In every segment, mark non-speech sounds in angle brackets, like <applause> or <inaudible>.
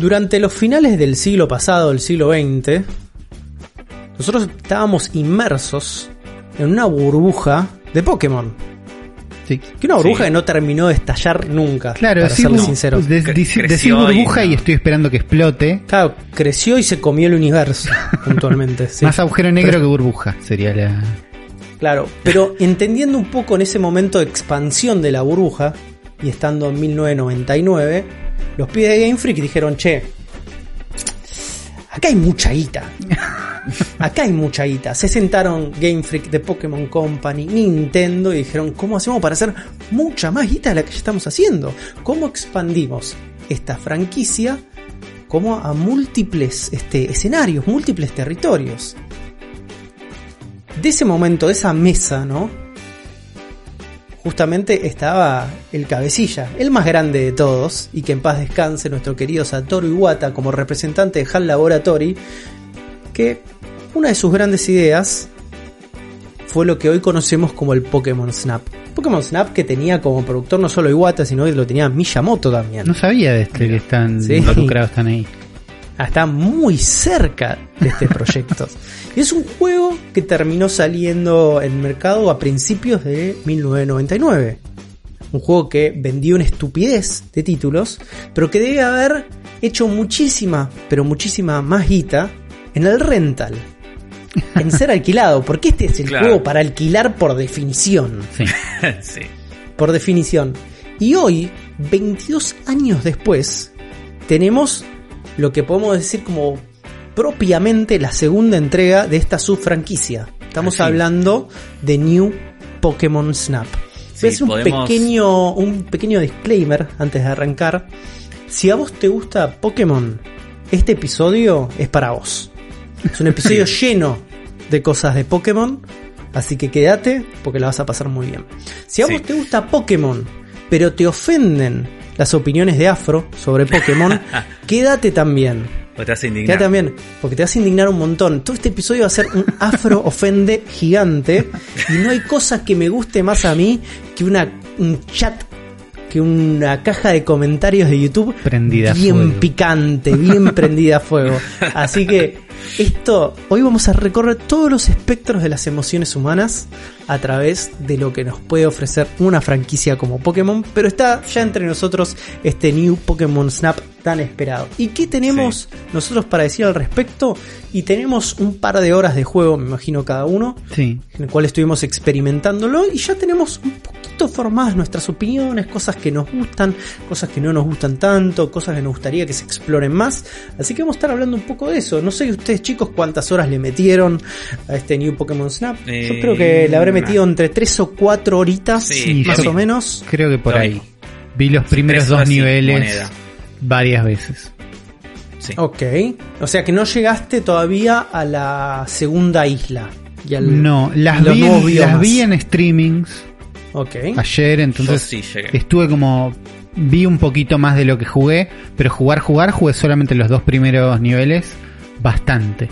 Durante los finales del siglo pasado, el siglo XX, nosotros estábamos inmersos en una burbuja de Pokémon. Sí. Que una burbuja que no terminó de estallar nunca. Claro, para sí, serles bu- sinceros. de- Cre- dici- decir y burbuja y, estoy esperando que explote. Claro, creció y se comió el universo, <laughs> puntualmente. sí. Más agujero negro Pero- que burbuja sería la. Claro, pero entendiendo un poco en ese momento de expansión de la burbuja y estando en 1999, los pibes de Game Freak dijeron, che, acá hay mucha guita. <laughs> Acá hay mucha guita. Se sentaron Game Freak de Pokémon Company, Nintendo y dijeron, ¿cómo hacemos para hacer mucha más guita de la que ya estamos haciendo? ¿Cómo expandimos esta franquicia como a múltiples este, escenarios, múltiples territorios? de ese momento, de esa mesa, ¿no? Justamente estaba el cabecilla, el más grande de todos, y que en paz descanse nuestro querido Satoru Iwata como representante de HAL Laboratory, que una de sus grandes ideas fue lo que hoy conocemos como el Pokémon Snap. Pokémon Snap que tenía como productor no solo Iwata, sino que lo tenía Miyamoto también. No sabía de este que están Sí. involucrados están ahí. Está muy cerca de este <laughs> proyecto. y es un juego que terminó saliendo en mercado a principios de 1999. Un juego que vendió una estupidez de títulos, pero que debe haber hecho muchísima, pero muchísima más guita en el rental. En ser <laughs> alquilado, porque este es el Claro. juego para alquilar por definición Sí. <laughs> sí. por definición. Y hoy, 22 años después, tenemos lo que podemos decir como propiamente la segunda entrega de esta subfranquicia. Estamos Así. hablando de New Pokémon Snap. Sí, un podemos- pequeño, un pequeño disclaimer antes de arrancar. Si a vos te gusta Pokémon, este episodio es para vos. Es un episodio <laughs> lleno de cosas de Pokémon, así que quédate porque la vas a pasar muy bien. Si a Sí. vos te gusta Pokémon, pero te ofenden las opiniones de Afro sobre Pokémon, <laughs> quédate también. O te hace indignar. Quédate también, porque te vas a indignar un montón. Todo este episodio va a ser un afro <laughs> ofende gigante. Y no hay cosa que me guste más a mí que una, un chat, que una caja de comentarios de YouTube Prendida a bien fuego. picante, bien prendida a fuego. <laughs> Así que esto, hoy vamos a recorrer todos los espectros de las emociones humanas a través de lo que nos puede ofrecer una franquicia como Pokémon, pero está ya entre nosotros este New Pokémon Snap tan esperado. ¿Y qué tenemos nosotros para decir al respecto? Y tenemos un par de horas de juego, me imagino cada uno, Sí. en el cual estuvimos experimentándolo y ya tenemos un poquito formadas nuestras opiniones, cosas que nos gustan, cosas que no nos gustan tanto, cosas que nos gustaría que se exploren más. Así que vamos a estar hablando un poco de eso. No sé ustedes chicos cuántas horas le metieron a este New Pokémon Snap. Yo Eh, creo que le habré nah. metido entre 3 o 4 horitas, Sí, más o menos. Creo que por Lo ahí. mismo. Vi los primeros dos niveles moneda. varias veces. Sí. Ok. O sea que no llegaste todavía a la segunda isla. Y al- No, las vi, en, las vi en streamings Ok. ayer, entonces sí estuve como vi un poquito más de lo que jugué, pero jugar jugar jugué solamente los dos primeros niveles bastante.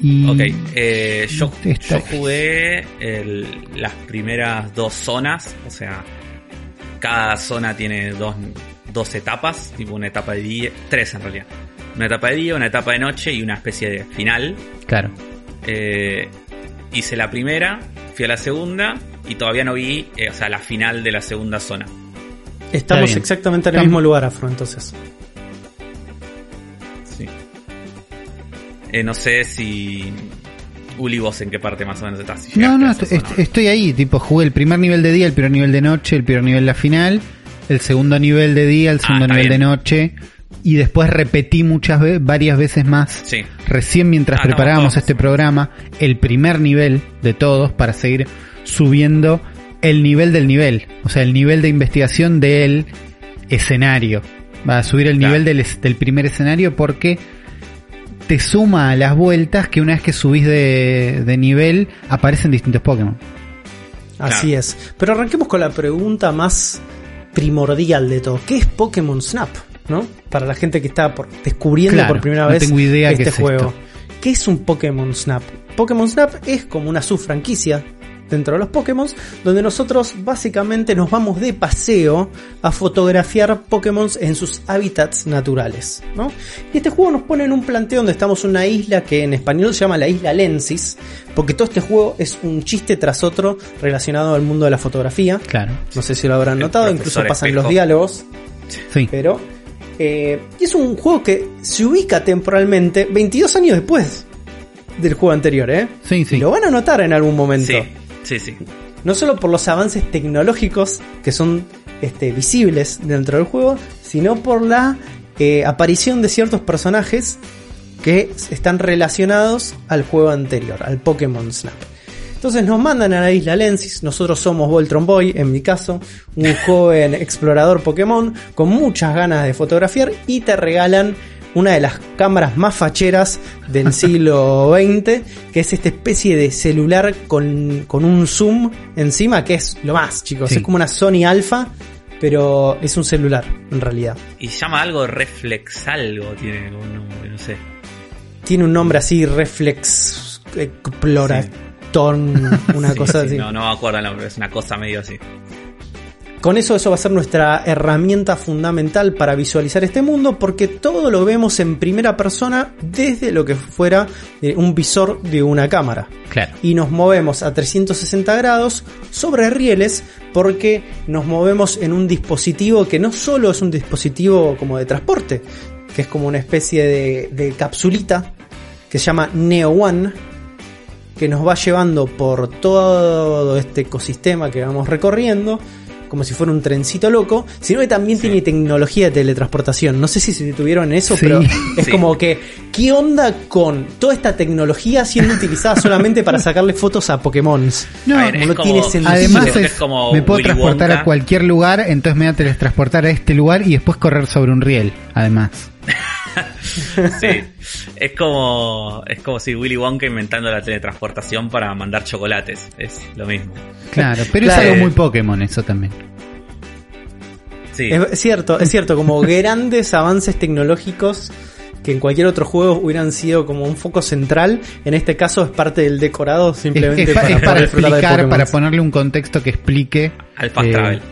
Y Ok, eh, yo, jugué el- las primeras dos zonas, o sea, cada zona tiene dos, dos etapas, tipo una etapa de día, tres en realidad. Una etapa de día, una etapa de noche y una especie de final. claro. Eh, hice la primera, fui a la segunda y todavía no vi, eh, o sea, la final de la segunda zona. Estamos exactamente en el Estamos- mismo lugar, Afro, entonces. Eh, no sé si... Uli, vos en qué parte más o menos estás. Si No, no, est- est- estoy ahí, tipo jugué el primer nivel de día, el primer nivel de noche, el primer nivel la final, el segundo nivel de día, el segundo está nivel de noche y después repetí muchas veces, varias veces más. Sí. Recién mientras Ah, preparábamos este programa, el primer nivel de todos para seguir subiendo el nivel del nivel, o sea, el nivel de investigación del escenario. Va a subir el Claro. nivel del, del primer escenario porque te suma a las vueltas que una vez que subís de, de nivel aparecen distintos Pokémon. Así Claro. es. Pero arranquemos con la pregunta más primordial de todo. ¿Qué es Pokémon Snap? ¿No? Para la gente que está por- descubriendo Claro, por primera no vez tengo idea este qué es juego. esto. ¿Qué es un Pokémon Snap? Pokémon Snap es como una subfranquicia dentro de los Pokémon, donde nosotros básicamente nos vamos de paseo a fotografiar Pokémon en sus hábitats naturales. ¿no? Y este juego nos pone en un planteo donde estamos en una isla que en español se llama la isla Lensis, porque todo este juego es un chiste tras otro relacionado al mundo de la fotografía. Claro. No sé si lo habrán notado, incluso pasan Espejo. los diálogos. Sí. Pero eh, y es un juego que se ubica temporalmente 22 años después del juego anterior, ¿eh? Sí, sí. Y lo van a notar en algún momento. Sí, sí, sí. No solo por los avances tecnológicos que son este, visibles dentro del juego, sino por la eh, aparición de ciertos personajes que están relacionados al juego anterior, al Pokémon Snap. Entonces nos mandan a la isla Lensis, nosotros somos Voltron Boy, en mi caso, un <laughs> joven explorador Pokémon con muchas ganas de fotografiar y te regalan una de las cámaras más facheras del <laughs> siglo XX, que es esta especie de celular con, con un zoom encima, que es lo más, chicos. Sí. Es como una Sony Alpha, pero es un celular, en realidad. Y llama algo reflex algo, tiene un nombre, no sé. Tiene un nombre así, Reflex Exploraton, una <laughs> Sí, cosa sí, así. No, no me acuerdo el nombre, es una cosa medio así. Con eso, eso va a ser nuestra herramienta fundamental para visualizar este mundo, porque todo lo vemos en primera persona desde lo que fuera eh, un visor de una cámara. Claro. Y nos movemos a 360 grados sobre rieles, porque nos movemos en un dispositivo que no solo es un dispositivo como de transporte, que es como una especie de, de capsulita que se llama Neo One, que nos va llevando por todo este ecosistema que vamos recorriendo, como si fuera un trencito loco, sino que también tiene tecnología de teletransportación. No sé si se tuvieron eso, Sí. pero <laughs> es Sí. como que, ¿qué onda con toda esta tecnología siendo utilizada solamente para sacarle fotos a Pokémon? No, A ver, es no como- tiene sentido. Además es, es como me puedo Willy transportar Wonka. a cualquier lugar, entonces me voy a teletransportar a este lugar y después correr sobre un riel, además. <laughs> Sí. es como es como si Willy Wonka inventando la teletransportación para mandar chocolates. Es lo mismo. Claro, pero Claro. es algo muy Pokémon eso también. Sí. Es cierto, es cierto, como <laughs> grandes avances tecnológicos que en cualquier otro juego hubieran sido como un foco central, en este caso es parte del decorado simplemente es para, es para de explicar, para ponerle un contexto que explique. Al fast eh, travel.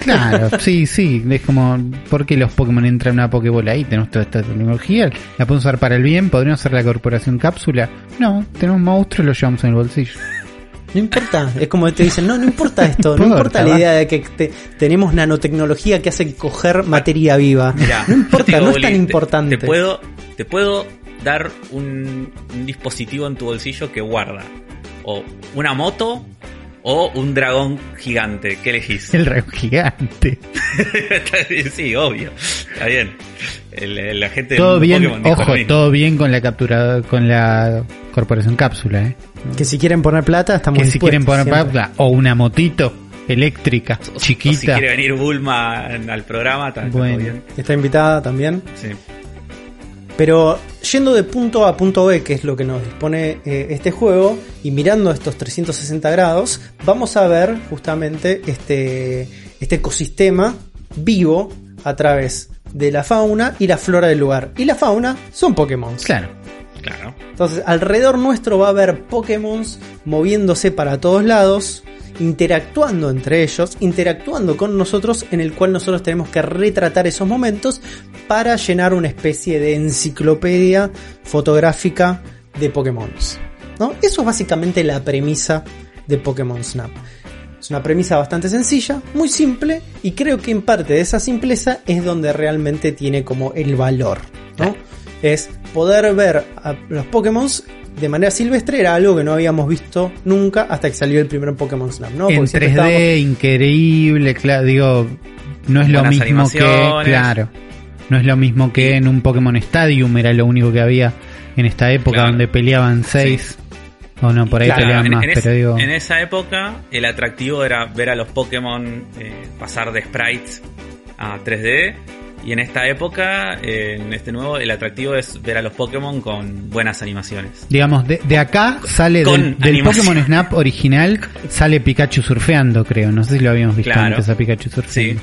Claro, sí, sí, es como, ¿por qué los Pokémon entran en una Pokébola ahí? Tenemos toda esta tecnología, la podemos usar para el bien, podríamos hacer la corporación cápsula. No, tenemos monstruos y los llevamos en el bolsillo. No importa, es como te dicen, no, no importa esto, <laughs> no Importa, la idea de que te- tenemos nanotecnología que hace coger materia viva. Mirá, no importa, digo, no es tan te- importante. Te, puedo, te puedo dar un, un dispositivo en tu bolsillo que guarda o una moto o un dragón gigante. ¿Qué elegís? El dragón gigante. <laughs> sí, obvio. Está bien. El, el- la gente del Todo bien, Pokémon ojo, todo bien con la captura, con la corporación cápsula, eh. Que si quieren poner plata, estamos Que si quieren poner siempre. cápsula o una motito eléctrica, O- o chiquita. si quiere venir Bulma al programa, está, todo bien. Está invitada también. Sí. Pero yendo de punto A a punto B, que es lo que nos dispone eh, este juego, y mirando estos 360 grados, vamos a ver justamente este, este ecosistema vivo a través de la fauna y la flora del lugar. Y la fauna son Pokémon. Claro. Claro. Entonces, alrededor nuestro va a haber Pokémon moviéndose para todos lados, interactuando entre ellos, interactuando con nosotros, en el cual nosotros tenemos que retratar esos momentos para llenar una especie de enciclopedia fotográfica de Pokémon. ¿no? Eso es básicamente la premisa de Pokémon Snap. Es una premisa bastante sencilla, muy simple, y creo que en parte de esa simpleza es donde realmente tiene como el valor. ¿no? Es poder ver a los Pokémon de manera silvestre, era algo que no habíamos visto nunca hasta que salió el primer Pokémon Snap. ¿no? en Porque 3D, siempre estábamos- increíble, claro, digo, no es lo mismo que, claro, no es lo mismo que en un Pokémon Stadium, era lo único que había en esta época Claro. donde peleaban seis, o no, por ahí Claro, peleaban en, más, en es- pero digo, en esa época el atractivo era ver a los Pokémon eh, pasar de sprites a 3D. Y en esta época, eh, en este nuevo, el atractivo es ver a los Pokémon con buenas animaciones. digamos, de, de acá sale del. Pokémon Snap original, sale Pikachu surfeando, creo, no sé si lo habíamos visto Claro. antes a Pikachu Sí. surfeando.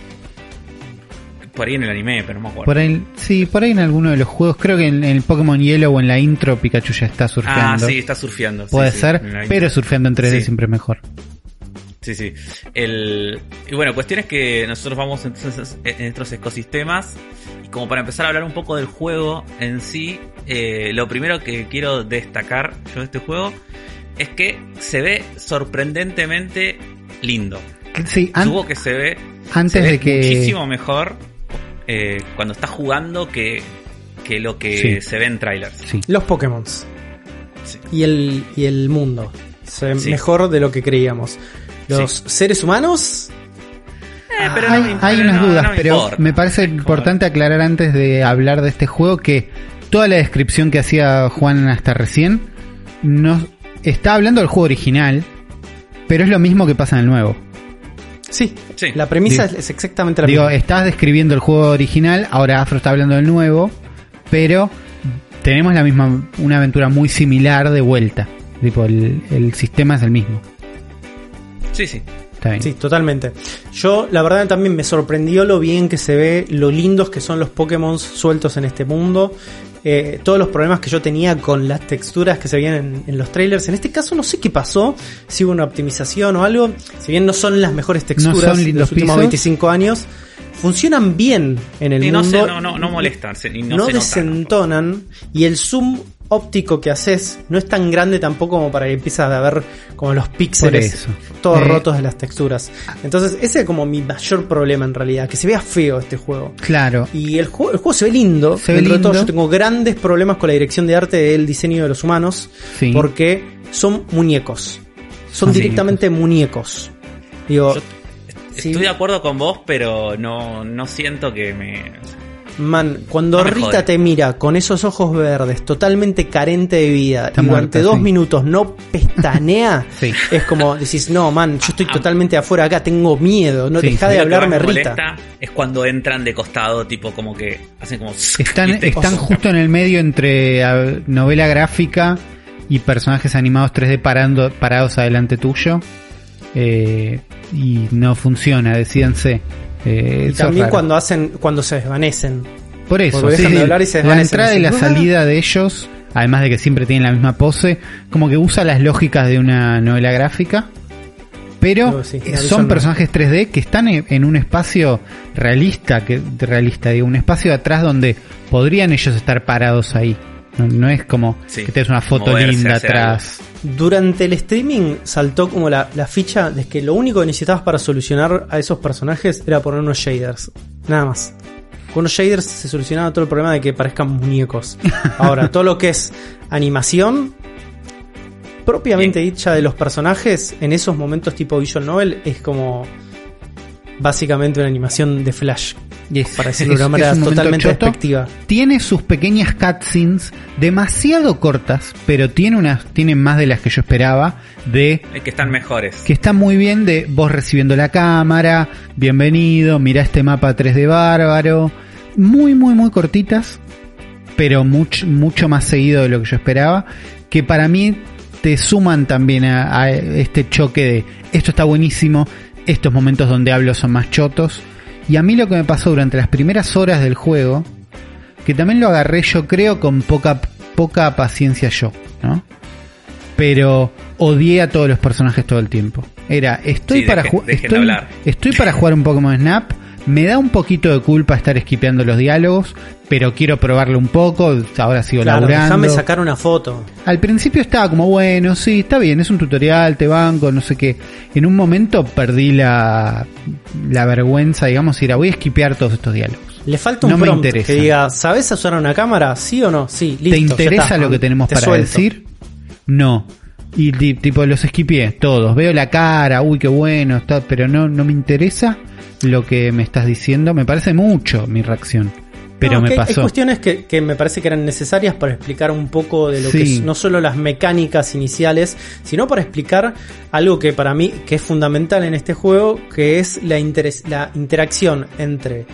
Por ahí en el anime, pero no me acuerdo. Por ahí, sí, por ahí en alguno de los juegos, creo que en, en el Pokémon Yellow o en la intro Pikachu ya está ah, surfeando. sí, está surfeando. sí, Puede sí, ser, pero surfeando en 3D Sí. siempre es mejor. Sí, sí. El, y bueno, cuestión es que nosotros vamos entonces en nuestros ecosistemas. Y como para empezar a hablar un poco del juego en sí, eh, lo primero que quiero destacar yo de este juego es que se ve sorprendentemente lindo. Sí, an- Supongo que se ve, antes se ve de que. muchísimo mejor eh, cuando estás jugando que, que lo que Sí. se ve en trailers. Sí. Los Pokémon Sí. y el, y el mundo. Se Sí. mejor de lo que creíamos. Los seres humanos. Eh, pero no hay, me- hay pero unas no- dudas, no me pero importa. me parece importante aclarar antes de hablar de este juego que toda la descripción que hacía Juan hasta recién nos está hablando del juego original, pero es lo mismo que pasa en el nuevo. Sí, Sí. la premisa Digo- es, exactamente la Digo, misma. estás describiendo el juego original, ahora Afro está hablando del nuevo, pero tenemos la misma, una aventura muy similar de vuelta. Tipo, el, el sistema es el mismo. Sí, sí. Sí, totalmente. Yo, la verdad, también me sorprendió lo bien que se ve, lo lindos que son los Pokémon sueltos en este mundo. eh, todos los problemas que yo tenía con las texturas que se veían en, en los trailers. En este caso, no sé qué pasó, si hubo una optimización o algo. Si bien no son las mejores texturas son de los últimos pisos. 25 años, funcionan bien en el Y no, mundo. se, no, no, no molestan. se- y no, no se notan. desentonan y el zoom óptico que haces no es tan grande tampoco como para que empieces a ver como los píxeles todos Eh, rotos de las texturas. Entonces ese es como mi mayor problema en realidad, que se vea feo este juego. Claro. Y el juego, el juego se ve lindo. Se ve de todo, yo tengo grandes problemas con la dirección de arte del diseño de los humanos. Sí. Porque son muñecos. Son Son directamente muñecos. Digo, Yo sí. Estoy de acuerdo con vos, pero no, no siento que me. Man, cuando No Rita jode. te mira con esos ojos verdes, totalmente carente de vida, Está y durante muerta, dos sí. minutos no pestañea, <laughs> Sí. es como decís, no, man, yo estoy Ah. totalmente afuera acá, tengo miedo, no Sí, deja sí. de que hablarme me Rita. es cuando entran de costado, tipo como que hacen como. <laughs> Están, justo en el medio entre novela gráfica y personajes animados 3D parando, parados adelante tuyo. Eh, y no funciona, decídanse. Eh, Y también cuando hacen, cuando se desvanecen. Por eso, porque sí, dejan de sí, hablar y se la entrada y la salida de ellos, además de que siempre tienen la misma pose, como que usa las lógicas de una novela gráfica. Pero No, sí, eh, son personajes 3D que están en en un espacio realista, que realista, digo, un espacio atrás donde podrían ellos estar parados ahí. No, no es como Sí, que tenés una foto moverse, linda atrás. Durante el streaming saltó como la, la ficha de que lo único que necesitabas para solucionar a esos personajes era poner unos shaders. Nada más. Con unos shaders se solucionaba todo el problema de que parezcan muñecos. <laughs> Ahora, todo lo que es animación propiamente dicha de los personajes en esos momentos tipo visual novel es como básicamente una animación de flash Para decirlo <laughs> de es- una manera totalmente choto. despectiva Tiene sus pequeñas cutscenes demasiado cortas, pero tiene unas, tiene más de las que yo esperaba de Es que están mejores. que está muy bien de vos recibiendo la cámara, bienvenido, mira este mapa 3D bárbaro, muy muy muy cortitas, pero mucho mucho más seguido de lo que yo esperaba, que para mí te suman también a, a este choque de esto está buenísimo, estos momentos donde hablo son más chotos, y a mí lo que me pasó durante las primeras horas del juego, que también lo agarré yo creo con poca poca paciencia yo, ¿no? pero odié a todos los personajes todo el tiempo. Era, estoy Sí, para deje- jugar, estoy, estoy para jugar un Pokémon Snap. Me da un poquito de culpa estar esquipeando los diálogos, pero quiero probarlo un poco. Ahora sigo claro laburando. déjame sacar una foto Al principio estaba como, bueno, sí, está bien, es un tutorial, te banco, no sé qué. En un momento perdí la, la vergüenza, digamos, y era, voy a esquipear todos estos diálogos. Le falta un No me prompt interesa. que diga, ¿sabes usar una cámara? ¿Sí o no? Sí, listo. ¿Te interesa lo que tenemos Te para suelto. decir? No. Y ti- tipo los esquipié todos. Veo la cara, uy, qué bueno, está, pero no, no me interesa lo que me estás diciendo. Me parece mucho mi reacción. Pero No, me que Hay pasó. cuestiones que, que me parece que eran necesarias para explicar un poco de lo Sí. que es no solo las mecánicas iniciales, sino para explicar algo que para mí que es fundamental en este juego, que es la, interes- la interacción entre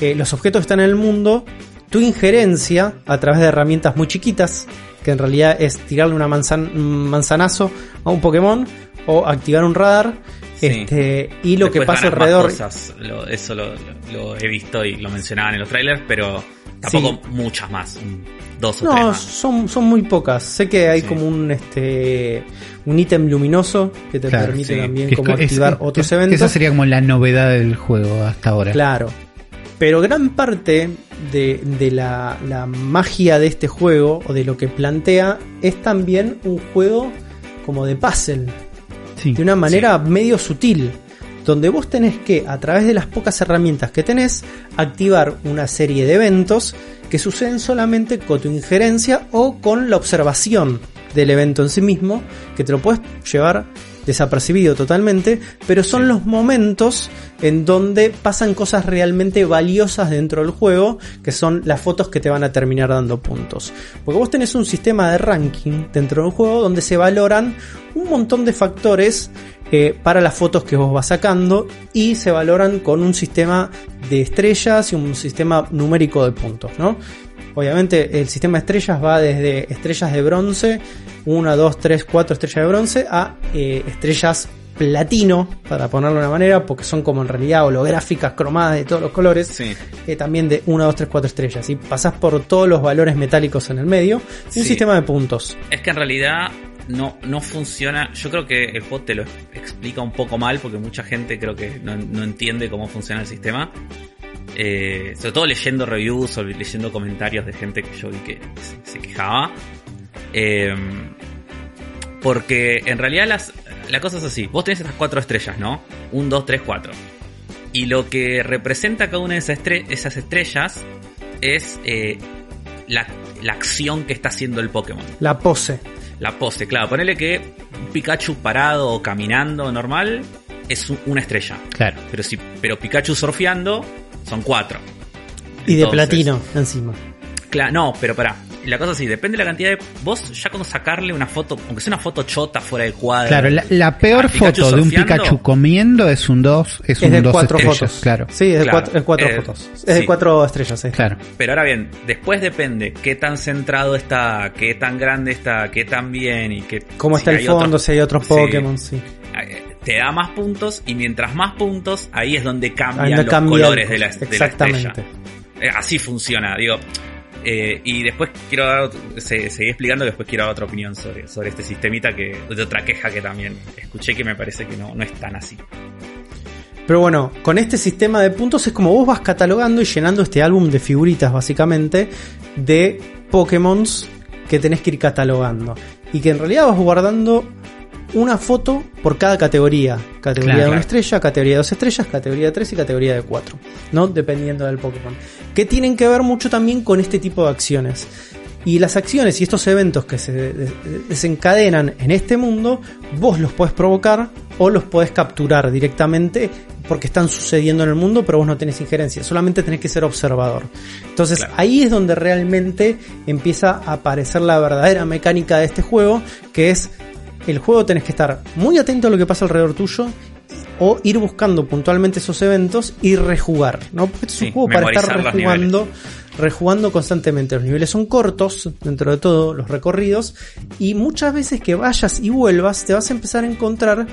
eh, los objetos que están en el mundo, tu injerencia a través de herramientas muy chiquitas, que en realidad es tirarle una manzan- manzanazo a un Pokémon o activar un radar. Sí. Este, y lo que pasa alrededor cosas. Lo- eso lo, lo he visto y lo mencionaban en los trailers, pero Tampoco muchas más, dos o tres No, más. son, son muy pocas. Sé que hay Sí. como un este un ítem luminoso que te Claro, permite sí. también como es- activar es- otros es- eventos. Esa sería como la novedad del juego hasta ahora. Claro. Pero gran parte de, de la, la magia de este juego o de lo que plantea es también un juego como de puzzle, Sí. de una manera medio sutil, donde vos tenés que, a través de las pocas herramientas que tenés, activar una serie de eventos que suceden solamente con tu injerencia o con la observación del evento en sí mismo, que te lo puedes llevar desapercibido totalmente, pero son Sí. los momentos en donde pasan cosas realmente valiosas dentro del juego, que son las fotos que te van a terminar dando puntos. Porque vos tenés un sistema de ranking dentro del juego donde se valoran un montón de factores eh, para las fotos que vos vas sacando y se valoran con un sistema de estrellas y un sistema numérico de puntos, ¿no? Obviamente el sistema de estrellas va desde estrellas de bronce, 1, 2, 3, 4 estrellas de bronce, a eh, estrellas platino, para ponerlo de una manera, porque son como en realidad holográficas, cromadas de todos los colores, Sí. eh, también de 1, 2, 3, 4 estrellas. Y pasás por todos los valores metálicos en el medio, y un sistema de puntos. Es que en realidad no, no funciona. Yo creo que el juego te lo explica un poco mal porque mucha gente creo que no, no entiende cómo funciona el sistema. Eh, sobre todo leyendo reviews o leyendo comentarios de gente que yo vi que se, se quejaba. Eh, porque en realidad las, la cosa es así. Vos tenés estas cuatro estrellas, ¿no? Un, dos, tres, cuatro. Y lo que representa cada una de esas, estre- esas estrellas es eh, la, la acción que está haciendo el Pokémon. La pose. La pose, claro. Ponele que un Pikachu parado o caminando normal es un- una estrella. Claro. Pero si, pero Pikachu surfeando son cuatro. Y de platino encima. Claro, no, pero pará. La cosa es así, depende de la cantidad de. Vos ya con sacarle una foto, aunque sea una foto chota fuera del cuadro. Claro, la, la peor foto de un Pikachu comiendo es un 2, es Es un de 2 cuatro estrellas, fotos. claro. Sí, es de Claro. cuatro, es cuatro Eh, fotos. Es de sí. cuatro estrellas, sí. Claro. Pero ahora bien, después depende qué tan centrado está, qué tan grande está, qué tan bien y qué. Cómo si está el fondo, si hay otros Sí. Pokémon, sí. eh, te da más puntos y mientras más puntos, ahí es donde cambian los cambia el- colores de la, de la Exactamente. estrella. Eh, así funciona, digo. Eh, y después quiero dar, se, seguí explicando después quiero dar otra opinión sobre, sobre este sistemita que de otra queja que también escuché que me parece que no, no es tan así. Pero bueno, con este sistema de puntos es como vos vas catalogando y llenando este álbum de figuritas, básicamente, de Pokémons que tenés que ir catalogando. Y que en realidad vas guardando una foto por cada categoría. Categoría Claro, de una claro. estrella, categoría de dos estrellas, categoría de tres y categoría de cuatro. ¿No? Dependiendo del Pokémon. Que tienen que ver mucho también con este tipo de acciones. Y las acciones y estos eventos que se de- de- desencadenan en este mundo, vos los podés provocar o los podés capturar directamente porque están sucediendo en el mundo, pero vos no tenés injerencia, solamente tenés que ser observador. Entonces Claro. ahí es donde realmente empieza a aparecer la verdadera mecánica de este juego, que es el juego tenés que estar muy atento a lo que pasa alrededor tuyo o ir buscando puntualmente esos eventos y rejugar, ¿no? Porque este es Sí, un juego para estar los rejugando, constantemente. Los niveles son cortos, dentro de todo, los recorridos, y muchas veces que vayas y vuelvas, te vas a empezar a encontrar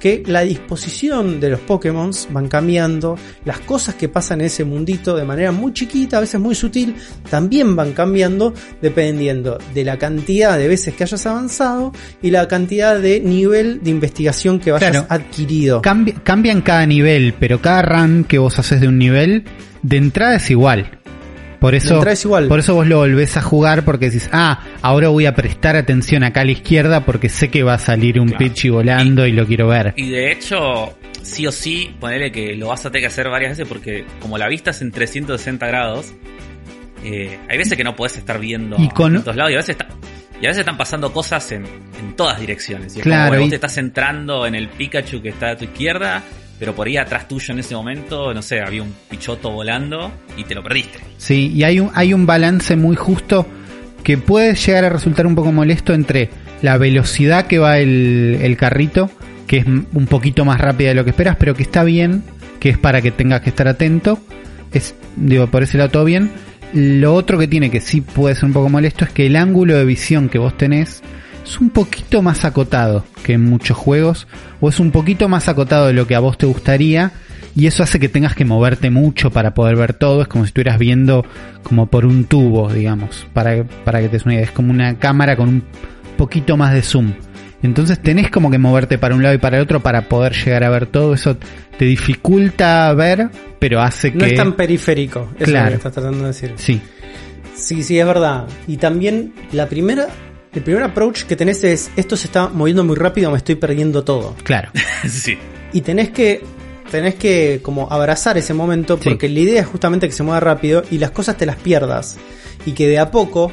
que la disposición de los Pokémon van cambiando, las cosas que pasan en ese mundito de manera muy chiquita, a veces muy sutil, también van cambiando dependiendo de la cantidad de veces que hayas avanzado y la cantidad de nivel de investigación que vayas Claro. adquirido. Cambia, cambia en cada nivel, pero cada run que vos haces de un nivel, de entrada es igual. Por eso, igual. por eso vos lo volvés a jugar porque decís, ah, ahora voy a prestar atención acá a la izquierda porque sé que va a salir un Claro. Pidgey volando y, lo quiero ver. Y de hecho, sí o sí, ponele que lo vas a tener que hacer varias veces porque como la vista es en 360 grados, eh, hay veces que no podés estar viendo Y con- a todos lados y a veces está- y a veces están pasando cosas en, en todas direcciones. Y es Claro, como, bueno, y- vos te estás centrando en el Pikachu que está a tu izquierda, pero por ahí atrás tuyo en ese momento, no sé, había un pichoto volando y te lo perdiste. Sí, y hay un, hay un balance muy justo que puede llegar a resultar un poco molesto entre la velocidad que va el, el carrito, que es un poquito más rápida de lo que esperas, pero que está bien, que es para que tengas que estar atento. Es, digo, por ese lado todo bien. Lo otro que tiene que sí puede ser un poco molesto es que el ángulo de visión que vos tenés es un poquito más acotado que en muchos juegos, o es un poquito más acotado de lo que a vos te gustaría, y eso hace que tengas que moverte mucho para poder ver todo. Es como si estuvieras viendo como por un tubo, digamos, para, para que te des una idea. Es como una cámara con un poquito más de zoom. Entonces tenés como que moverte para un lado y para el otro para poder llegar a ver todo. Eso te dificulta ver, pero hace que... No es tan periférico, Claro. es lo que estás tratando de decir. Sí, Sí, sí, es verdad. Y también la primera, el primer approach que tenés es, esto se está moviendo muy rápido, me estoy perdiendo todo. claro. <laughs> sí. Y tenés que, tenés que como abrazar ese momento Sí. porque la idea es justamente que se mueva rápido y las cosas te las pierdas. Y que de a poco,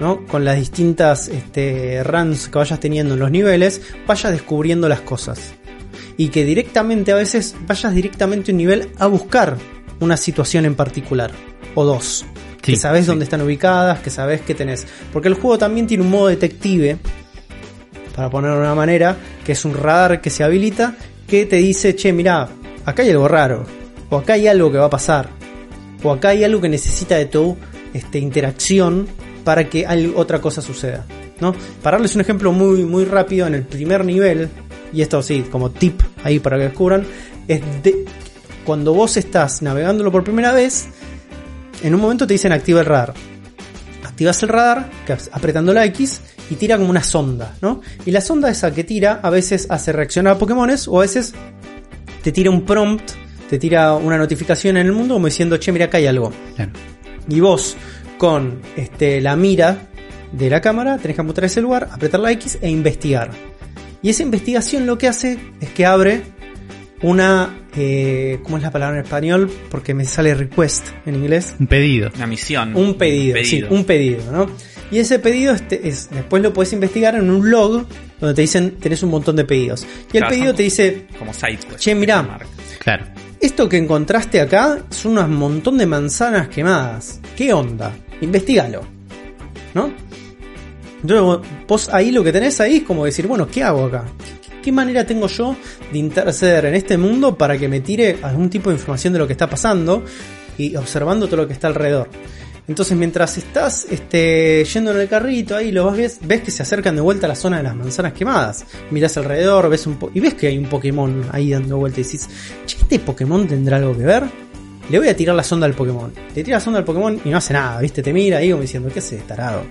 ¿no? Con las distintas este, runs que vayas teniendo en los niveles, vayas descubriendo las cosas. Y que directamente a veces vayas directamente a un nivel a buscar una situación en particular. O dos. Sí, que sabes sí. dónde están ubicadas, que sabes qué tenés. Porque el juego también tiene un modo detective, para ponerlo de una manera, que es un radar que se habilita, que te dice, che, mira, acá hay algo raro, o acá hay algo que va a pasar, o acá hay algo que necesita de tu este, interacción para que al- otra cosa suceda. ¿no? Para darles un ejemplo muy, muy rápido, en el primer nivel, y esto sí, como tip ahí para que descubran, es de, cuando vos estás navegándolo por primera vez, en un momento te dicen activa el radar. Activas el radar, apretando la X, y tira como una sonda, ¿no? Y la sonda esa que tira a veces hace reaccionar a Pokémones o a veces te tira un prompt, te tira una notificación en el mundo como diciendo, che, mira, acá hay algo. claro. Y vos, con este, la mira de la cámara, tenés que apuntar a ese lugar, apretar la X e investigar. Y esa investigación lo que hace es que abre una... Eh, ¿Cómo es la palabra en español? Porque me sale request en inglés. Un pedido. Una misión. Un pedido, sí, un pedido, ¿no? Y ese pedido este es, después lo puedes investigar en un log donde te dicen tenés un montón de pedidos. Y el pedido te dice, Como side quest. Che, mirá. Claro. esto que encontraste acá son un montón de manzanas quemadas. ¿Qué onda? Investígalo. ¿No? Entonces vos ahí lo que tenés ahí es como decir, bueno, ¿qué hago acá? ¿Qué, manera tengo yo de interceder en este mundo para que me tire algún tipo de información de lo que está pasando y observando todo lo que está alrededor? Entonces mientras estás este, yendo en el carrito ahí, lo vas, ves, ves que se acercan de vuelta a la zona de las manzanas quemadas. Mirás alrededor, ves un y ves que hay un Pokémon ahí dando vuelta y decís, che, ¿este Pokémon tendrá algo que ver? Le voy a tirar la sonda al Pokémon. Le tira la sonda al Pokémon y no hace nada, ¿viste? Te mira ahí como diciendo, ¿qué hace tarado?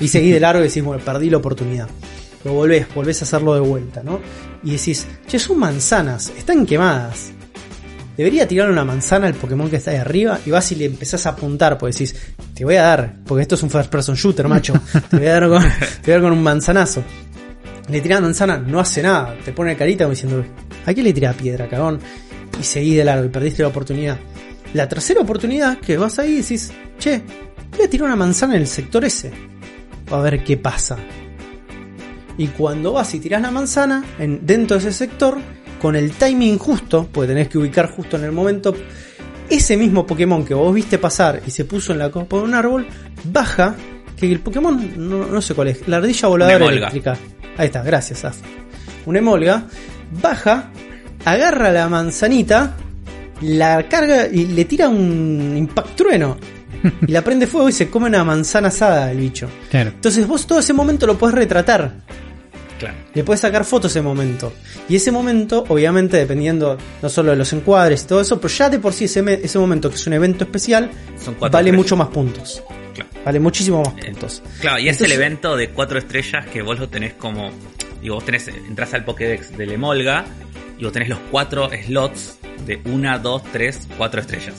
Y seguís de largo y decís, bueno, perdí la oportunidad. Lo volvés, volvés a hacerlo de vuelta, ¿no? Y decís, che, son manzanas, están quemadas. Debería tirar una manzana al Pokémon que está ahí arriba y vas y le empezás a apuntar, porque decís, te voy a dar, porque esto es un first person shooter, macho. <laughs> Te voy a dar con, te voy a dar con un manzanazo. Le tirás manzana, no hace nada, te pone carita como diciendo, ¿a qué le tirás piedra, cagón? Y seguí de largo y perdiste la oportunidad. La tercera oportunidad que vas ahí y decís, che, voy a tirar una manzana en el sector ese. A ver qué pasa. Y cuando vas y tirás la manzana en, dentro de ese sector, con el timing justo, porque tenés que ubicar justo en el momento, ese mismo Pokémon que vos viste pasar y se puso en la copa de un árbol, baja, que el Pokémon, no, no sé cuál es, la ardilla voladora eléctrica. Ahí está, gracias, Af. Una emolga, baja, agarra la manzanita, la carga y le tira un impactrueno. <laughs> y la prende fuego y se come una manzana asada el bicho. Claro. Entonces vos todo ese momento lo podés retratar. Claro. Le puedes sacar fotos ese momento. Y ese momento, obviamente, dependiendo no solo de los encuadres y todo eso, pero ya de por sí ese, ese momento, que es un evento especial, Son cuatro vale estrellas. mucho más puntos. Claro. Vale muchísimo más Eh, puntos. Claro, y es Entonces- el evento de cuatro estrellas que vos lo tenés como. Digo, vos tenés, entras al Pokédex del Emolga y vos tenés los cuatro slots de una, dos, tres, cuatro estrellas.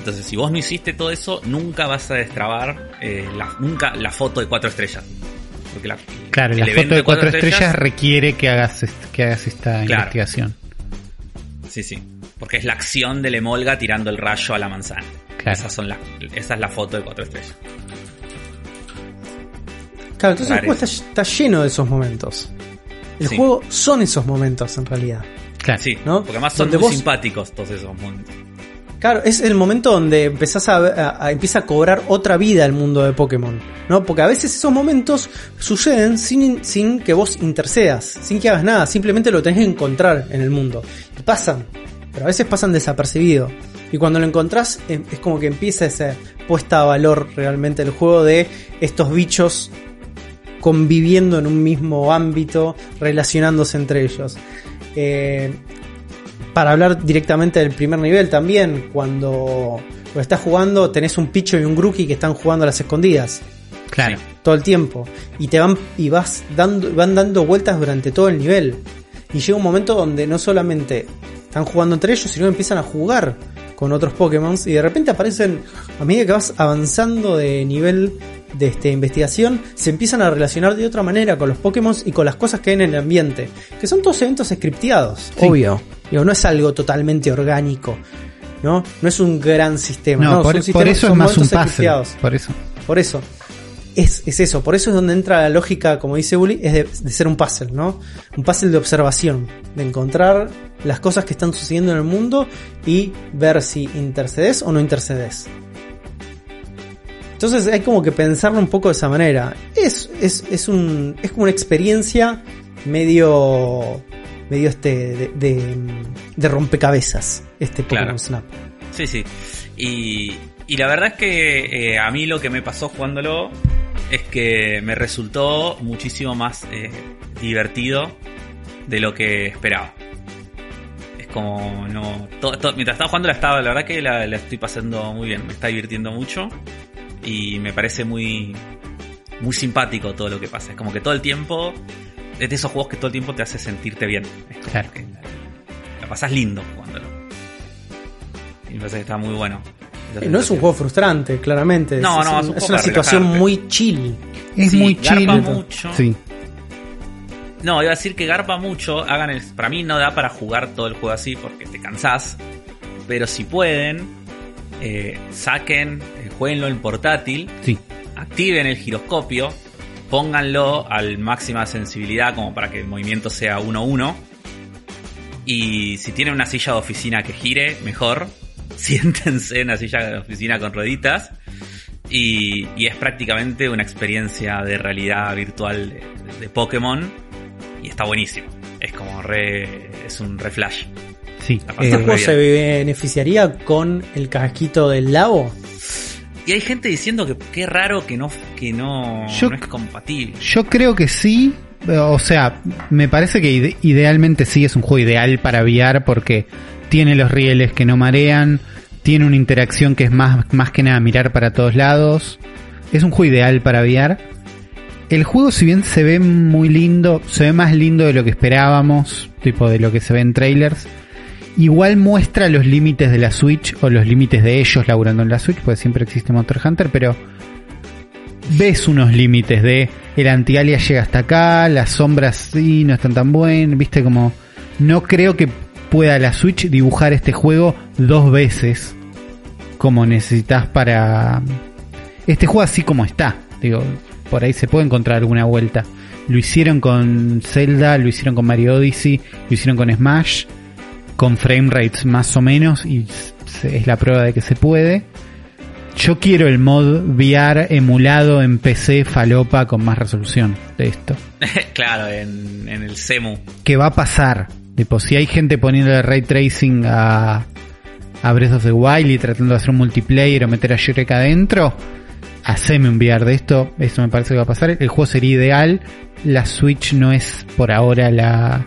Entonces, si vos no hiciste todo eso, nunca vas a destrabar eh, la, nunca la foto de cuatro estrellas. Porque la, Claro, la foto de cuatro estrellas, requiere que hagas, est- que hagas esta Claro. investigación. Sí, sí. Porque es la acción del Emolga tirando el rayo a la manzana. Claro. Esas son las, esa es la foto de cuatro estrellas. Claro, entonces el juego está, está lleno de esos momentos. El Sí. juego son esos momentos en realidad. Claro. Sí, ¿No? porque además son muy vos- simpáticos todos esos momentos. Claro, es el momento donde empezás a, a- empieza a cobrar otra vida el mundo de Pokémon, ¿no? Porque a veces esos momentos suceden sin, sin que vos intercedas, sin que hagas nada, simplemente lo tenés que encontrar en el mundo. Y pasan, pero a veces pasan desapercibidos. Y cuando lo encontrás, em- es como que empieza esa puesta a valor realmente el juego de estos bichos conviviendo en un mismo ámbito, relacionándose entre ellos. Eh, para hablar directamente del primer nivel también, cuando lo estás jugando tenés un Picho y un Grookey que están jugando a las escondidas. Claro. todo el tiempo. Y te van y vas dando van dando vueltas durante todo el nivel. Y llega un momento donde no solamente están jugando entre ellos sino que empiezan a jugar con otros Pokémon y de repente aparecen a medida que vas avanzando de nivel de este, investigación se empiezan a relacionar de otra manera con los Pokémon y con las cosas que hay en el ambiente que son todos eventos scripteados Sí. obvio Digo, no es algo totalmente orgánico no no es un gran sistema No, no, por, son por eso es más un puzzle. Por eso. Por eso. Es, es eso, por eso es donde entra la lógica, como dice Uli, es de, de ser un puzzle, ¿no? Un puzzle de observación, de encontrar las cosas que están sucediendo en el mundo y ver si intercedes o no intercedes. Entonces hay como que pensarlo un poco de esa manera. Es, es, es, un, es como una experiencia medio, medio este, de, de, de rompecabezas, este Pokémon Claro. Snap. Sí, sí. Y, y la verdad es que eh, a mí lo que me pasó jugándolo es que me resultó muchísimo más eh, divertido de lo que esperaba. Es como, no. mientras estaba jugando, la, estaba, la verdad que la, la estoy pasando muy bien. Me está divirtiendo mucho. Y me parece muy. Muy simpático todo lo que pasa. Es como que todo el tiempo. Es de esos juegos que todo el tiempo te hace sentirte bien. Es como Claro. que la, pasas lindo jugándolo. Y me parece que está muy bueno. No es un juego frustrante, claramente. No, es, no, es es un- es una situación relajarte. muy chill. Es Sí, muy garpa chill. mucho. Sí. No, iba a decir que garpa mucho. Hagan el. Para mí no da para jugar todo el juego así porque te cansás. Pero si pueden, eh, saquen, jueguenlo en portátil, Sí. activen el giroscopio, pónganlo al máxima sensibilidad como para que el movimiento sea 1-1. Y si tienen una silla de oficina que gire, mejor. <laughs> Siéntense en una silla de oficina con rueditas. Y, y es prácticamente una experiencia de realidad virtual de, de Pokémon. Y está buenísimo. Es como re. Es un re flash. Sí. La Eh, ¿Este re juego se beneficiaría con el casquito del lago? Y hay gente diciendo que qué raro que no, que no, Yo- no es compatible. Yo creo que sí. O sea, me parece que ide- idealmente sí es un juego ideal para VR porque tiene los rieles que no marean, tiene una interacción que es más, más que nada mirar para todos lados. Es un juego ideal para VR. El juego, si bien se ve muy lindo, se ve más lindo de lo que esperábamos, tipo de lo que se ve en trailers. Igual muestra los límites de la Switch o los límites de ellos laburando en la Switch, porque siempre existe Monster Hunter, pero ves unos límites de el anti-alia llega hasta acá, las sombras sí no están tan buenas, viste como no creo que pueda la Switch dibujar este juego dos veces como necesitas para este juego así como está, digo, por ahí se puede encontrar alguna vuelta. Lo hicieron con Zelda, lo hicieron con Mario Odyssey, lo hicieron con Smash, con frame rates más o menos y es la prueba de que se puede. Yo quiero el mod VR emulado en PC falopa con más resolución de esto. <laughs> claro, en, en el CEMU. ¿Qué va a pasar? Tipo, si hay gente poniéndole ray tracing a, a Breath of the Wild y tratando de hacer un multiplayer o meter a Shrek adentro, haceme un VR de esto. Eso me parece que va a pasar. El juego sería ideal. La Switch no es por ahora la,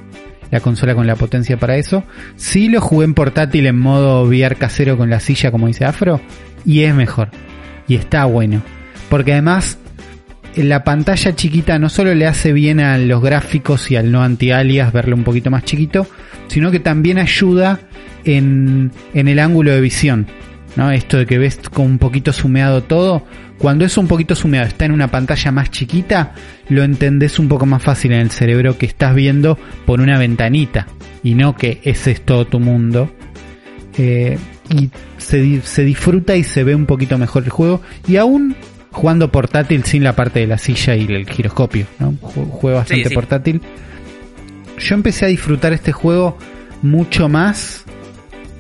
la consola con la potencia para eso. Sí lo jugué en portátil en modo VR casero con la silla, como dice Afro, y es mejor. Y está bueno. Porque además, la pantalla chiquita no solo le hace bien a los gráficos y al no anti-alias verlo un poquito más chiquito, sino que también ayuda en, en el ángulo de visión. ¿No? Esto de que ves como un poquito sumeado todo. Cuando es un poquito sumeado, está en una pantalla más chiquita, lo entendés un poco más fácil en el cerebro que estás viendo por una ventanita y no que ese es todo tu mundo. Eh, y se, se disfruta y se ve un poquito mejor el juego. Y aún jugando portátil sin la parte de la silla y el giroscopio, ¿no? Ju- Juego bastante Sí, sí. portátil. Yo empecé a disfrutar este juego mucho más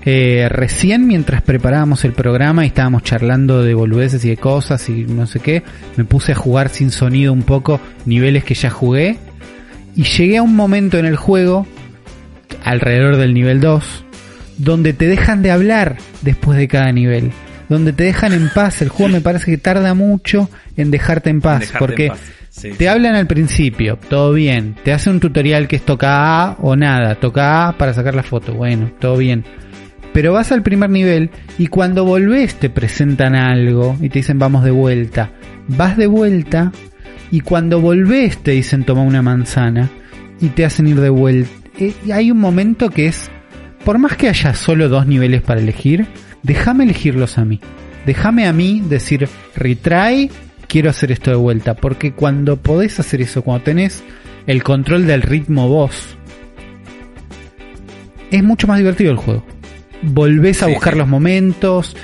eh, recién mientras preparábamos el programa y estábamos charlando de boludeces y de cosas y no sé qué. Me puse a jugar sin sonido un poco niveles que ya jugué. Y llegué a un momento en el juego, alrededor del nivel 2, donde te dejan de hablar después de cada nivel. Donde te dejan en paz. El juego me parece que tarda mucho en dejarte en paz. Dejarte porque en paz. Sí, Te sí. hablan al principio, todo bien. Te hace un tutorial que es toca A o nada. Toca A para sacar la foto. Bueno, todo bien. Pero vas al primer nivel y cuando volvés te presentan algo y te dicen vamos de vuelta. Vas de vuelta y cuando volvés te dicen toma una manzana y te hacen ir de vuelta. Eh, Y hay un momento que es, por más que haya solo dos niveles para elegir, déjame elegirlos a mí. Déjame a mí decir retry, quiero hacer esto de vuelta. Porque cuando podés hacer eso, cuando tenés el control del ritmo vos, es mucho más divertido el juego. Volvés a Sí, buscar sí. los momentos,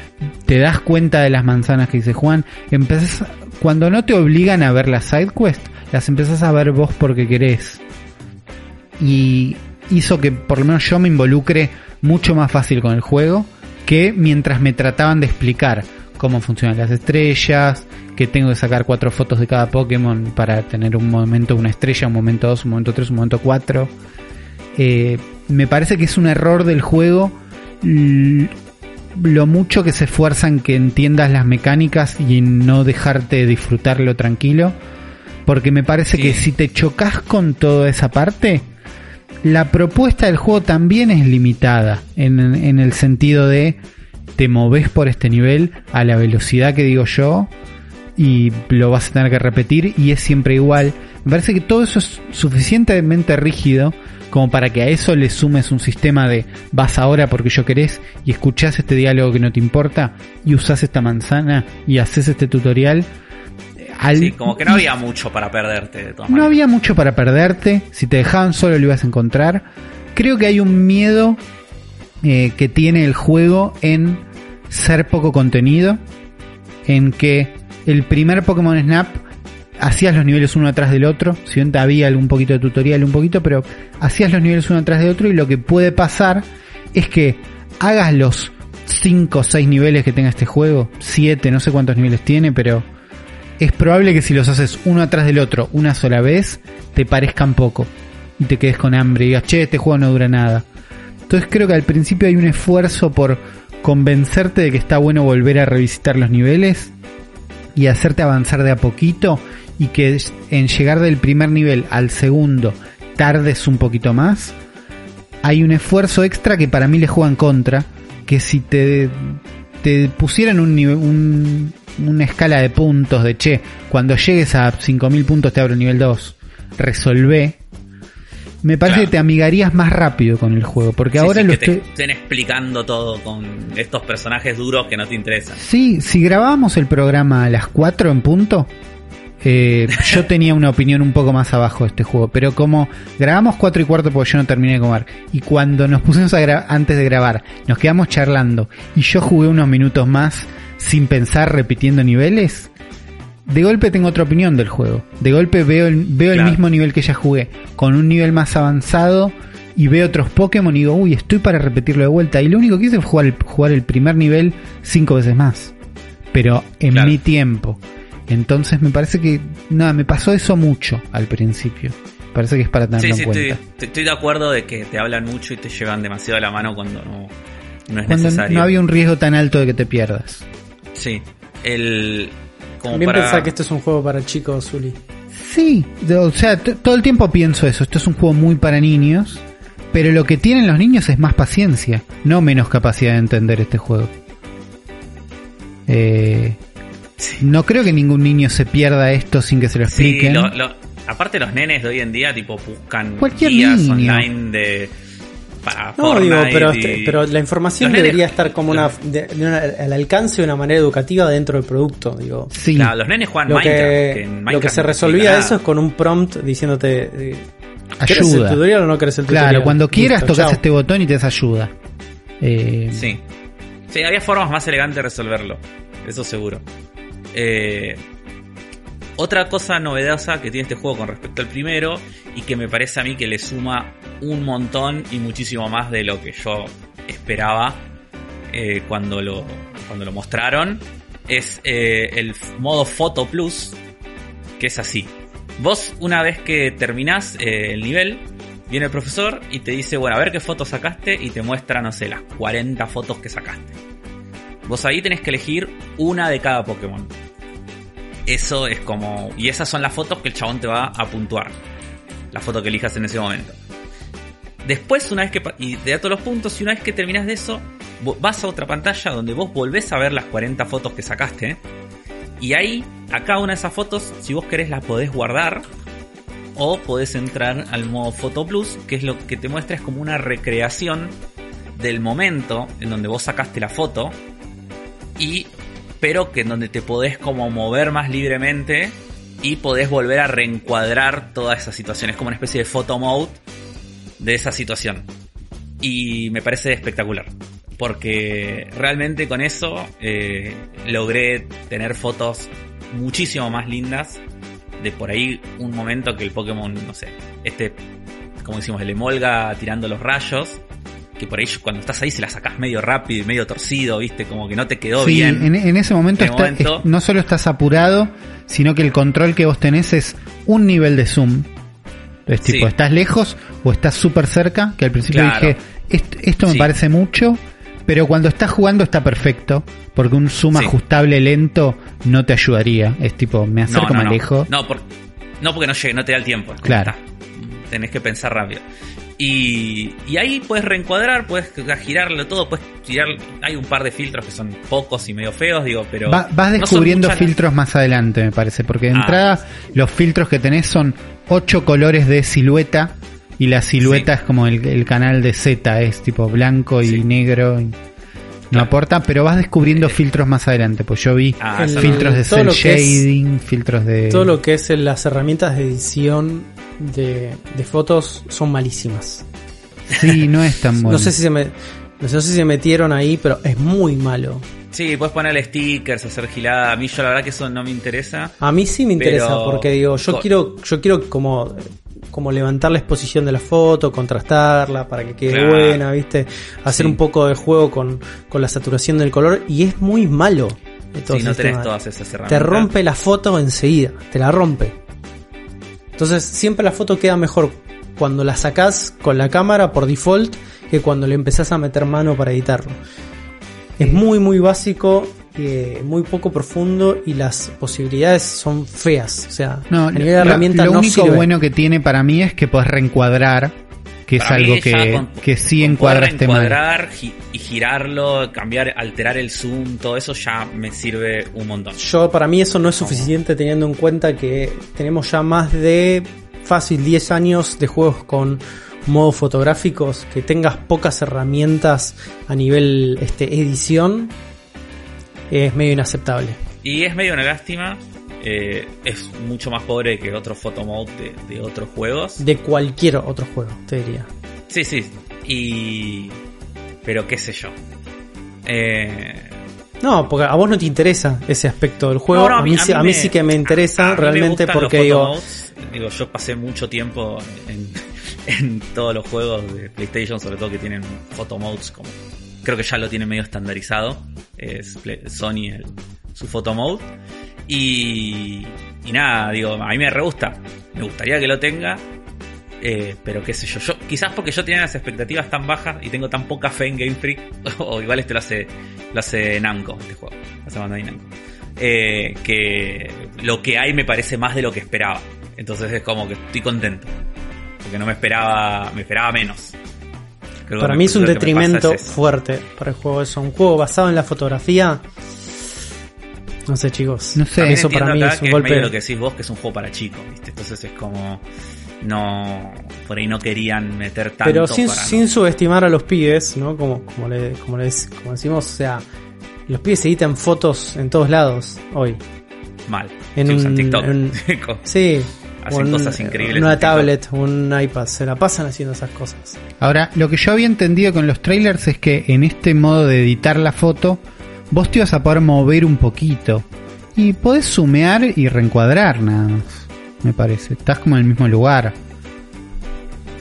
te das cuenta de las manzanas que dice Juan, empezás, cuando no te obligan a ver las side quest, las empezás a ver vos porque querés. Y hizo que por lo menos yo me involucre mucho más fácil con el juego que mientras me trataban de explicar cómo funcionan las estrellas, que tengo que sacar cuatro fotos de cada Pokémon para tener un momento una estrella, un momento 2, un momento 3, un momento 4. Eh, me parece que es un error del juego lo mucho que se esfuerzan que entiendas las mecánicas y en no dejarte disfrutarlo tranquilo. Porque me parece Sí. que si te chocas con toda esa parte, la propuesta del juego también es limitada. En, en el sentido de te moves por este nivel a la velocidad que digo yo y lo vas a tener que repetir y es siempre igual. Me parece que todo eso es suficientemente rígido como para que a eso le sumes un sistema de vas ahora porque yo querés y escuchás este diálogo que no te importa y usás esta manzana y haces este tutorial. Al- Sí, como que no había mucho para perderte de todas no había mucho para perderte. Si te dejaban solo lo ibas a encontrar. Creo que hay un miedo eh, que tiene el juego en ser poco contenido. En que el primer Pokémon Snap hacías los niveles uno atrás del otro. Si bien había algún poquito de tutorial, un poquito, pero hacías los niveles uno atrás de otro. Y lo que puede pasar es que hagas los 5 o 6 niveles que tenga este juego. 7, no sé cuántos niveles tiene, pero es probable que si los haces uno atrás del otro una sola vez, te parezcan poco. Y te quedes con hambre y digas, che, este juego no dura nada. Entonces creo que al principio hay un esfuerzo por convencerte de que está bueno volver a revisitar los niveles y hacerte avanzar de a poquito y que en llegar del primer nivel al segundo tardes un poquito más. Hay un esfuerzo extra que para mí le juega en contra, que si te, te pusieran un, un- una escala de puntos de che, cuando llegues a 5000 puntos te abro nivel 2, resolvé. Me parece Claro. que te amigarías más rápido con el juego, porque Sí, ahora sí, lo que te estoy... estén explicando todo con estos personajes duros que no te interesan. Sí, si grabábamos el programa a las 4 en punto, eh, yo tenía una opinión un poco más abajo de este juego. Pero como grabamos 4 y cuarto porque yo no terminé de comer, y cuando nos pusimos a antes de grabar, nos quedamos charlando, y yo jugué unos minutos más sin pensar, repitiendo niveles, de golpe tengo otra opinión del juego. De golpe veo el, veo el mismo nivel que ya jugué, con un nivel más avanzado. Y veo otros Pokémon y digo, uy, estoy para repetirlo de vuelta. Y lo único que hice fue jugar el, jugar el primer nivel cinco veces más. Pero en Claro. mi tiempo. Entonces me parece que, nada, me pasó eso mucho al principio. Parece que es para tenerlo Sí, en sí, cuenta. estoy- estoy de acuerdo de que te hablan mucho y te llevan demasiado a la mano cuando no, no es Cuando necesario. no había un riesgo tan alto de que te pierdas. Sí, el... Como También para... pensar que esto es un juego para chicos, Zuli. Sí, o sea, todo el tiempo pienso eso. Esto es un juego muy para niños. Pero lo que tienen los niños es más paciencia, no menos capacidad de entender este juego. Eh, no creo que ningún niño se pierda esto sin que se lo Sí, expliquen. lo- lo- aparte los nenes de hoy en día tipo buscan Cualquier guías niño. online de... Para No, digo, Fortnite pero, y- este- pero la información Los nenes- debería estar como una, de- de una- al alcance de una manera educativa dentro del producto. Digo, Sí, Claro, los nenes juegan lo Minecraft. que, que en lo que Minecraft se resolvía eso es con un prompt diciéndote eh, ¿querés el ayuda. tutorial o no querés el tutorial? Claro, cuando quieras Listo, tocas chao. este botón y te das ayuda. Eh, Sí. Sí, había formas más elegantes de resolverlo. Eso seguro. Eh, otra cosa novedosa que tiene este juego con respecto al primero y que me parece a mí que le suma un montón y muchísimo más de lo que yo esperaba eh, cuando, lo, cuando lo mostraron es eh, el modo Photo Plus que es así. Vos una vez que terminás el nivel viene el profesor y te dice, bueno, a ver qué fotos sacaste y te muestra, no sé, las 40 fotos que sacaste. Vos ahí tenés que elegir una de cada Pokémon. Eso es como... Y esas son las fotos que el chabón te va a puntuar. La foto que elijas en ese momento. Después, una vez que... Y te da todos los puntos y una vez que terminas de eso, vas a otra pantalla donde vos volvés a ver las 40 fotos que sacaste. Y ahí, a cada una de esas fotos, si vos querés, las podés guardar. O podés entrar al modo Photo Plus, que es lo que te muestra es como una recreación del momento en donde vos sacaste la foto. Y pero que en donde te podés como mover más libremente y podés volver a reencuadrar toda esa situación. Es como una especie de photo mode de esa situación. Y me parece espectacular. Porque realmente con eso eh, logré tener fotos muchísimo más lindas. De por ahí un momento que el Pokémon, no sé, este, como decimos, el emolga tirando los rayos que por ahí cuando estás ahí se la sacas medio rápido y medio torcido, viste, como que no te quedó sí, bien. En, en ese momento, no solo estás apurado, sino que el control que vos tenés es un nivel de zoom. Es tipo, estás lejos o estás súper cerca, que al principio dije, esto, me parece mucho, pero cuando estás jugando está perfecto, porque un zoom ajustable lento no te ayudaría. Es tipo, me acerco, no, me alejo. No, no, porque no llegue, no te da el tiempo. Claro. Tenés que pensar rápido. Y, ahí puedes reencuadrar, puedes girarlo todo, puedes girar. Hay un par de filtros que son pocos y medio feos, digo, pero. vas descubriendo filtros más adelante, me parece, porque de ah. entrada los filtros que tenés son ocho colores de silueta y la silueta es como el, canal de Z, es tipo blanco y negro. No aporta, pero vas descubriendo eh. filtros más adelante. Pues yo vi ah, filtros de cel shading, filtros de. Todo lo que es las herramientas de edición de, fotos son malísimas. Sí, no es tan <laughs> bueno. no sé si se me, no sé si se metieron ahí, pero es muy malo. Sí, puedes ponerle stickers, hacer gilada. A mí yo la verdad que eso no me interesa. A mí sí me interesa porque digo, yo quiero, yo quiero como, como levantar la exposición de la foto, contrastarla para que quede buena, ¿viste? Hacer un poco de juego con, con la saturación del color y es muy malo. Si no tenés todas esas herramientas. Te rompe la foto enseguida, te la rompe. Entonces siempre la foto queda mejor cuando la sacás con la cámara por default que cuando le empezás a meter mano para editarlo. Es muy muy básico, eh, muy poco profundo y las posibilidades son feas. O sea, no, a nivel de herramientas lo, único bueno que tiene para mí es que puedes reencuadrar que es algo que, que sí encuadra este encuadrar y girarlo, cambiar, alterar el zoom, todo eso ya me sirve un montón. Yo, para mí eso no es suficiente teniendo en cuenta que tenemos ya más de fácil 10 años de juegos con modos fotográficos, que tengas pocas herramientas a nivel este, edición, es medio inaceptable. Y es medio una lástima eh, es mucho más pobre que otros photomode de, de otros juegos. De cualquier otro juego, te diría. Sí, sí. Y. Pero qué sé yo. Eh... No, porque a vos no te interesa ese aspecto del juego. a, mí, a, mí, sí que me interesa realmente porque digo... digo. Yo pasé mucho tiempo en, <laughs> en, todos los juegos de PlayStation, sobre todo que tienen photomodes como. Creo que ya lo tiene medio estandarizado. Es Sony el, su photomode. Y, y nada, digo, a mí me re gusta. Me gustaría que lo tenga. Eh, pero qué sé yo, quizás porque yo tenía las expectativas tan bajas y tengo tan poca fe en Game Freak, <laughs> o igual este lo hace, lo hace Namco, este juego, hace Namco, eh, que lo que hay me parece más de lo que esperaba. Entonces es como que estoy contento, porque no me esperaba, me esperaba menos. Para mí es un detrimento fuerte para el juego eso, un juego basado en la fotografía no sé, chicos. No sé. Eso para mí es un golpe. Es lo que decís vos, que es un juego para chicos, ¿viste? Entonces es como. No. Por ahí no querían meter tanto. Pero sin, sin subestimar a los pibes, ¿no? Como, como, le, como, como decimos, o sea. Los pibes se editan fotos en todos lados hoy. Mal. En un, TikTok. <laughs> sí. Hacen cosas increíbles. Una tablet, un iPad, se la pasan haciendo esas cosas. Ahora, lo que yo había entendido con los trailers es que en este modo de editar la foto, vos te vas a poder mover un poquito. Y podés sumear y reencuadrar nada más, me parece. Estás como en el mismo lugar.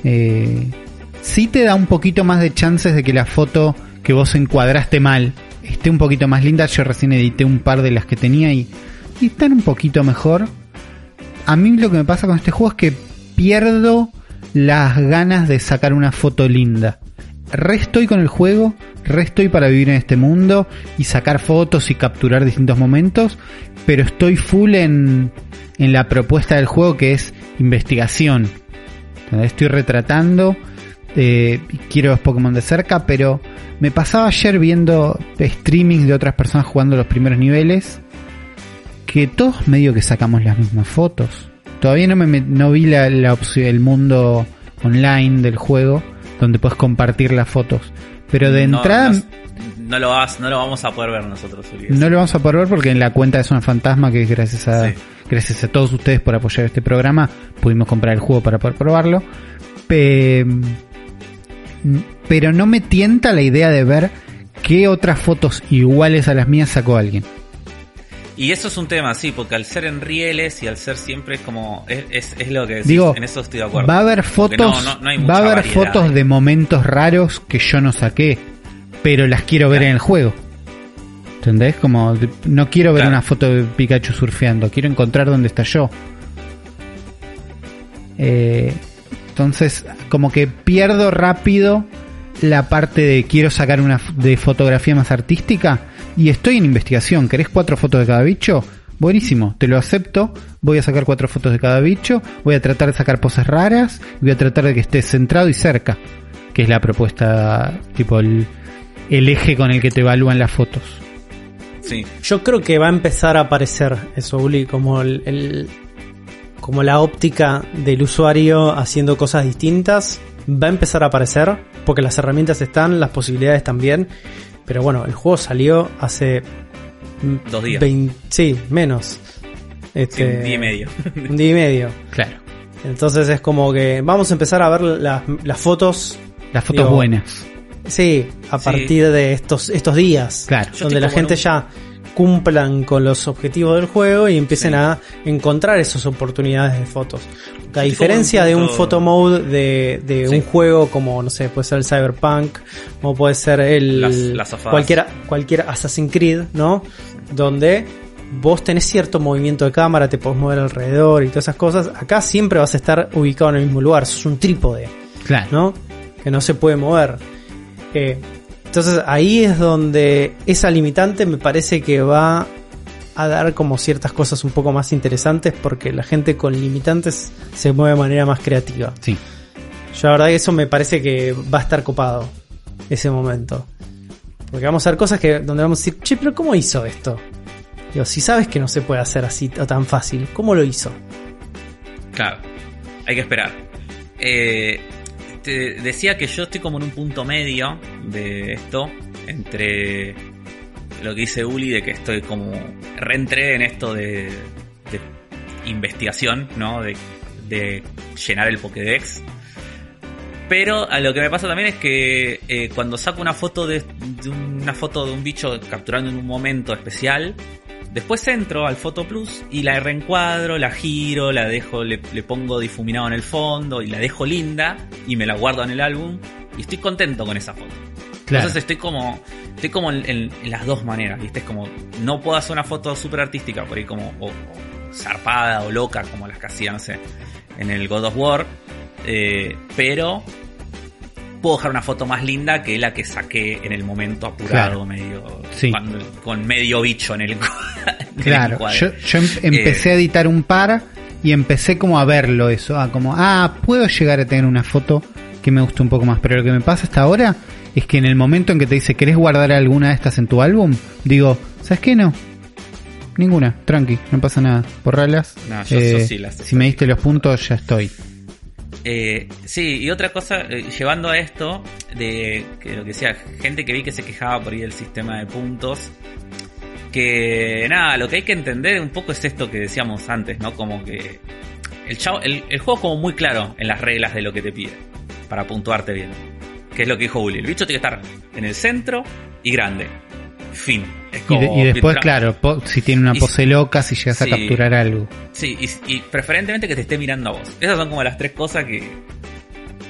Eh, sí te da un poquito más de chances de que la foto que vos encuadraste mal esté un poquito más linda. Yo recién edité un par de las que tenía y, y están un poquito mejor. A mí lo que me pasa con este juego es que pierdo las ganas de sacar una foto linda. re estoy con el juego, re estoy para vivir en este mundo y sacar fotos y capturar distintos momentos, pero estoy full en, en la propuesta del juego que es investigación. Estoy retratando, eh, quiero los Pokémon de cerca, pero me pasaba ayer viendo streamings de otras personas jugando los primeros niveles, que todos medio que sacamos las mismas fotos. Todavía no, me, no vi la, la opción, el mundo online del juego donde puedes compartir las fotos. Pero de No, entrada no, no lo vas, no lo vamos a poder ver nosotros, no lo vamos a poder ver porque en la cuenta de Zona Fantasma, que es gracias a, Sí. gracias a todos ustedes por apoyar este programa, pudimos comprar el juego para poder probarlo. Pe- pero no me tienta la idea de ver qué otras fotos iguales a las mías sacó alguien. Y eso es un tema, sí, porque al ser en rieles y al ser siempre es como. Es, es, es lo que decís, Digo, en eso estoy de acuerdo. va a haber fotos, no- no- no hay va a haber variedad. fotos de momentos raros que yo no saqué, pero las quiero ver Claro. en el juego. ¿Entendés? Como no quiero ver Claro. una foto de Pikachu surfeando, quiero encontrar dónde está yo. Eh, entonces, como que pierdo rápido la parte de quiero sacar una de fotografía más artística y estoy en investigación. ¿Querés cuatro fotos de cada bicho? Buenísimo, te lo acepto. Voy a sacar cuatro fotos de cada bicho. Voy a tratar de sacar poses raras. Voy a tratar de que esté centrado y cerca. Que es la propuesta, tipo el, el eje con el que te evalúan las fotos. Sí, Yo creo que va a empezar a aparecer eso, Uli, como el, el- como la óptica del usuario haciendo cosas distintas. Va a empezar a aparecer porque las herramientas están, las posibilidades también. Pero bueno, el juego salió hace Dos días. 20 sí, menos. sí, Este, un día y medio. Un día y medio. Claro. Entonces es como que vamos a empezar a ver las, las fotos. Las fotos Digo, buenas. Sí, a Sí. partir de estos, estos días. Claro. Donde la gente un- ya cumplan con los objetivos del juego y empiecen Sí. a encontrar esas oportunidades de fotos. A diferencia en de un photo mode de, de Sí. un juego como, no sé, puede ser el Cyberpunk o puede ser el Las- las cualquier, cualquier Assassin's Creed, ¿no? Donde vos tenés cierto movimiento de cámara, te podés mover alrededor y todas esas cosas. Acá siempre vas a estar ubicado en el mismo lugar, sos un trípode. Claro. ¿no? Que no se puede mover. Eh, entonces ahí es donde esa limitante me parece que va a dar como ciertas cosas un poco más interesantes porque la gente con limitantes se mueve de manera más creativa. Sí. Yo la verdad que eso me parece que va a estar copado ese momento. Porque vamos a ver cosas que donde vamos a decir, che, pero ¿cómo hizo esto? Digo, si sabes que no se puede hacer así o tan fácil, ¿cómo lo hizo? Claro, hay que esperar. Eh, te decía que yo estoy como en un punto medio de esto, entre lo que dice Uli, de que estoy como reentré en esto de, de investigación, ¿no? De, de llenar el Pokédex. Pero a lo que me pasa también es que eh, cuando saco una foto de una foto de un bicho capturando en un momento especial, después entro al Photo Plus y la reencuadro, la giro, la dejo, le, le pongo difuminado en el fondo y la dejo linda y me la guardo en el álbum y estoy contento con esa foto. Claro. Entonces estoy como, estoy como en, en- en las dos maneras, ¿viste? Es como, no puedo hacer una foto súper artística por ahí como, o, o zarpada o loca como las que hacía, no sé, en el God of War, eh, pero puedo dejar una foto más linda que la que saqué en el momento apurado, Claro. medio, Sí. cuando- con medio bicho en el, <laughs> en el Claro, yo, yo em- empecé Eh, a editar un par y empecé como a verlo eso, ah, como, ah, puedo llegar a tener una foto que me guste un poco más, pero lo que me pasa hasta ahora es que en el momento en que te dice, ¿querés guardar alguna de estas en tu álbum? Digo, ¿sabes qué? No. Ninguna, tranqui, no pasa nada, borralas. No, yo Eh, sí las si me diste los puntos, ya estoy. Eh, sí, y otra cosa, eh, llevando a esto, de que lo que decía, gente que vi que se quejaba por ahí del sistema de puntos, que nada, lo que hay que entender un poco es esto que decíamos antes, ¿no? Como que el, chavo, el, el juego es como muy claro en las reglas de lo que te pide para puntuarte bien. Que es lo que dijo Uli, el bicho tiene que estar en el centro y grande. Fin. Es Y, como de- y después, claro, si tiene una y- pose loca, si llegas sí. a capturar algo. Sí, y, y preferentemente que te esté mirando a vos. Esas son como las tres cosas que,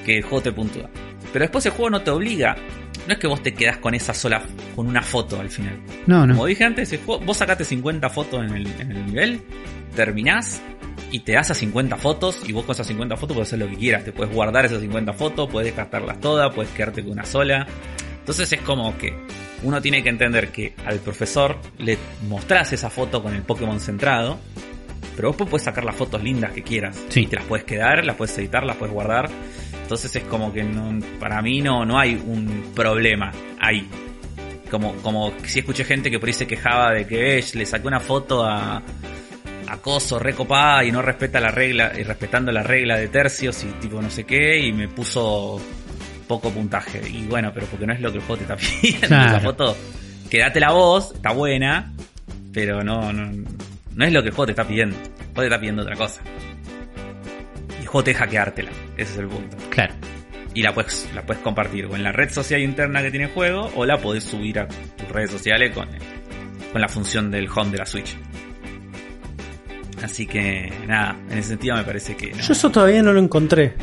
que el juego te puntúa. Pero después el juego no te obliga. No es que vos te quedás con esa sola, con una foto al final. No, no. Como dije antes, el juego- vos sacaste 50 fotos en el, en el nivel, terminás y te das a 50 fotos y vos con esas 50 fotos puedes hacer lo que quieras. Te puedes guardar esas 50 fotos, puedes descartarlas todas, puedes quedarte con una sola. Entonces es como que uno tiene que entender que al profesor le mostrás esa foto con el Pokémon centrado, pero vos puedes sacar las fotos lindas que quieras. Sí. Y te las puedes quedar, las puedes editar, las puedes guardar. Entonces es como que no, para mí no, no hay un problema ahí. Como, como si escuché gente que por ahí se quejaba de que "Eh, le sacó una foto a, acoso, recopada y no respeta la regla, y respetando la regla de tercios y tipo no sé qué, y me puso poco puntaje. Y bueno, pero porque no es lo que el juego te está <laughs> pidiendo. Claro. La foto, quédate la voz, está buena, pero no, no, no es lo que el juego te está pidiendo. El juego te está pidiendo otra cosa. Y el juego te deja quedártela, ese es el punto. Claro. Y la puedes, la puedes compartir o en la red social interna que tiene el juego, o la podés subir a tus redes sociales con, con la función del home de la Switch. Así que nada, en ese sentido me parece que no. Yo eso todavía no lo encontré.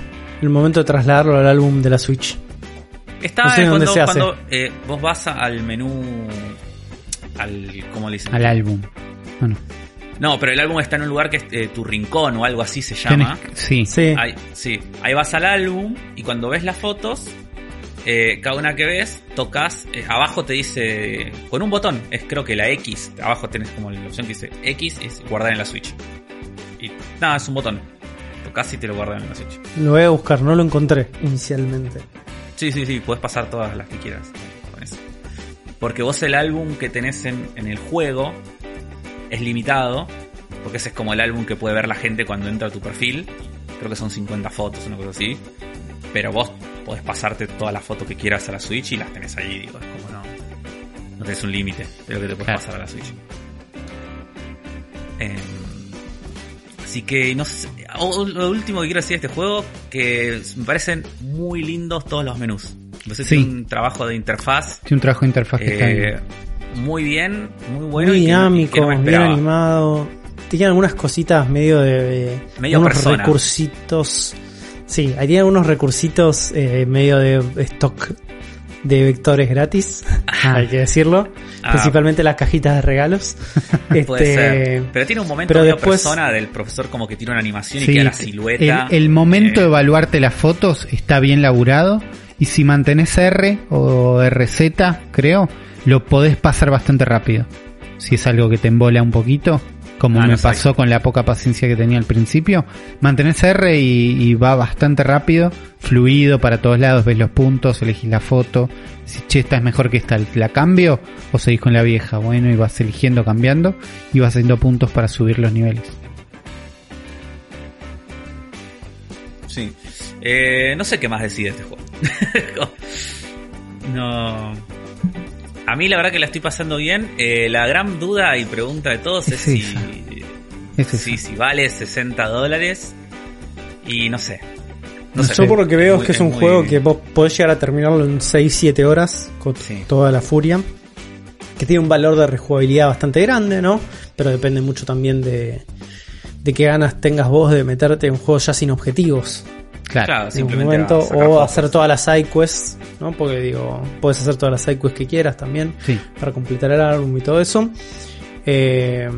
El momento de trasladarlo al álbum de la Switch. Está no sé eh, dónde cuando, se hace. cuando, eh, vos vas al menú. Al. ¿Cómo le dicen? Al álbum. Bueno, No, pero el álbum está en un lugar que es eh, tu rincón o algo así se llama. tenés- sí. Sí. Ahí, sí, ahí vas al álbum y cuando ves las fotos, eh, cada una que ves, tocas, eh, abajo te dice, con un botón, es creo que la X, abajo tenés como la opción que dice X es guardar en la Switch. Y nada, es un botón. Tocas y te lo guardan en la Switch. Lo voy a buscar, no lo encontré inicialmente. Sí, sí, sí, puedes pasar todas las que quieras con eso. Porque vos el álbum que tenés en, en el juego es limitado, porque ese es como el álbum que puede ver la gente cuando entra a tu perfil. Creo que son 50 fotos, una cosa así. Pero vos podés pasarte todas las fotos que quieras a la Switch y las tenés ahí, digo, es como no. No tenés un límite de lo que te puedes Claro. pasar a la Switch. Em, Así que no sé. Lo último que quiero decir de este juego, que me parecen muy lindos todos los menús. No sé si Sí. un trabajo de interfaz Tiene un trabajo de interfaz que está eh, bien. muy bien, muy bueno. Muy que dinámico, que no me bien animado. Tiene algunas cositas medio de. Medio unos recursitos. Sí, ahí tiene algunos recursitos eh, medio de stock de vectores gratis, Ah. <laughs> hay que decirlo. Ah. Principalmente las cajitas de regalos. <laughs> Puede Este, ser. Pero tiene un momento pero medio después- persona del profesor como que tiene una animación y queda la el, silueta. el momento eh, de evaluarte las fotos está bien laburado. Y si mantenés R o RZ, creo, lo podés pasar bastante rápido. Si es algo que te embola un poquito, como Ah, me no pasó con la poca paciencia que tenía al principio, mantenés R y, y va bastante rápido, fluido para todos lados, ves los puntos, elegís la foto. Si che, esta es mejor que esta, ¿la cambio? O seguís con la vieja, bueno, y vas eligiendo, cambiando, y vas haciendo puntos para subir los niveles. Sí. Eh, no sé qué más decir de este juego. <laughs> no. A mí la verdad que la estoy pasando bien. Eh, la gran duda y pregunta de todos es Es si. Es si, si vale 60 dólares. Y no sé. No sé. Yo por lo que veo es, que es un muy- juego que vos podés llegar a terminarlo en 6-7 horas con Sí. toda la furia. Que tiene un valor de rejugabilidad bastante grande, ¿no? Pero depende mucho también de, de qué ganas tengas vos de meterte en un juego ya sin objetivos. Claro. Claro, En un simplemente momento, o fotos. hacer todas las side quests, ¿no? Porque digo, puedes hacer todas las side quests que quieras también Sí. para completar el álbum y todo eso. Eh,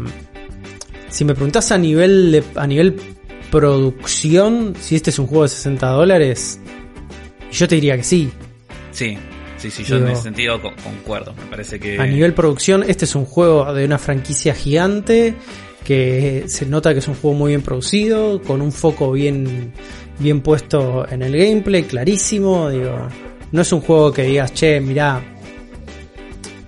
si me preguntas a nivel de, a nivel producción, si este es un juego de 60 dólares, yo te diría que sí. Sí, sí, sí, yo Digo- en ese sentido con- concuerdo. Me parece que. A nivel producción, este es un juego de una franquicia gigante que se nota que es un juego muy bien producido, con un foco bien, bien puesto en el gameplay, clarísimo. Digo, no es un juego que digas, che, mirá,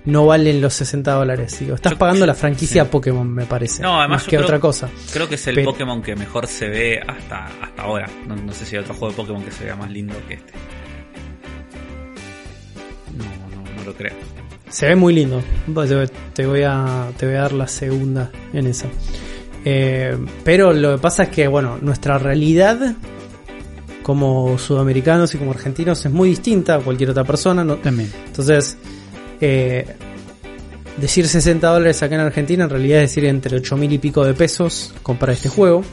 no valen los 60 dólares. Digo, estás Yo- pagando la franquicia sí. Pokémon, me parece. No, además más yo que creo- otra cosa. Creo que es el Pero- Pokémon que mejor se ve hasta, hasta ahora. No, no sé si hay otro juego de Pokémon que se vea más lindo que este. No, no, no lo creo. Se ve muy lindo. Te, voy a, te voy a dar la segunda en esa. Eh, pero lo que pasa es que, bueno, nuestra realidad como sudamericanos y como argentinos es muy distinta a cualquier otra persona. ¿no? También. Entonces, eh, decir 60 dólares acá en Argentina en realidad es decir entre 8 mil y pico de pesos comprar este juego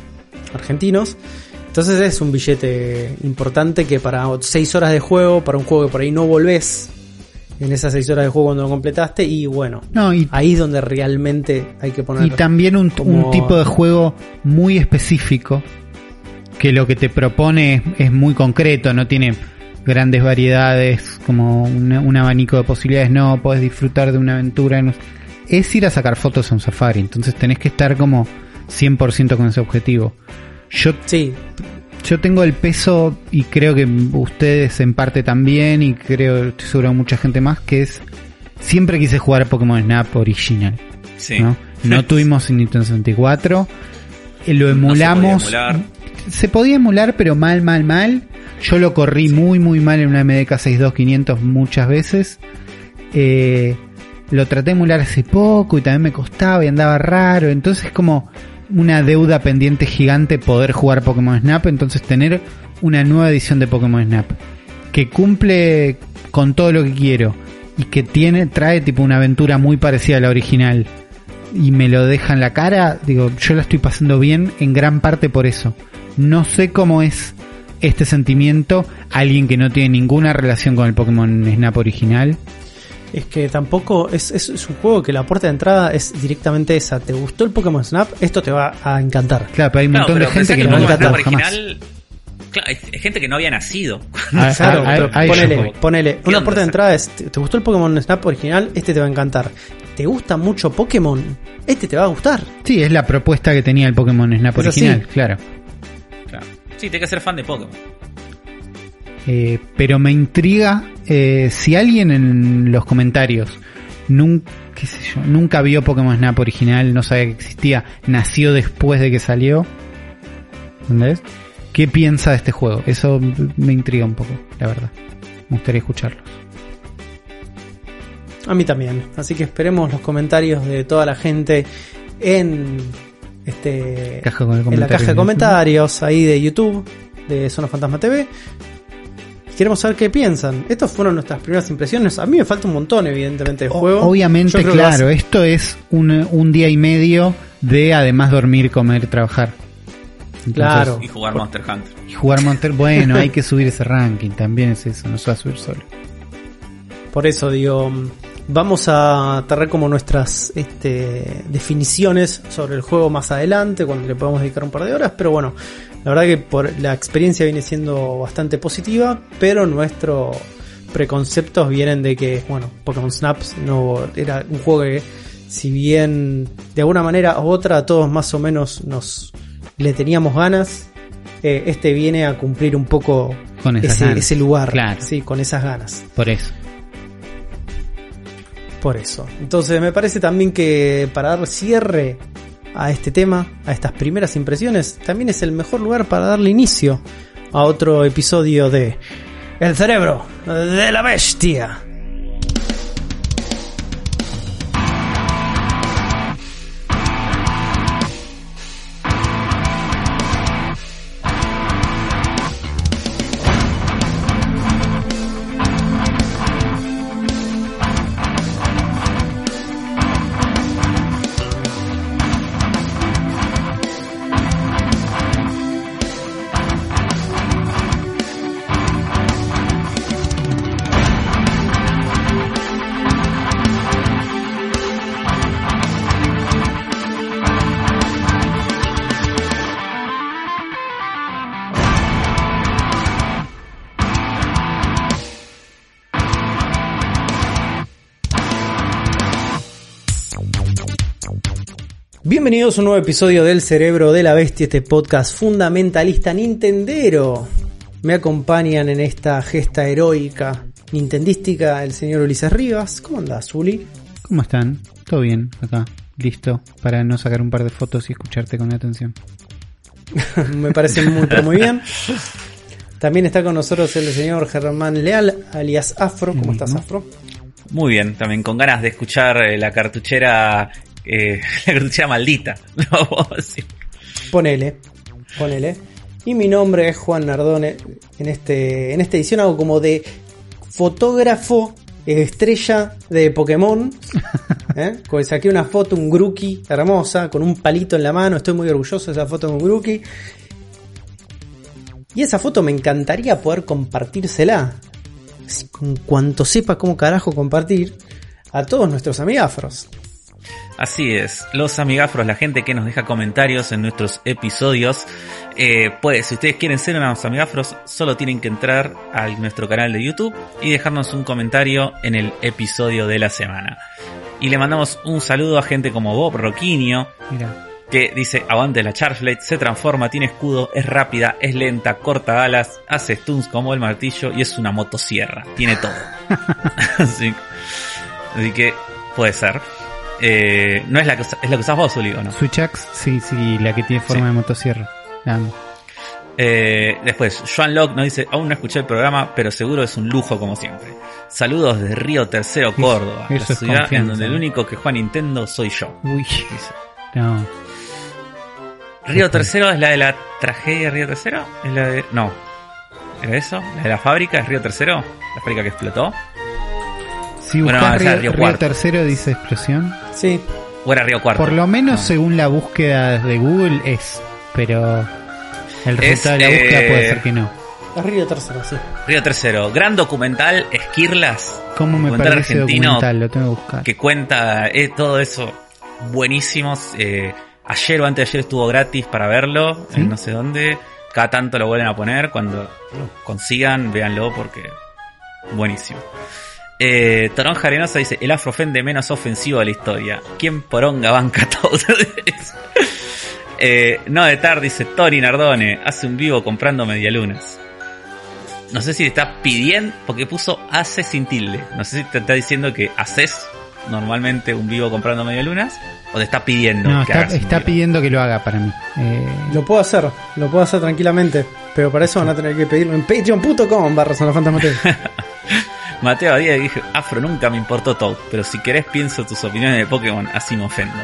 argentinos. Entonces es un billete importante que para 6 horas de juego, para un juego que por ahí no volvés en esas 6 horas de juego cuando lo completaste y bueno, No, y, ahí es donde realmente hay que poner... y también un, como- un tipo de juego muy específico que lo que te propone es, es muy concreto, no tiene grandes variedades, como un abanico de posibilidades, no, podés disfrutar de una aventura. no- Es ir a sacar fotos a un safari, entonces tenés que estar como 100% con ese objetivo. Yo Sí, Yo tengo el peso y creo que ustedes en parte también y creo, estoy seguro de mucha gente más, que es siempre quise jugar a Pokémon Snap original. Sí. ¿no? <laughs> no tuvimos en Nintendo 64, eh, lo emulamos. Se podía emular, pero mal, mal, mal. Yo lo corrí muy, muy mal en una MDK 62500 muchas veces. Eh, lo traté de emular hace poco y también me costaba y andaba raro. Entonces es como una deuda pendiente gigante poder jugar Pokémon Snap. Entonces tener una nueva edición de Pokémon Snap que cumple con todo lo que quiero y que tiene trae tipo una aventura muy parecida a la original y me lo deja en la cara, digo, yo la estoy pasando bien en gran parte por eso. No sé cómo es este sentimiento alguien que no tiene ninguna relación con el Pokémon Snap original. es que tampoco es, es, es un juego que la puerta de entrada es directamente esa. ¿Te gustó el Pokémon Snap? Esto te va a encantar. Claro, pero hay un Claro, montón de gente que no jugó Snap jamás. Claro, hay gente que no había nacido. A- <laughs> Claro, a- a- pero a ello ponele, ponele. ¿Qué Una puerta de entrada es, ¿te te gustó el Pokémon Snap original? Este te va a encantar. ¿Te gusta mucho Pokémon? Este te va a gustar. Sí, es la propuesta que tenía el Pokémon Snap Es original, claro. Claro. Sí, tiene que ser fan de Pokémon. Eh, pero me intriga eh, si alguien en los comentarios nunca, qué sé yo, nunca vio Pokémon Snap original, no sabía que existía, nació después de que salió. ¿Entendés? ¿Qué piensa de este juego? Eso me intriga un poco, la verdad. Me gustaría escucharlos. A mí también. Así que esperemos los comentarios de toda la gente en este Caja con el en la caja de comentarios ahí de YouTube de Zona Fantasma TV. Queremos saber qué piensan. Estas fueron nuestras primeras impresiones. A mí me falta un montón, evidentemente, de juego. Obviamente, claro, esto es un, un día y medio de además dormir, comer, trabajar. Entonces, Claro. Y jugar Monster Hunter. Y jugar Monster, bueno, hay que subir ese ranking, también es eso, no se va a subir solo. Por eso digo, vamos a tener como nuestras este, definiciones sobre el juego más adelante, cuando le podamos dedicar un par de horas, pero bueno, la verdad que por la experiencia viene siendo bastante positiva, pero nuestros preconceptos vienen de que, bueno, Pokémon Snaps no era un juego que, si bien de alguna manera u otra a todos más o menos nos le teníamos ganas, eh, este viene a cumplir un poco Con ese, ese lugar, Claro. sí, con esas ganas. Por eso. Por eso. Entonces me parece también que para dar cierre a este tema, a estas primeras impresiones, también es el mejor lugar para darle inicio a otro episodio de El cerebro de la bestia. Bienvenidos a un nuevo episodio del Cerebro de la Bestia, este podcast fundamentalista nintendero. Me acompañan en esta gesta heroica nintendística el señor Ulises Rivas. ¿Cómo andás, Uli? ¿Cómo están? ¿Todo bien? Acá, listo, para no sacar un par de fotos y escucharte con atención. <laughs> Me parece muy, pero muy bien. También está con nosotros el señor Germán Leal, alias Afro. ¿Cómo estás, Afro? Muy bien, también con ganas de escuchar eh, la cartuchera. Eh, <laughs> la cartuchera maldita. Lo <laughs> vamos a decir. Ponele, ponele. Y mi nombre es Juan Nardone. En, este, en esta edición hago como de fotógrafo estrella de Pokémon. <laughs> ¿eh? Saqué una foto, un Grookey hermosa, con un palito en la mano. Estoy muy orgulloso de esa foto con Grookey. Y esa foto me encantaría poder compartírsela en cuanto sepa cómo carajo compartir, a todos nuestros amigafros. Así es, los amigafros, la gente que nos deja comentarios en nuestros episodios, eh, pues si ustedes quieren ser unos amigafros, solo tienen que entrar a nuestro canal de YouTube y dejarnos un comentario en el episodio de la semana. Y le mandamos un saludo a gente como Bob Roquinio, Mira. que dice, aguante la Chargeblade, se transforma, tiene escudo, es rápida, es lenta, corta alas, hace stuns como el martillo y es una motosierra, tiene todo. <laughs> <laughs> así, así que puede ser. Eh, no es la que es la que usas vos, Uli, ¿o no? Switchax, sí, sí, la que tiene forma Sí. de motosierra. Eh, después, Joan Locke nos dice, aún no escuché el programa, pero seguro es un lujo como siempre. Saludos de Río Tercero, Córdoba, eso la ciudad en donde el único que juega Nintendo soy yo. Uy, no. Río Tercero es la de la tragedia de Río Tercero? Es la de... No. ¿Era eso? ¿La de la fábrica? ¿Es Río Tercero? ¿La fábrica que explotó? Si Bueno, buscas Río, Río. Tercero dice explosión. Sí, ¿O era Río Cuarto? Por lo menos No. según la búsqueda de Google es, pero el resultado de la eh, búsqueda puede ser que no. es Río Tercero, sí. Río Tercero. Gran documental, Esquirlas. ¿Cómo me documental parece documental? Lo tengo que buscar. que cuenta eh, todo eso buenísimos. Eh, ayer o antes de ayer estuvo gratis para verlo, ¿Sí? en no sé dónde. Cada tanto lo vuelven a poner. Cuando lo consigan, véanlo porque buenísimo. Eh, Toronja Arenosa dice: El afro ofende menos ofensivo de la historia. ¿Quién poronga banca <laughs> todo? eh, no de tar dice: Tori Nardone hace un vivo comprando medialunas. No sé si te está pidiendo, porque puso hace sin tilde. No sé si te está diciendo que haces normalmente un vivo comprando medialunas o te está pidiendo No, que está, hagas un está vivo. pidiendo que lo haga para mí. Eh, Lo puedo hacer, lo puedo hacer tranquilamente. Pero para eso van a tener que pedirlo en patreon.com barra. <laughs> Mateo Díaz dije, Afro nunca me importó Toad, pero si querés pienso tus opiniones de Pokémon, así me ofendo.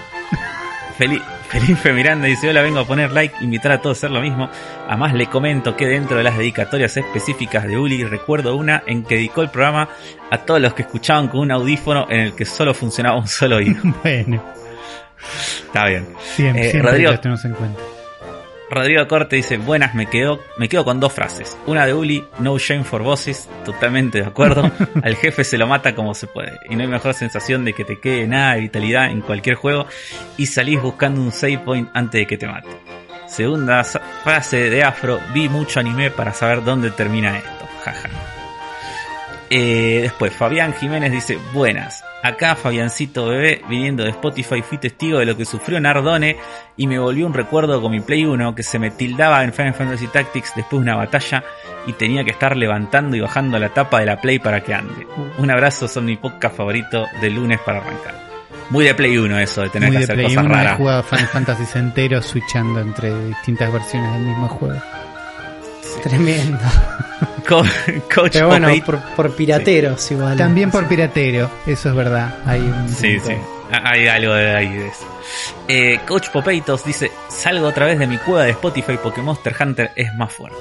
<laughs> Feli- Felipe Miranda dice, hola, vengo a poner like, invitar a todos a hacer lo mismo. Además le comento que dentro de las dedicatorias específicas de Uli, recuerdo una en que dedicó el programa a todos los que escuchaban con un audífono en el que solo funcionaba un solo oído. <laughs> bueno, Está bien. siempre, Eh, siempre Rodrigo- tenemos en cuenta. Rodrigo Corte dice, buenas, me quedo, me quedo con dos frases. Una de Uli, no shame for bosses, totalmente de acuerdo. <laughs> Al jefe se lo mata como se puede. Y no hay mejor sensación de que te quede nada de vitalidad en cualquier juego y salís buscando un save point antes de que te mate. Segunda frase de Afro, vi mucho anime para saber dónde termina esto. Jaja. Eh, después, Fabián Jiménez dice, buenas. Acá Fabiancito Bebé, viniendo de Spotify, fui testigo de lo que sufrió Nardone y me volvió un recuerdo con mi Play 1 que se me tildaba en Final Fantasy Tactics después de una batalla y tenía que estar levantando y bajando la tapa de la Play para que ande. Un abrazo, son mi podcast favorito de lunes para arrancar. Muy de Play 1 eso, de tener Muy que de hacer Play cosas 1 he raras. jugado Final Fantasy entero switchando entre distintas versiones del mismo juego. Tremendo. <laughs> Co- Coach Pero bueno, por, por pirateros igual. También por piratero, eso es verdad. Hay un Sí, punto. sí. Hay algo de ahí de eso. Eh, Coach Popeitos dice, salgo otra vez de mi cueva de Spotify porque Monster Hunter es más fuerte.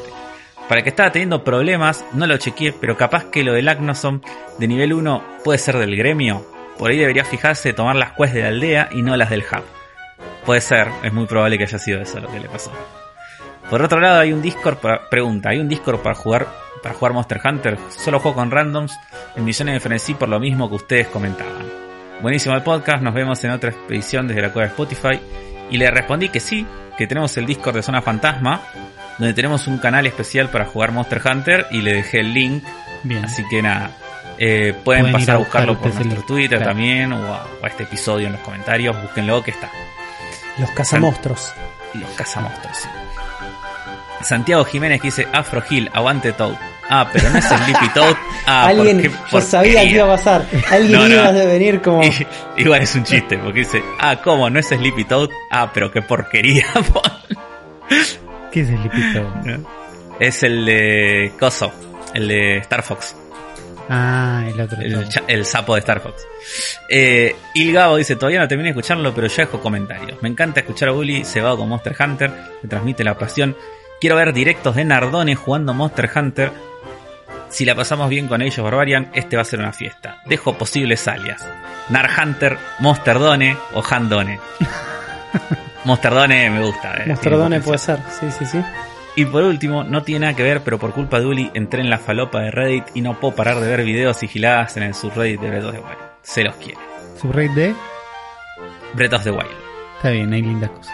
Para el que estaba teniendo problemas, no lo chequeé, pero capaz que lo del Agnosom de nivel 1 puede ser del gremio. Por ahí debería fijarse de tomar las quests de la aldea y no las del hub. Puede ser, es muy probable que haya sido eso lo que le pasó. Por otro lado, hay un Discord para, pregunta, ¿hay un Discord para jugar para jugar Monster Hunter? Solo juego con randoms en misiones de frenesí por lo mismo que ustedes comentaban. Buenísimo el podcast, nos vemos en otra expedición desde la cueva de Spotify. Y le respondí que sí, que tenemos el Discord de Zona Fantasma, donde tenemos un canal especial para jugar Monster Hunter y le dejé el link. Bien. Así que nada, eh, pueden, pasar a a buscarlo buscar por nuestro Twitter claro. también o a, o a este episodio en los comentarios, búsquenlo que está. Los cazamostros. Los cazamonstruos, sí. Santiago Jiménez que dice Afro Hill, aguante Toad. Ah, pero no es Sleepy Toad. Ah, Alguien, porque- yo sabía que iba a pasar. Alguien No, no. iba a venir como. Y- igual es un chiste, porque dice, ah, ¿cómo? ¿No es Sleepy Toad? Ah, pero qué porquería. <laughs> ¿Qué es el lipito? es el de Coso, el de Star Fox, Ah, el otro. el, el sapo de Star Fox. Eh, Ilgabo dice, todavía no terminé de escucharlo, pero ya dejo comentarios. Me encanta escuchar a Bully cebado con Monster Hunter, que transmite la pasión. Quiero ver directos de Nardone jugando Monster Hunter. Si la pasamos bien con ellos, Barbarian, este va a ser una fiesta. Dejo posibles alias. Nar Hunter, Monster Done o Handone. <laughs> Monster Done me gusta. eh, Monster tiene Done potencial. puede ser, sí, sí, sí. Y por último, no tiene nada que ver, pero por culpa de Uli entré en la falopa de Reddit y no puedo parar de ver videos sigiladas en el subreddit de Breath of the Wild. Se los quiere. Subreddit de. Breath of the Wild. Está bien, hay lindas cosas.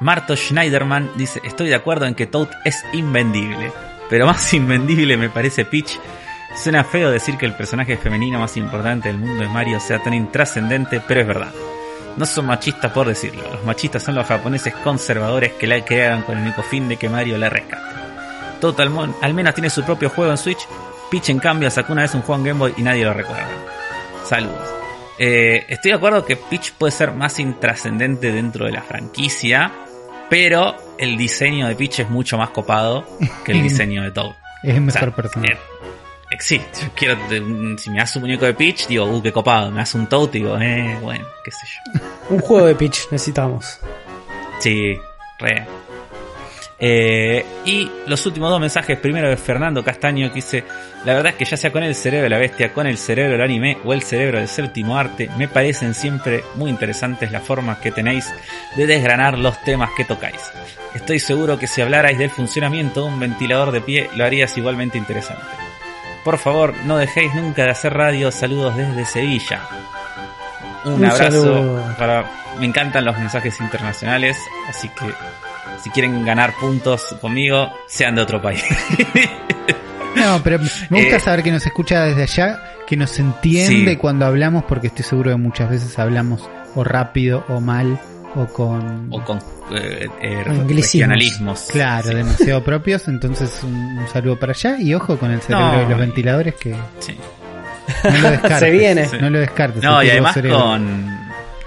Marto Schneiderman dice, estoy de acuerdo en que Toad es invendible, pero más <laughs> invendible me parece Peach. Suena feo decir que el personaje femenino más importante del mundo de Mario sea tan intrascendente, pero es verdad. No son machistas por decirlo, los machistas son los japoneses conservadores que la crearon con el único fin de que Mario la rescate. Toad al, al menos tiene su propio juego en Switch, Peach en cambio sacó una vez un juego en Game Boy y nadie lo recuerda. Saludos. Eh, estoy de acuerdo que Peach puede ser más intrascendente dentro de la franquicia, pero el diseño de Peach es mucho más copado que el <laughs> diseño de Toad. Es O mejor sea, personaje. eh, eh, sí, yo quiero, te- si me das un muñeco de Peach, digo, uh, qué copado. Me das un Toad, digo, eh, bueno, qué sé yo. Un juego de pitch necesitamos. Sí, re. Eh, y los últimos dos mensajes, primero de Fernando Castaño que dice, la verdad es que ya sea con el cerebro de la bestia, con el cerebro del anime o el cerebro del séptimo arte, me parecen siempre muy interesantes las formas que tenéis de desgranar los temas que tocáis. Estoy seguro que si hablarais del funcionamiento de un ventilador de pie, lo harías igualmente interesante. Por favor, no dejéis nunca de hacer radio. Saludos desde Sevilla. Un, Un abrazo. Para... Me encantan los mensajes internacionales, así que si quieren ganar puntos conmigo, sean de otro país. No, pero me gusta Eh, saber que nos escucha desde allá, que nos entiende Sí. cuando hablamos, porque estoy seguro que muchas veces hablamos o rápido o mal o con... o con eh, eh, regionalismos. Claro, Sí, demasiado propios, entonces un, un saludo para allá y ojo con el cerebro No, de los y- ventiladores que sí. no lo <laughs> descartes. Se viene. No lo descartes. No, y además cerebro. con,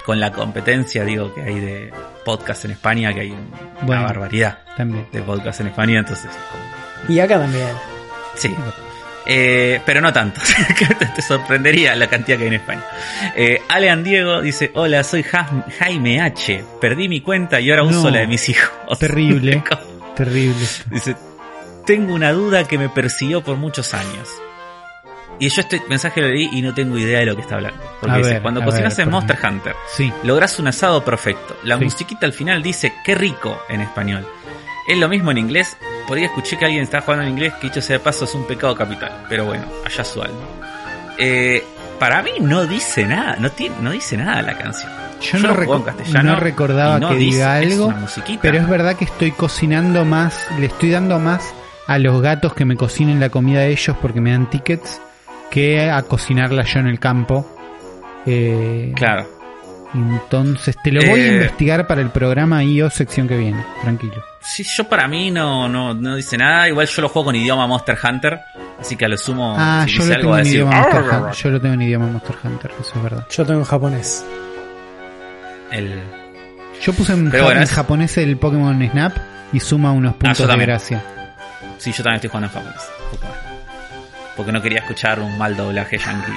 con la competencia, digo, que hay de podcast en España, que hay una Bueno. barbaridad También. de podcast en España, entonces... Y acá también. Sí. Eh, pero no tanto. <laughs> Te, te sorprendería la cantidad que hay en España. Eh, Alean Diego dice: Hola, soy Ja- Jaime H. Perdí mi cuenta y ahora No. uso la de mis hijos. <laughs> Terrible. <laughs> Terrible. dice: Tengo una duda que me persiguió por muchos años. Y yo este mensaje lo leí y no tengo idea de lo que está hablando. Porque A dice: ver, Cuando cocinas ver, en Monster. Hunter, Sí. lográs un asado perfecto. La Sí. musiquita al final dice: Qué rico en español. Es lo mismo en inglés. Por ahí escuché que alguien está jugando en inglés, que dicho sea de paso es un pecado capital. Pero bueno, allá su alma. Eh, para mí no dice nada, no, tiene, no dice nada la canción. Yo, Yo no, reco- no recordaba no que dice, diga algo, pero es verdad que estoy cocinando más, le estoy dando más a los gatos que me cocinen la comida de ellos porque me dan tickets que a cocinarla yo en el campo. Eh, Claro. Entonces te lo voy a Eh, investigar para el programa IO sección que viene, tranquilo. Sí, yo para mí no, no, no dice nada. Igual yo lo juego con idioma Monster Hunter. Así que a lo sumo. Ah, si yo lo algo a en decir, idioma Monster "Arr, Hunter. Yo lo tengo en idioma Monster Hunter, eso es verdad. Yo tengo en japonés. el- Yo puse en, Pero ja- bueno, en es- japonés el Pokémon Snap y suma unos puntos yo de gracia. Sí, yo también estoy jugando en japonés. Porque no quería escuchar un mal doblaje yankee.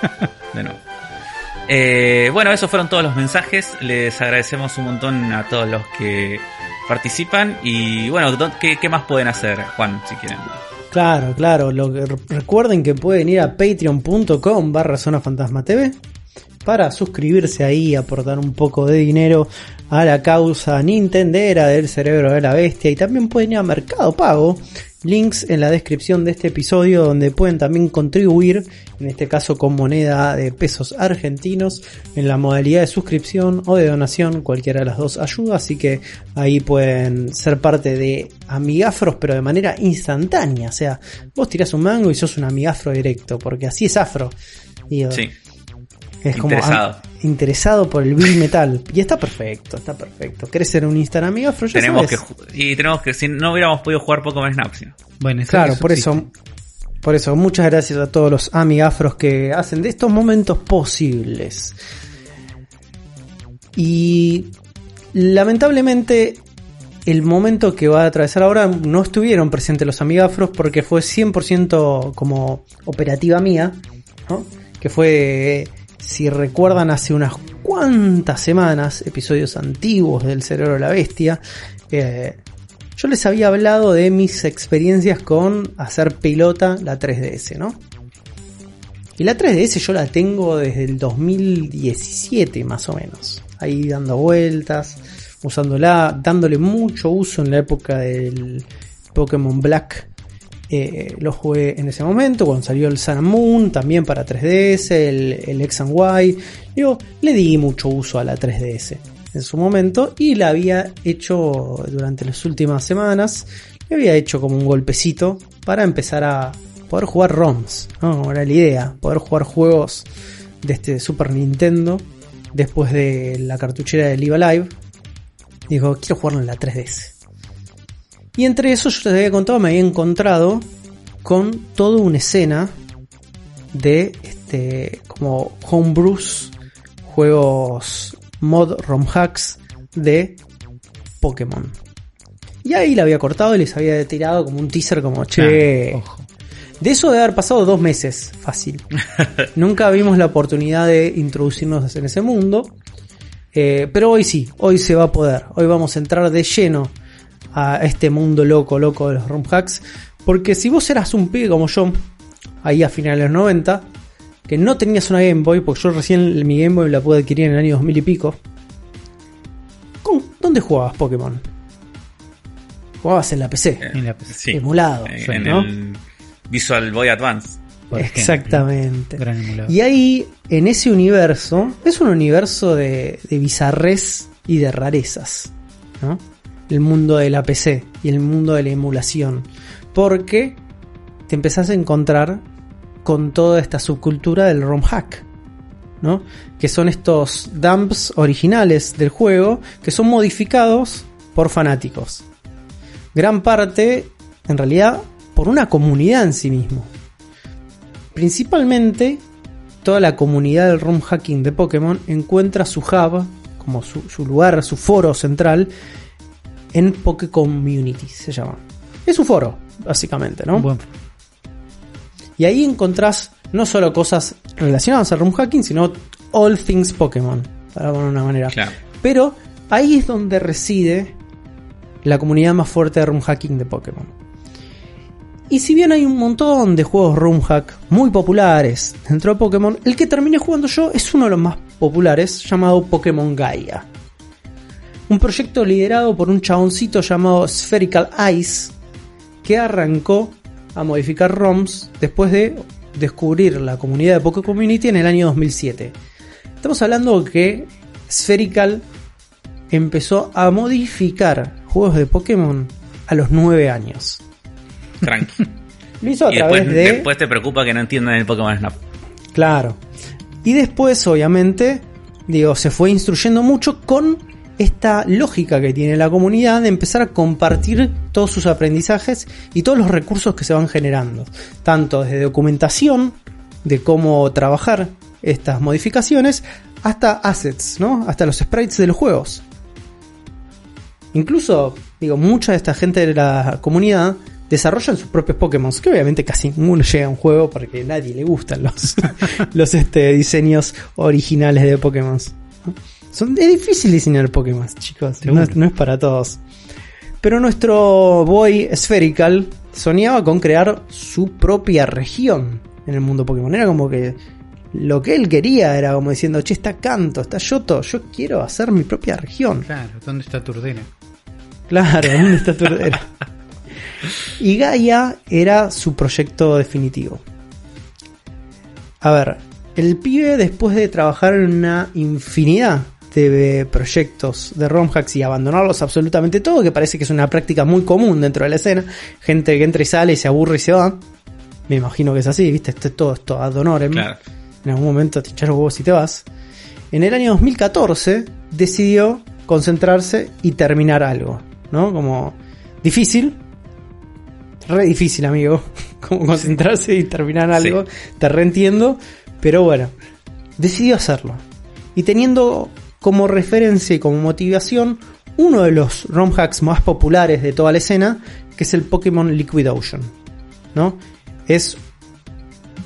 <laughs> De nuevo. Eh, bueno, esos fueron todos los mensajes. Les agradecemos un montón a todos los que participan. Y bueno, ¿dó- ¿qué, más pueden hacer, Juan, si quieren? Claro, claro. Lo que, recuerden que pueden ir a patreon.com barra zona fantasma TV para suscribirse ahí aportar un poco de dinero a la causa nintendera del cerebro de la bestia. Y también pueden ir a Mercado Pago. Links en la descripción de este episodio donde pueden también contribuir, en este caso con moneda de pesos argentinos, en la modalidad de suscripción o de donación, cualquiera de las dos ayuda, así que ahí pueden ser parte de amigafros pero de manera instantánea, o sea, vos tirás un mango y sos un amigafro directo, porque así es afro. Sí. Es como Interesado. ah, interesado por el Bill Metal. Y está perfecto, está perfecto. ¿Querés ser un Instagram amigafro? Ya Tenemos que sabes. ju- y tenemos que si no hubiéramos podido jugar Pokémon Snap, sino. Bueno, eso- Claro, por existe. eso, por eso, muchas gracias a todos los amigafros que hacen de estos momentos posibles. Y lamentablemente el momento que va a atravesar ahora no estuvieron presentes los amigafros porque fue 100% como operativa mía, ¿no? que fue, si recuerdan, hace unas cuantas semanas, episodios antiguos del Cerebro de la Bestia, eh, yo les había hablado de mis experiencias con hacer pelota la 3DS, ¿no? Y la 3DS yo la tengo desde el 2017 más o menos. Ahí dando vueltas. usándola, dándole mucho uso en la época del Pokémon Black. Eh, lo jugué en ese momento, cuando salió el Sun and Moon, también para 3DS, el, el X and Y. Digo, le di mucho uso a la 3DS en su momento y la había hecho durante las últimas semanas, le había hecho como un golpecito para empezar a poder jugar ROMs, ¿no? Era la idea, poder jugar juegos de este Super Nintendo después de la cartuchera del Live Live. Digo, quiero jugarlo en la 3DS. Y entre eso yo te había contado, me había encontrado con toda una escena de este como homebrews, juegos mod ROM hacks de Pokémon. Y ahí la había cortado y les había tirado como un teaser como, che, Ojo. de eso debe haber pasado dos meses, fácil. <laughs> Nunca vimos la oportunidad de introducirnos en ese mundo. Eh, pero hoy sí, hoy se va a poder. Hoy vamos a entrar de lleno a este mundo loco, loco de los ROM hacks. Porque si vos eras un pibe como yo, ahí a finales de los 90, que no tenías una Game Boy, porque yo recién mi Game Boy la pude adquirir en el año 2000 y pico. ¿Con- ¿Dónde jugabas Pokémon? Jugabas en la PC, En la- Sí. emulado, En, en ¿no? el Visual Boy Advance. Exactamente. Gran emulador. Y ahí, en ese universo, es un universo de, de bizarres y de rarezas. ¿no? El mundo de la PC y el mundo de la emulación. Porque te empezás a encontrar con toda esta subcultura del ROM hack. ¿no? Que son estos dumps originales del juego que son modificados por fanáticos. Gran parte, en realidad, por una comunidad en sí mismo. Principalmente, toda la comunidad del ROM hacking de Pokémon encuentra su hub, como su, su lugar, su foro central, en Poké Community, se llama. Es un foro, básicamente, ¿no? Buen- Y ahí encontrás no solo cosas relacionadas al ROM hacking, sino all things Pokémon, para poner una manera. Claro. Pero ahí es donde reside la comunidad más fuerte de room hacking de Pokémon. Y si bien hay un montón de juegos room hack muy populares dentro de Pokémon, el que terminé jugando yo es uno de los más populares llamado Pokémon Gaia. Un proyecto liderado por un chaboncito llamado Spherical Ice que arrancó a modificar ROMs después de descubrir la comunidad de Poké Community en el año 2007. Estamos hablando que Spherical empezó a modificar juegos de Pokémon a los 9 años. Tranqui. <laughs> Lo hizo a y través después, de... después te preocupa que no entiendan el Pokémon Snap. Claro. Y después, obviamente, digo, se fue instruyendo mucho con esta lógica que tiene la comunidad de empezar a compartir todos sus aprendizajes y todos los recursos que se van generando. Tanto desde documentación de cómo trabajar estas modificaciones hasta assets, ¿no? Hasta los sprites de los juegos. Incluso, digo, mucha de esta gente de la comunidad desarrollan sus propios Pokémon, que obviamente casi ninguno llega a un juego porque a nadie le gustan los, <laughs> los este, diseños originales de Pokémon. Son, es difícil diseñar Pokémon, chicos, no, es- no es para todos. Pero nuestro Boy Spherical soñaba con crear su propia región en el mundo Pokémon. Era como que lo que él quería era como diciendo, che, está Canto, está Yoto, yo quiero hacer mi propia región. Claro, ¿dónde está Turdena? Claro, ¿dónde está Turdera? <laughs> y Gaia era su proyecto definitivo. A ver, el pibe después de trabajar en una infinidad de proyectos de ROM hacks y abandonarlos absolutamente todo, que parece que es una práctica muy común dentro de la escena, gente que entra y sale y se aburre y se va. Me imagino que es así, ¿viste? Esto es todo esto ad honorem Claro. en algún momento te echas los huevos y te vas. En el año 2014 decidió concentrarse y terminar algo, ¿no? Como difícil, re difícil, amigo, <laughs> como concentrarse y terminar algo, te reentiendo, pero bueno, decidió hacerlo. Y teniendo como referencia y como motivación uno de los ROM hacks más populares de toda la escena, que es el Pokémon Liquid Ocean, ¿no? Es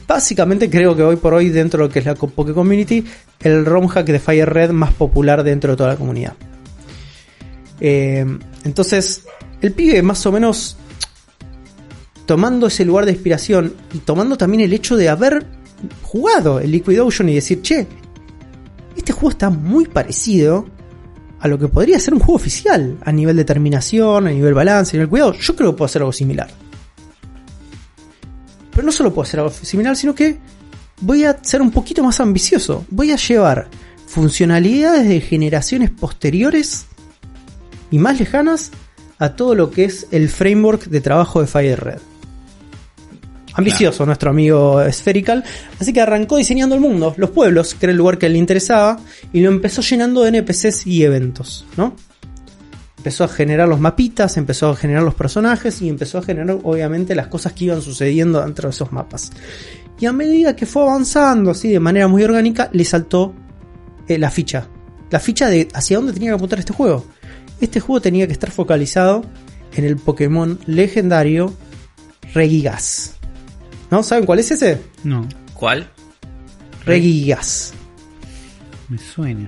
básicamente creo que hoy por hoy dentro de lo que es la Poké Community, el ROM hack de Fire Red más popular dentro de toda la comunidad. Eh, entonces, el pibe más o menos tomando ese lugar de inspiración y tomando también el hecho de haber jugado el Liquid Ocean y decir, che, este juego está muy parecido a lo que podría ser un juego oficial a nivel determinación, a nivel balance, a nivel cuidado. Yo creo que puedo hacer algo similar. Pero no solo puedo hacer algo similar, sino que voy a ser un poquito más ambicioso. Voy a llevar funcionalidades de generaciones posteriores y más lejanas a todo lo que es el framework de trabajo de Fire Ambicioso nuestro amigo Spherical, así que arrancó diseñando el mundo, los pueblos, que era el lugar que le interesaba, y lo empezó llenando de NPCs y eventos, ¿no? Empezó a generar los mapitas, empezó a generar los personajes y empezó a generar obviamente las cosas que iban sucediendo dentro de esos mapas. Y a medida que fue avanzando así de manera muy orgánica, le saltó eh, la ficha. La ficha de hacia dónde tenía que apuntar este juego. Este juego tenía que estar focalizado en el Pokémon legendario Regigas. ¿No? ¿Saben cuál es ese? No, ¿Cuál? Regigas. me suena.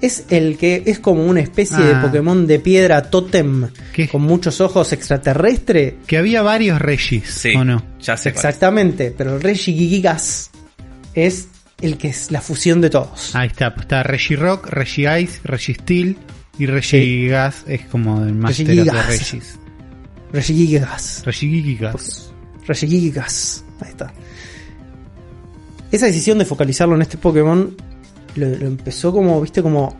Es el que es como una especie de Ah. Pokémon de piedra tótem ¿Qué? con muchos ojos extraterrestre. Que había varios Regis, Sí. ¿o no? Ya sé. Exactamente, pero el Regigigas es el que es la fusión de todos. Ahí está, pues está Regirock, Regice, Registeel y Regigas es como el máster de. Regis. Regigigas. Regigigas. Regigigas. Ahí está. Esa decisión de focalizarlo en este Pokémon lo, lo empezó como, viste, como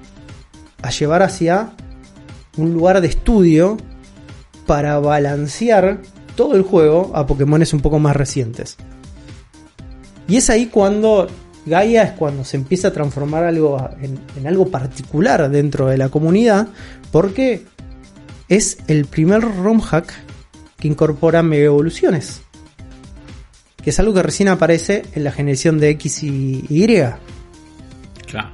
a llevar hacia un lugar de estudio para balancear todo el juego a Pokémones un poco más recientes. Y es ahí cuando Gaia es cuando se empieza a transformar algo en, en algo particular dentro de la comunidad, porque es el primer ROM hack que incorpora mega evoluciones. Que es algo que recién aparece en la generación de X y Y. Claro.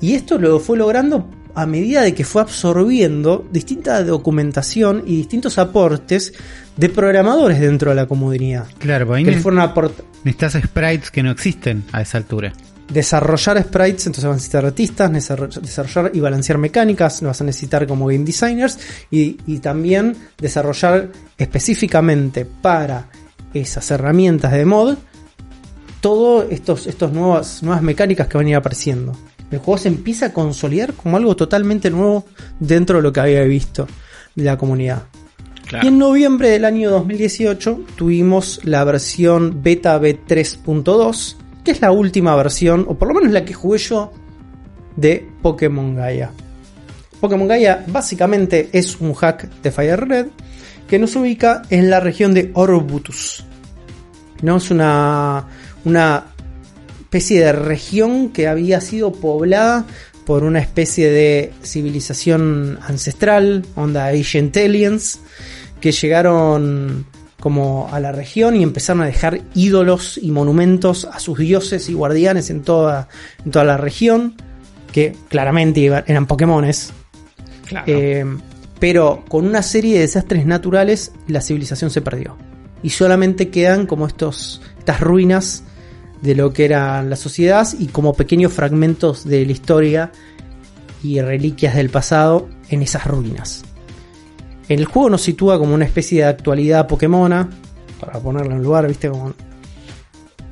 Y esto lo fue logrando a medida de que fue absorbiendo distinta documentación y distintos aportes de programadores dentro de la comunidad. Claro, pues ahí Que fueron necesitas sprites que no existen a esa altura. desarrollar sprites, entonces vas a necesitar artistas, desarroll- desarrollar y balancear mecánicas, lo vas a necesitar como game designers y, y también desarrollar específicamente para esas herramientas de mod todas estos, estos nuevas, nuevas mecánicas que van a ir apareciendo. El juego se empieza a consolidar como algo totalmente nuevo dentro de lo que había visto de la comunidad. Claro. Y en noviembre del año 2018 tuvimos la versión beta B3.2, que es la última versión, o por lo menos la que jugué yo, de Pokémon Gaia. Pokémon Gaia básicamente es un hack de Fire Red que nos ubica en la región de Orbutus. ¿No? Es una, una especie de región que había sido poblada por una especie de civilización ancestral, onda Ancient Aliens, que llegaron como a la región y empezaron a dejar ídolos y monumentos a sus dioses y guardianes en toda, en toda la región, que claramente eran Pokémones, Claro. eh, pero con una serie de desastres naturales la civilización se perdió. Y solamente quedan como estos, estas ruinas de lo que era la sociedad y como pequeños fragmentos de la historia y reliquias del pasado en esas ruinas. El juego nos sitúa como una especie de actualidad Pokémona, para ponerlo en lugar, viste, como...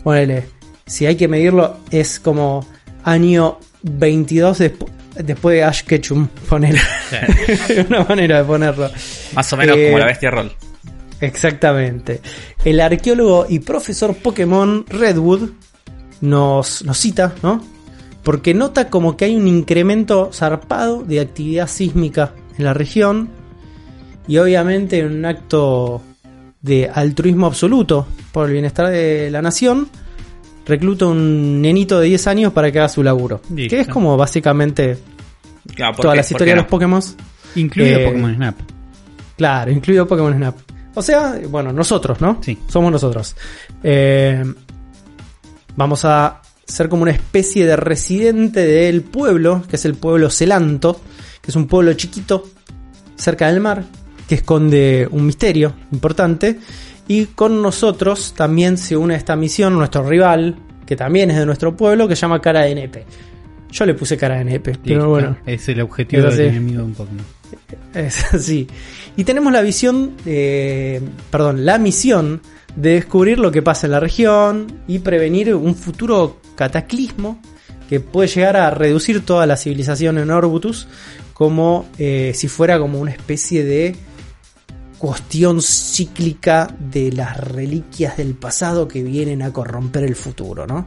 Ponele, si hay que medirlo, es como año 22 despu- después de Ash Ketchum, ponele. <laughs> una manera de ponerlo. Más o menos eh, como la bestia roll. Exactamente. El arqueólogo y profesor Pokémon Redwood nos, nos cita, ¿no? Porque nota como que hay un incremento zarpado de actividad sísmica en la región y obviamente en un acto de altruismo absoluto por el bienestar de la nación, recluta un nenito de 10 años para que haga su laburo. Listo. Que es como básicamente Claro, ¿por todas las ¿Por historias de los Pokémon. Incluido Eh, Pokémon Snap. Claro, incluido Pokémon Snap. O sea, bueno, nosotros, ¿no? Sí. Somos nosotros. Eh, vamos a ser como una especie de residente del pueblo, que es el pueblo Celanto, que es un pueblo chiquito cerca del mar, que esconde un misterio importante. Y con nosotros también se une a esta misión nuestro rival, que también es de nuestro pueblo, que se llama Cara de Nepe. Yo le puse Cara de Nepe, pero bueno. Es el objetivo Es del enemigo un Pokémon. Es así. Y tenemos la visión, eh, perdón, la misión de descubrir lo que pasa en la región y prevenir un futuro cataclismo que puede llegar a reducir toda la civilización en Orbutus como eh, si fuera como una especie de cuestión cíclica de las reliquias del pasado que vienen a corromper el futuro, ¿no?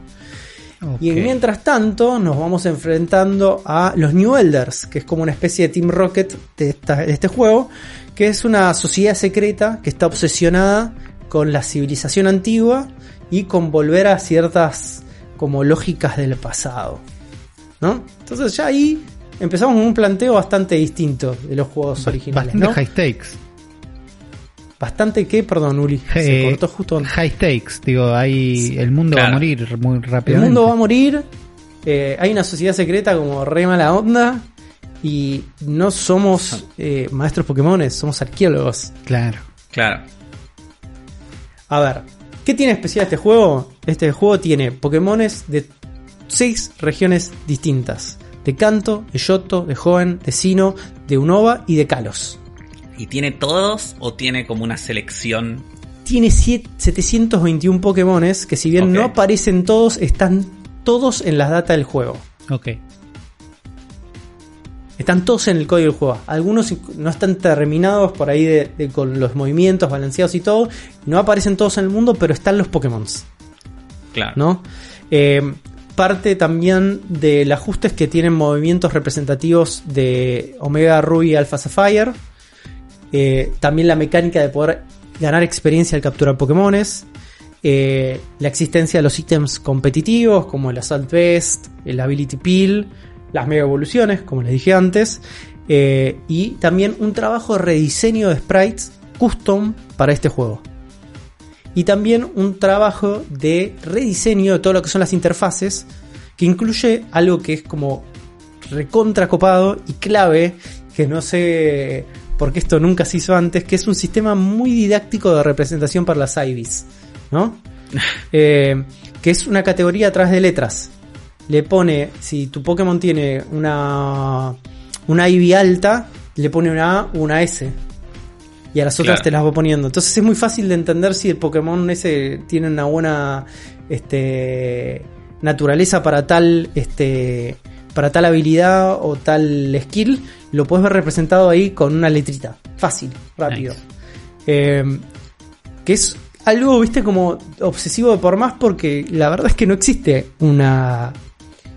Y mientras tanto nos vamos enfrentando a los New Elders, que es como una especie de Team Rocket de, esta- de este juego, que es una sociedad secreta que está obsesionada con la civilización antigua y con volver a ciertas como lógicas del pasado. ¿No? Entonces ya ahí empezamos con un planteo bastante distinto de los juegos originales. Bastante ¿no? high stakes. Bastante que, perdón, Uli, se Eh, cortó justo antes. High stakes, digo, ahí el mundo va a morir muy El rápidamente. mundo va a morir. eh, hay una sociedad secreta como re mala onda. Y no somos eh, maestros Pokémones, somos arqueólogos. Claro. Claro. A ver, ¿qué tiene especial este juego? Este juego tiene Pokémones de seis regiones distintas: de Kanto, de Yoto, de Hoenn, de Sino, de Unova y de Kalos. ¿Y tiene todos o tiene como una selección? Tiene siete- 721 Pokémones que, si bien no aparecen todos, están todos en las datas del juego. Ok. Están todos en el código del juego. Algunos no están terminados por ahí de- de- con los movimientos balanceados y todo. No aparecen todos en el mundo, pero están los Pokémon. Claro. ¿no? Eh, parte también del ajuste es que tienen movimientos representativos de Omega Ruby y Alpha Sapphire. Eh, también la mecánica de poder ganar experiencia al capturar Pokémones. Eh, la existencia de los ítems competitivos como el Assault Vest, el Ability Peel, las Mega Evoluciones, como les dije antes. eh, y también un trabajo de rediseño de sprites custom para este juego y también un trabajo de rediseño de todo lo que son las interfaces, que incluye algo que es como recontra copado y clave, que no sé por qué esto nunca se hizo antes, que es un sistema muy didáctico de representación para las IVs, ¿no? <laughs> Eh, que es una categoría a través de letras. Le pone, si tu Pokémon tiene una, una IV alta, le pone una A una S y a las otras Claro. te las va poniendo. Entonces es muy fácil de entender si el Pokémon ese tiene una buena este, naturaleza para tal este, para tal habilidad o tal skill. Lo puedes ver representado ahí con una letrita. Fácil, rápido. Nice. Eh, que es algo, viste, como obsesivo de por más porque la verdad es que no existe una,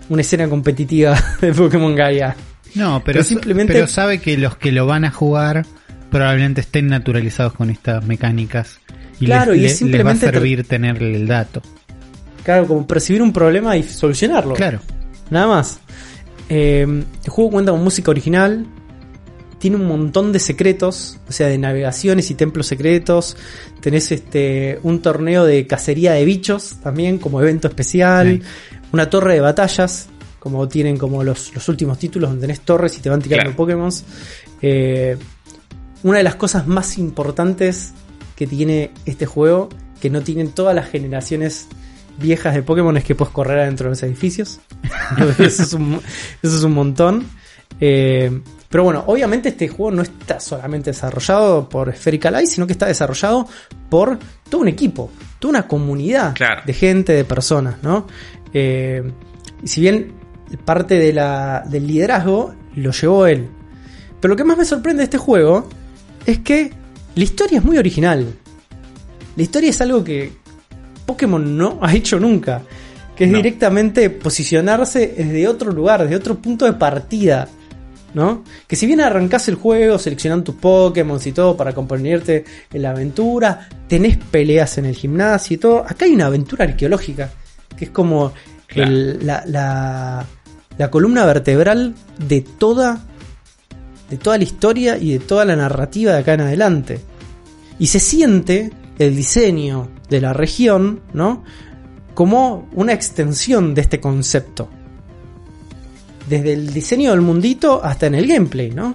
una escena competitiva <laughs> de Pokémon Gaia. No, pero, Pero simplemente- pero sabe que los que lo van a jugar probablemente estén naturalizados con estas mecánicas. Y Claro, les, y es simplemente les va a servir tener el dato. Claro, como percibir un problema y solucionarlo. Claro. Nada más. Eh, el juego cuenta con música original. Tiene un montón de secretos. O sea, de navegaciones y templos secretos. Tenés este. un torneo de cacería de bichos también, como evento especial. Una torre de batallas. Como tienen como los, los últimos títulos donde tenés torres y te van tirando Claro. Pokémon. Eh, una de las cosas más importantes que tiene este juego, que no tienen todas las generaciones viejas de Pokémon, es que puedes correr adentro de los edificios. <laughs> eso, es un, eso es un montón. Eh, pero bueno, obviamente este juego no está solamente desarrollado por Spherical Eye, sino que está desarrollado por todo un equipo, toda una comunidad Claro. de gente, de personas, ¿no? Eh, y si bien parte de la- del liderazgo lo llevó él. Pero lo que más me sorprende de este juego es que la historia es muy original. La historia es algo que Pokémon no ha hecho nunca. Que es No. directamente posicionarse desde otro lugar, desde otro punto de partida. ¿No? Que si bien arrancás el juego seleccionando tus Pokémon y todo para acompañarte en la aventura, tenés peleas en el gimnasio y todo, acá hay una aventura arqueológica, que es como Claro. el- la, la- la columna vertebral de toda, de toda la historia y de toda la narrativa de acá en adelante. Y se siente el diseño de la región, ¿no? Como una extensión de este concepto. Desde el diseño del mundito hasta en el gameplay, ¿no?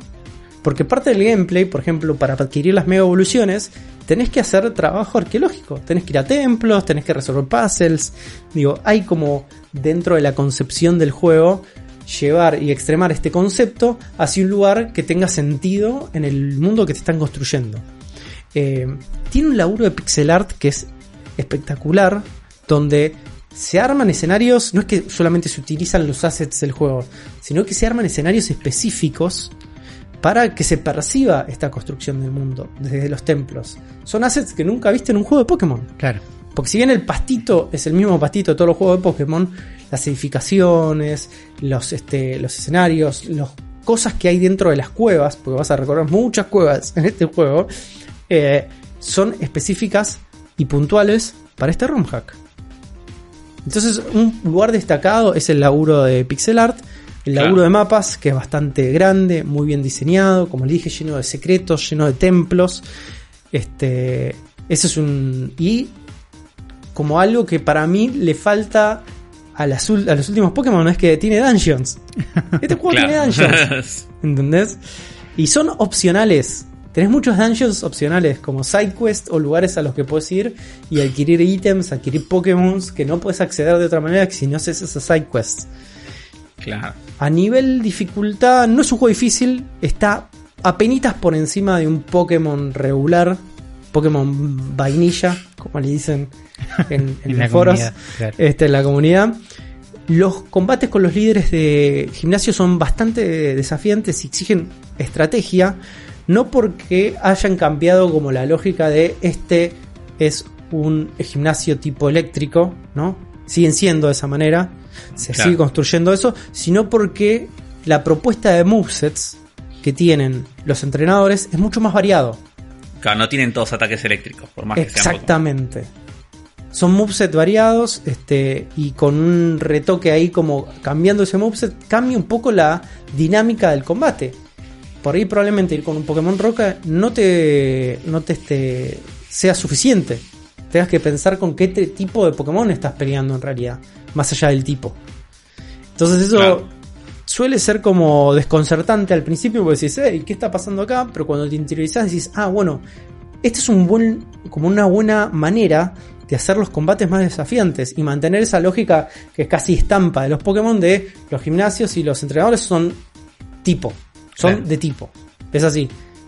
Porque parte del gameplay, por ejemplo, para adquirir las mega evoluciones, tenés que hacer trabajo arqueológico. Tenés que ir a templos, tenés que resolver puzzles. Digo, hay como dentro de la concepción del juego llevar y extremar este concepto hacia un lugar que tenga sentido en el mundo que te están construyendo. Eh, tiene un laburo de pixel art que es espectacular, donde se arman escenarios, no es que solamente se utilizan los assets del juego, sino que se arman escenarios específicos para que se perciba esta construcción del mundo desde los templos. Son assets que nunca viste en un juego de Pokémon. Claro. Porque si bien el pastito es el mismo pastito de todos los juegos de Pokémon, las edificaciones, los, este, los escenarios, las cosas que hay dentro de las cuevas, porque vas a recorrer muchas cuevas en este juego, eh, son específicas y puntuales para este ROM hack. Entonces, un lugar destacado es el laburo de pixel art, el laburo Claro. de mapas, que es bastante grande, muy bien diseñado, como le dije, lleno de secretos, lleno de templos. Este, ese es un. Y como algo que para mí le falta a, las a los últimos Pokémon es que tiene dungeons. Este juego <laughs> tiene dungeons. <laughs> ¿Entendés? Y son opcionales. Tenés muchos dungeons opcionales, como side quest o lugares a los que puedes ir y adquirir ítems, adquirir Pokémon que no puedes acceder de otra manera que si no haces esas side quests. claro. A nivel dificultad, no es un juego difícil, está apenitas por encima de un Pokémon regular, Pokémon vainilla, como le dicen <laughs> en, en En la los foros, claro. este, en la comunidad. Los combates con los líderes de gimnasio son bastante desafiantes y exigen estrategia, no porque hayan cambiado como la lógica de este es un gimnasio tipo eléctrico, ¿no? Siguen siendo de esa manera, se Claro. sigue construyendo eso, sino porque la propuesta de movesets que tienen los entrenadores es mucho más variado. Claro, no tienen todos ataques eléctricos, por más que sean Exactamente. Son moveset variados este, y con un retoque ahí como cambiando ese moveset cambia un poco la dinámica del combate. Por ahí probablemente ir con un Pokémon Roca no te, no te este, sea suficiente. Tengas que pensar con qué te- tipo de Pokémon estás peleando en realidad, más allá del tipo. Entonces eso Claro. suele ser como desconcertante al principio porque decís, hey, ¿qué está pasando acá? Pero cuando te interiorizas decís, ah, bueno, este es un buen, como una buena manera de hacer los combates más desafiantes y mantener esa lógica que es casi estampa de los Pokémon de los gimnasios y los entrenadores son tipo, son Claro. de tipo, es así.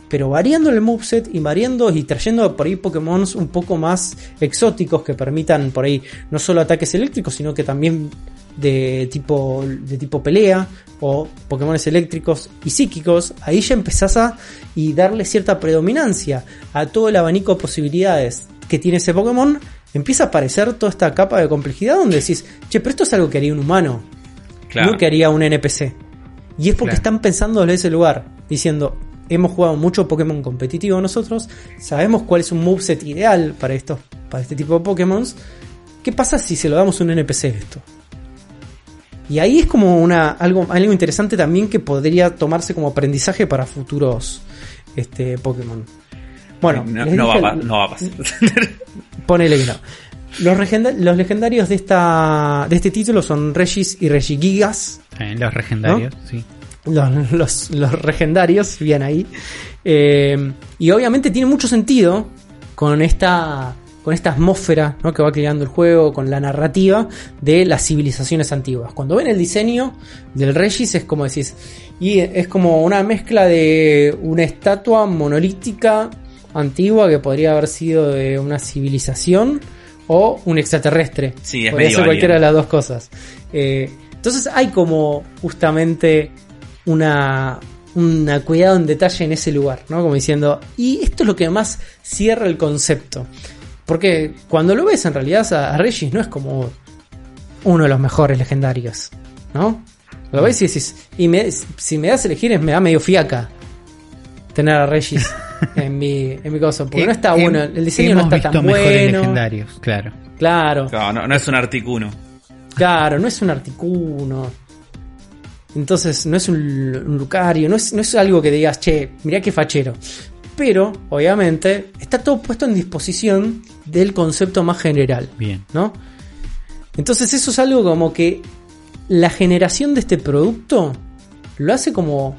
Pero variando el moveset y variando y trayendo por ahí Pokémon un poco más exóticos que permitan por ahí no solo ataques eléctricos, sino que también de tipo, de tipo pelea o Pokémon eléctricos y psíquicos, ahí ya empezás a y darle cierta predominancia a todo el abanico de posibilidades que tiene ese Pokémon, empieza a aparecer toda esta capa de complejidad donde decís, che, pero esto es algo que haría un humano, Claro. no que haría un NPC. Y es porque Claro. están pensando desde ese lugar, diciendo, hemos jugado mucho Pokémon competitivo nosotros, sabemos cuál es un moveset ideal para estos, para este tipo de Pokémon. ¿Qué pasa si se lo damos a un NPC esto? Y ahí es como una, algo, algo interesante también que podría tomarse como aprendizaje para futuros este, Pokémon. Bueno, no, no va, no va a pasar. <laughs> Ponele que no. Los, los legendarios de, esta, de este título son Regis y Regigigas. Los legendarios, sí. Los, los, los legendarios, bien ahí. Eh, y obviamente tiene mucho sentido con esta, con esta atmósfera ¿no? que va creando el juego, con la narrativa de las civilizaciones antiguas. Cuando ven el diseño del Regis es como decís, y es como una mezcla de una estatua monolítica antigua que podría haber sido de una civilización o un extraterrestre. Sí, es Podría medio ser cualquiera de alien. las dos cosas. Eh, entonces hay como justamente una, una cuidado en detalle en ese lugar, ¿no? Como diciendo, y esto es lo que más cierra el concepto. Porque cuando lo ves en realidad a, a Regis no es como uno de los mejores legendarios, ¿no? Lo ves y decís, y me- si me das a elegir es- me da medio fiaca tener a Regis <laughs> en mi, en mi cosa, porque no está bueno, el diseño no está tan bueno. legendarios, claro. Claro, Claro, no, no es un Articuno. Claro, no es un articuno. Entonces, no es un, un Lucario, no es, no es algo que digas, che, mirá qué fachero. Pero, obviamente, está todo puesto en disposición del concepto más general, Bien. ¿no? Entonces, eso es algo como que la generación de este producto lo hace como.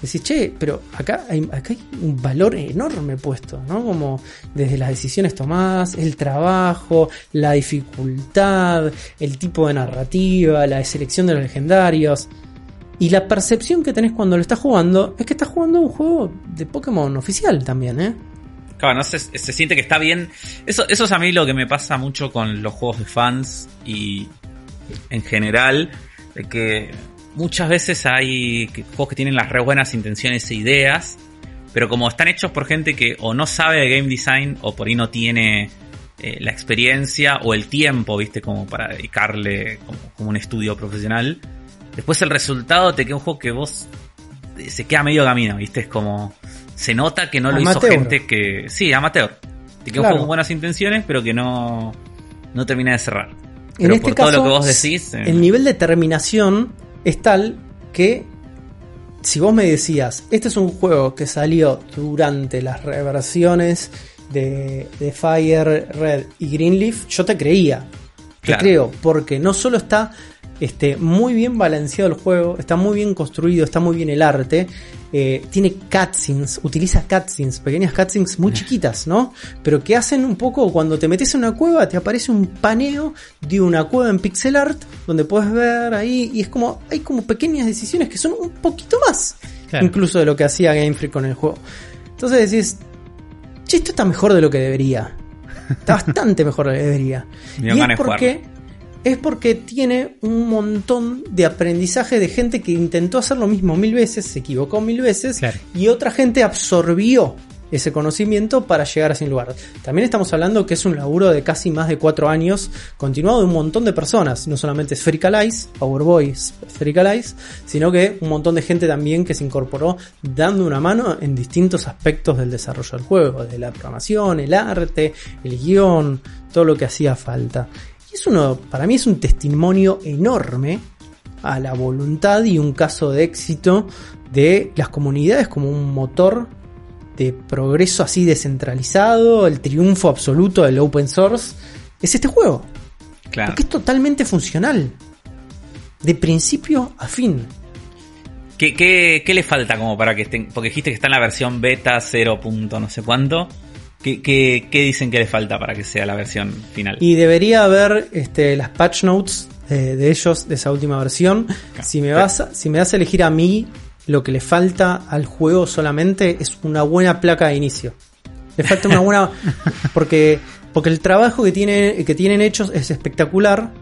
Decís, che, pero acá hay, acá hay un valor enorme puesto, ¿no? Como desde las decisiones tomadas, el trabajo, la dificultad, el tipo de narrativa, la selección de los legendarios. Y la percepción que tenés cuando lo estás jugando es que estás jugando un juego de Pokémon oficial también, ¿eh? Claro, no se, se siente que está bien. Eso, eso es a mí lo que me pasa mucho con los juegos de fans y en general, de que muchas veces hay juegos que tienen las re buenas intenciones e ideas, pero como están hechos por gente que o no sabe de game design o por ahí no tiene eh, la experiencia o el tiempo, viste, como para dedicarle como, como un estudio profesional, después el resultado te queda un juego que vos eh, se queda medio camino, viste, es como se nota que no lo hizo gente que sí, amateur. Te queda un juego con buenas intenciones, pero que no no termina de cerrar. En Pero este por todo caso, lo que vos decís, eh, el nivel de terminación es tal que si vos me decías, este es un juego que salió durante las reversiones de, de Fire Red y Greenleaf, yo te creía. Te creo, porque no solo está este, muy bien balanceado el juego, está muy bien construido, está muy bien el arte, eh, tiene cutscenes, utiliza cutscenes, pequeñas cutscenes muy chiquitas, ¿no? Pero que hacen un poco, cuando te metes en una cueva, te aparece un paneo de una cueva en pixel art, donde puedes ver ahí, y es como, hay como pequeñas decisiones que son un poquito más, Claro. incluso de lo que hacía Game Freak con el juego. Entonces decís, che, esto está mejor de lo que debería. Está bastante mejor de lo que debería. <laughs> Y es porque, es porque tiene un montón de aprendizaje de gente que intentó hacer lo mismo mil veces, se equivocó mil veces, Claro. y otra gente absorbió ese conocimiento para llegar a ese lugar. También estamos hablando que es un laburo de casi más de cuatro años, continuado de un montón de personas, no solamente Spherical Eyes, Powerboy Spherical Eyes, sino que un montón de gente también que se incorporó dando una mano en distintos aspectos del desarrollo del juego, de la programación, el arte, el guion, todo lo que hacía falta. Y es uno, para mí es un testimonio enorme a la voluntad y un caso de éxito de las comunidades como un motor de progreso así descentralizado, el triunfo absoluto del open source, es este juego. claro. Porque es totalmente funcional. De principio a fin. ¿Qué, qué, qué le falta como para que estén? Porque dijiste que está en la versión beta 0. punto no sé cuánto. ¿Qué, qué, qué dicen que le falta para que sea la versión final? Y debería haber este, las patch notes de ellos, de esa última versión. Si me, vas si me das a elegir a mí, lo que le falta al juego solamente es una buena placa de inicio. Le falta una buena. <laughs> Porque, porque el trabajo que, tiene, que tienen hechos es espectacular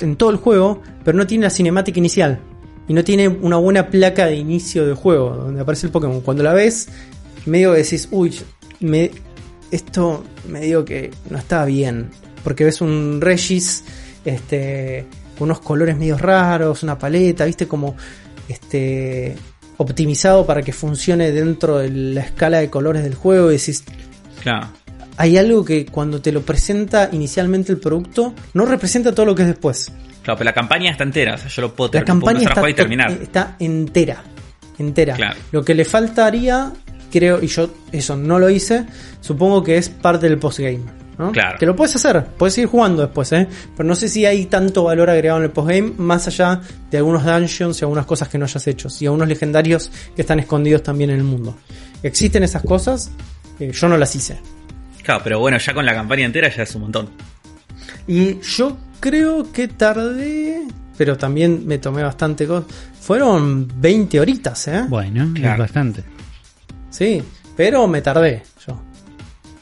en todo el juego, pero no tiene la cinemática inicial. Y no tiene una buena placa de inicio del juego, donde aparece el Pokémon. Cuando la ves, medio decís, uy, me, esto me digo que no está bien. Porque ves un Regis este, unos colores medio raros, una paleta, viste, como este, optimizado para que funcione dentro de la escala de colores del juego. Y decís, Claro. hay algo que cuando te lo presenta inicialmente el producto, no representa todo lo que es después. Claro, pero la campaña está entera. O sea, yo lo puedo, La puedo campaña está, y terminar. está entera. Entera. Claro. Lo que le faltaría, creo, y yo eso no lo hice, supongo que es parte del postgame. ¿no? Claro. Que lo puedes hacer, puedes seguir jugando después, ¿eh? Pero no sé si hay tanto valor agregado en el postgame, más allá de algunos dungeons y algunas cosas que no hayas hecho. Y algunos legendarios que están escondidos también en el mundo. Existen esas cosas, eh, yo no las hice. Claro, pero bueno, ya con la campaña entera ya es un montón. Y yo creo que tardé, pero también me tomé bastante cosas. Fueron 20 horitas, ¿eh? Bueno, es bastante. Sí, pero me tardé yo.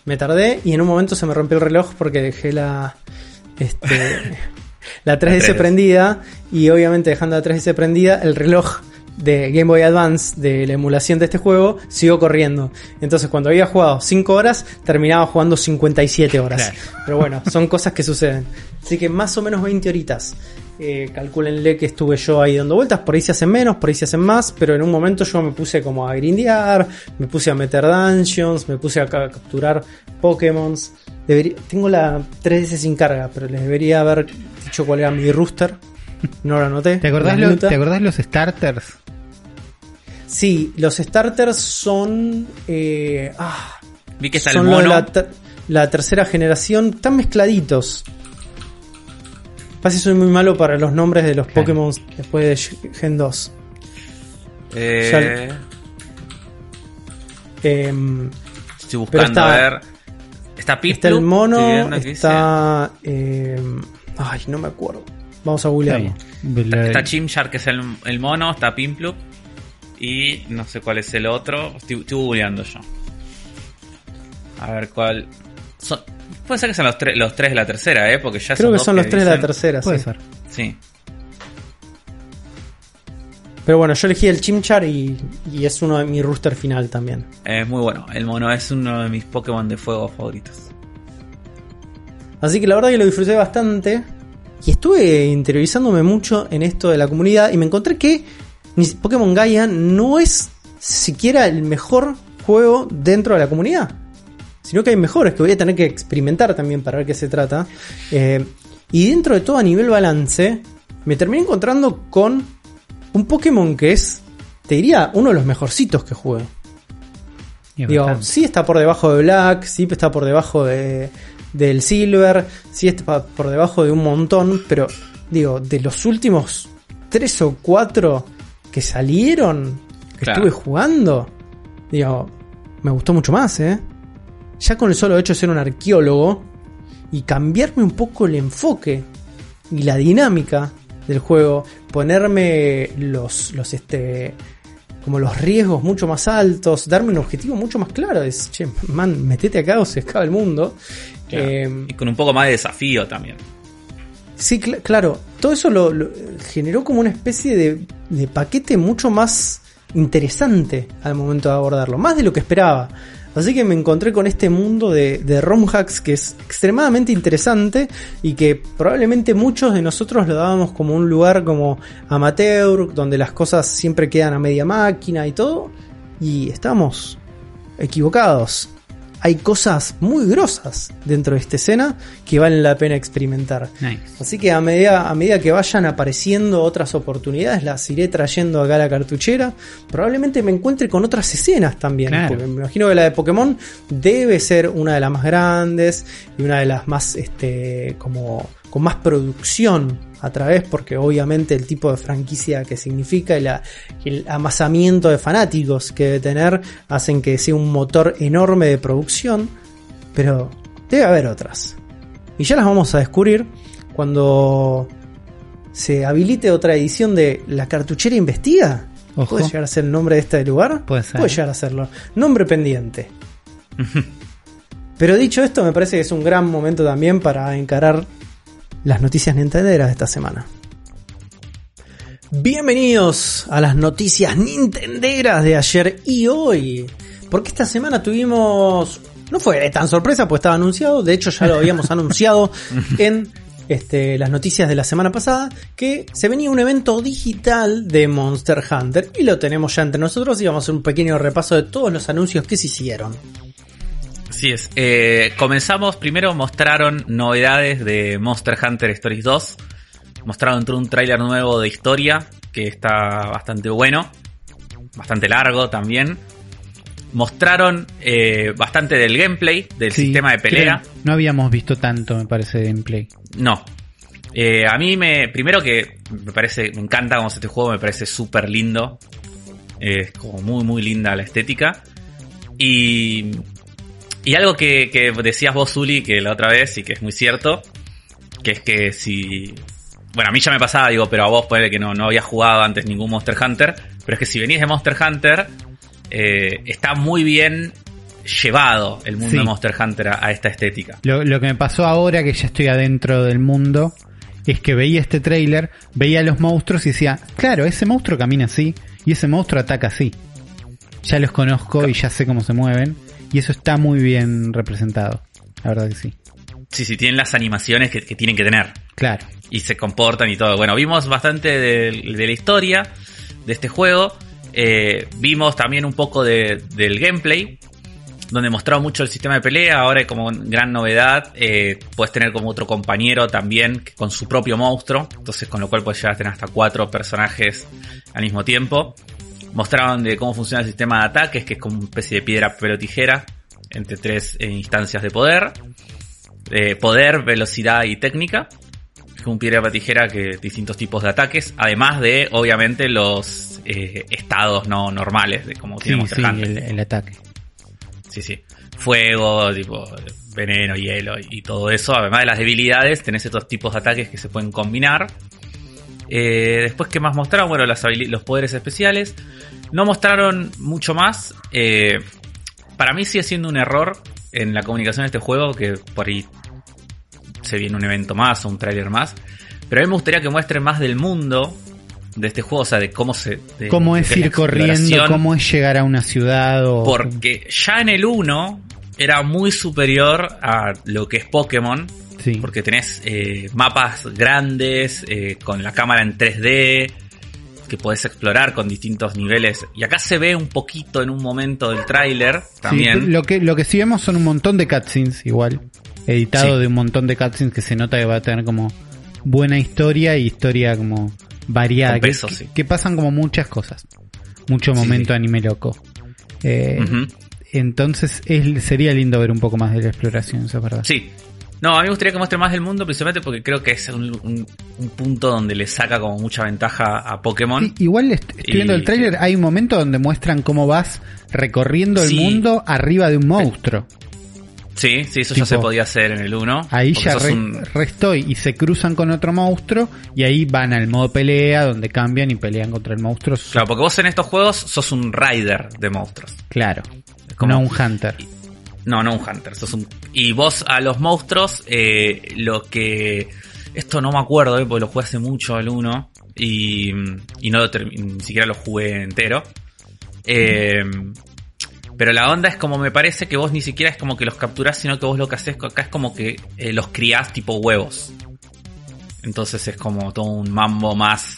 Me tardé y en un momento se me rompió el reloj porque dejé la este <laughs> la 3DS 3DS. prendida y obviamente dejando la 3DS prendida, el reloj de Game Boy Advance de la emulación de este juego siguió corriendo. Entonces cuando había jugado 5 horas, terminaba jugando 57 horas. Claro. Pero bueno, son cosas que suceden. Así que más o menos 20 horitas. Eh, calcúlenle que estuve yo ahí dando vueltas, por ahí se hacen menos, por ahí se hacen más, pero en un momento yo me puse como a grindear, me puse a meter dungeons, me puse a ca- capturar Pokémon. tengo la 3DS sin carga, pero les debería haber dicho cuál era mi rooster. No lo anoté. ¿Te acordás, La lo- minuta. ¿Te acordás los starters? Sí, los starters son. eh, ah, Vi que está son mono. la, ter- la tercera generación. Están mezcladitos. Pasa que soy muy malo para los nombres de los. Pokémon después de Gen 2. Eh, Em, estoy buscando está- a ver. Está Piplup. está el mono, está. em, ay, no me acuerdo. Vamos a googlearlo. dice- Está Chimchar, que es el, el mono. Está Pimplup. Y no sé cuál es el otro. Estoy, estoy googleando yo. A ver cuál. Son, puede ser que sean los, tres los tres de la tercera, ¿eh? Porque ya Creo que dos son los tres de la tercera, Puede sí. ser. Sí. Pero bueno, yo elegí el Chimchar y, y es uno de mi rooster final también. Es muy bueno. El mono es uno de mis Pokémon de fuego favoritos. Así que la verdad que lo disfruté bastante. Y estuve interiorizándome mucho en esto de la comunidad. Y me encontré que Pokémon Gaia no es siquiera el mejor juego dentro de la comunidad. Sino que hay mejores que voy a tener que experimentar también para ver qué se trata. Eh, y dentro de todo a nivel balance, me terminé encontrando con un Pokémon que es, te diría, uno de los mejorcitos que jugué. Y Digo, bastante. sí está por debajo de Black, sí está por debajo de, del Silver, sí está por debajo de un montón, pero digo, de los últimos tres o cuatro que salieron, que Claro. estuve jugando, digo, me gustó mucho más, ¿eh? Ya con el solo hecho de ser un arqueólogo y cambiarme un poco el enfoque y la dinámica del juego, ponerme los, los este, como los riesgos mucho más altos, darme un objetivo mucho más claro. Es, che, man, metete acá o se acaba el mundo. Claro. Eh, y con un poco más de desafío también. sí, cl- claro, todo eso lo, lo- generó como una especie de, de paquete mucho más interesante al momento de abordarlo, más de lo que esperaba. Así que me encontré con este mundo de, de ROM hacks que es extremadamente interesante y que probablemente muchos de nosotros lo dábamos como un lugar como amateur, donde las cosas siempre quedan a media máquina y todo. Y estamos equivocados. Hay cosas muy grosas dentro de esta escena que valen la pena experimentar. Nice. Así que a medida, a medida que vayan apareciendo otras oportunidades, las iré trayendo acá a la cartuchera. Probablemente me encuentre con otras escenas también. Claro. Porque me imagino que la de Pokémon debe ser una de las más grandes y una de las más, este, como, con más producción a través, porque obviamente el tipo de franquicia que significa y la- el amasamiento de fanáticos que debe tener hacen que sea un motor enorme de producción. Pero debe haber otras. Y ya las vamos a descubrir cuando se habilite otra edición de La Cartuchera Investiga. Ojo. ¿Puede llegar a ser el nombre de este lugar? Puede ser. Puede llegar a serlo. Nombre pendiente. <laughs> Pero dicho esto, me parece que es un gran momento también para encarar las noticias nintenderas de esta semana. Bienvenidos a las noticias nintenderas de ayer y hoy. Porque esta semana tuvimos... No fue tan sorpresa, pues estaba anunciado. De hecho, ya lo habíamos <laughs> anunciado <laughs> en este, las noticias de la semana pasada. Que se venía un evento digital de Monster Hunter. Y lo tenemos ya entre nosotros. Y vamos a hacer un pequeño repaso de todos los anuncios que se hicieron. Así es. Eh, comenzamos, primero mostraron novedades de Monster Hunter Stories 2. Mostraron un tráiler nuevo de historia que está bastante bueno. Bastante largo también. Mostraron eh, bastante del gameplay, del Sí, sistema de pelea. creo- No habíamos visto tanto, me parece, de gameplay. No. Eh, a mí me. Primero que me parece. Me encanta cómo es este juego, me parece súper lindo. Es como muy, muy linda la estética. Y. Y algo que, que decías vos, Zuli, que la otra vez, y que es muy cierto. Que es que si. Bueno, a mí ya me pasaba, digo, pero a vos puede que no, no había jugado antes ningún Monster Hunter. Pero es que si venís de Monster Hunter. eh, está muy bien llevado el mundo Sí. de Monster Hunter a- a esta estética. Lo, lo que me pasó ahora que ya estoy adentro del mundo es que veía este tráiler, veía los monstruos y decía, claro, ese monstruo camina así y ese monstruo ataca así. Ya los conozco y ya sé cómo se mueven y eso está muy bien representado. La verdad que sí. Sí, sí, tienen las animaciones que, que tienen que tener. Claro. Y se comportan y todo. Bueno, vimos bastante de, de la historia de este juego. Eh, vimos también un poco de- del gameplay. Donde mostraba mucho el sistema de pelea. Ahora como gran novedad. eh, puedes tener como otro compañero también con su propio monstruo. Entonces con lo cual puedes llegar a tener hasta cuatro personajes al mismo tiempo. Mostraron de cómo funciona el sistema de ataques, que es como una especie de piedra, papel o tijera. Entre tres eh, instancias de poder. Eh, poder, velocidad y técnica. Es como un piedra papel tijera que distintos tipos de ataques. Además de, obviamente, los eh, estados no normales de como Sí, sí, el, el ataque. Sí, sí. Fuego, tipo veneno, hielo y todo eso. Además de las debilidades, tenés estos tipos de ataques que se pueden combinar. Eh, después, ¿qué más mostraron? Bueno, las los poderes especiales. No mostraron mucho más. Eh, para mí sigue siendo un error en la comunicación de este juego, que por ahí se viene un evento más o un tráiler más. Pero a mí me gustaría que muestre más del mundo de este juego, o sea, de cómo se... de- ¿Cómo es ir corriendo? ¿Cómo es llegar a una ciudad? O... Porque ya en el 1 era muy superior a lo que es Pokémon. Sí. Porque tenés eh, mapas grandes, eh, con la cámara en 3D, que podés explorar con distintos niveles. Y acá se ve un poquito en un momento del tráiler Sí, también. lo, que, lo que sí vemos son un montón de cutscenes igual. Editado Sí. de un montón de cutscenes que se nota que va a tener como buena historia y historia como variada. Con que- peso, que, sí. que pasan como muchas cosas. Mucho momento anime loco. Eh. Entonces es- sería lindo ver un poco más de la exploración, eso es verdad. Sí. No, a mí me gustaría que muestre más del mundo, principalmente porque creo que es un, un- un punto donde le saca como mucha ventaja a Pokémon. Sí, igual est- estoy Y- viendo el tráiler, hay un momento donde muestran cómo vas recorriendo el Sí. mundo arriba de un monstruo. Sí, sí, eso Tipo, ya se podía hacer en el 1. Ahí ya re, un- re estoy y se cruzan con otro monstruo y ahí van al modo pelea donde cambian y pelean contra el monstruo. Claro, porque vos en estos juegos sos un rider de monstruos. Claro. Como- No un hunter. No, no un hunter. Y vos a los monstruos, eh, lo que... Esto no me acuerdo, eh, porque lo jugué hace mucho al 1 y, y no lo termi- ni siquiera lo jugué entero. Eh, pero la onda es como me parece que vos ni siquiera es como que los capturás, sino que vos lo que haces acá es como que eh, los criás tipo huevos. Entonces es como todo un mambo más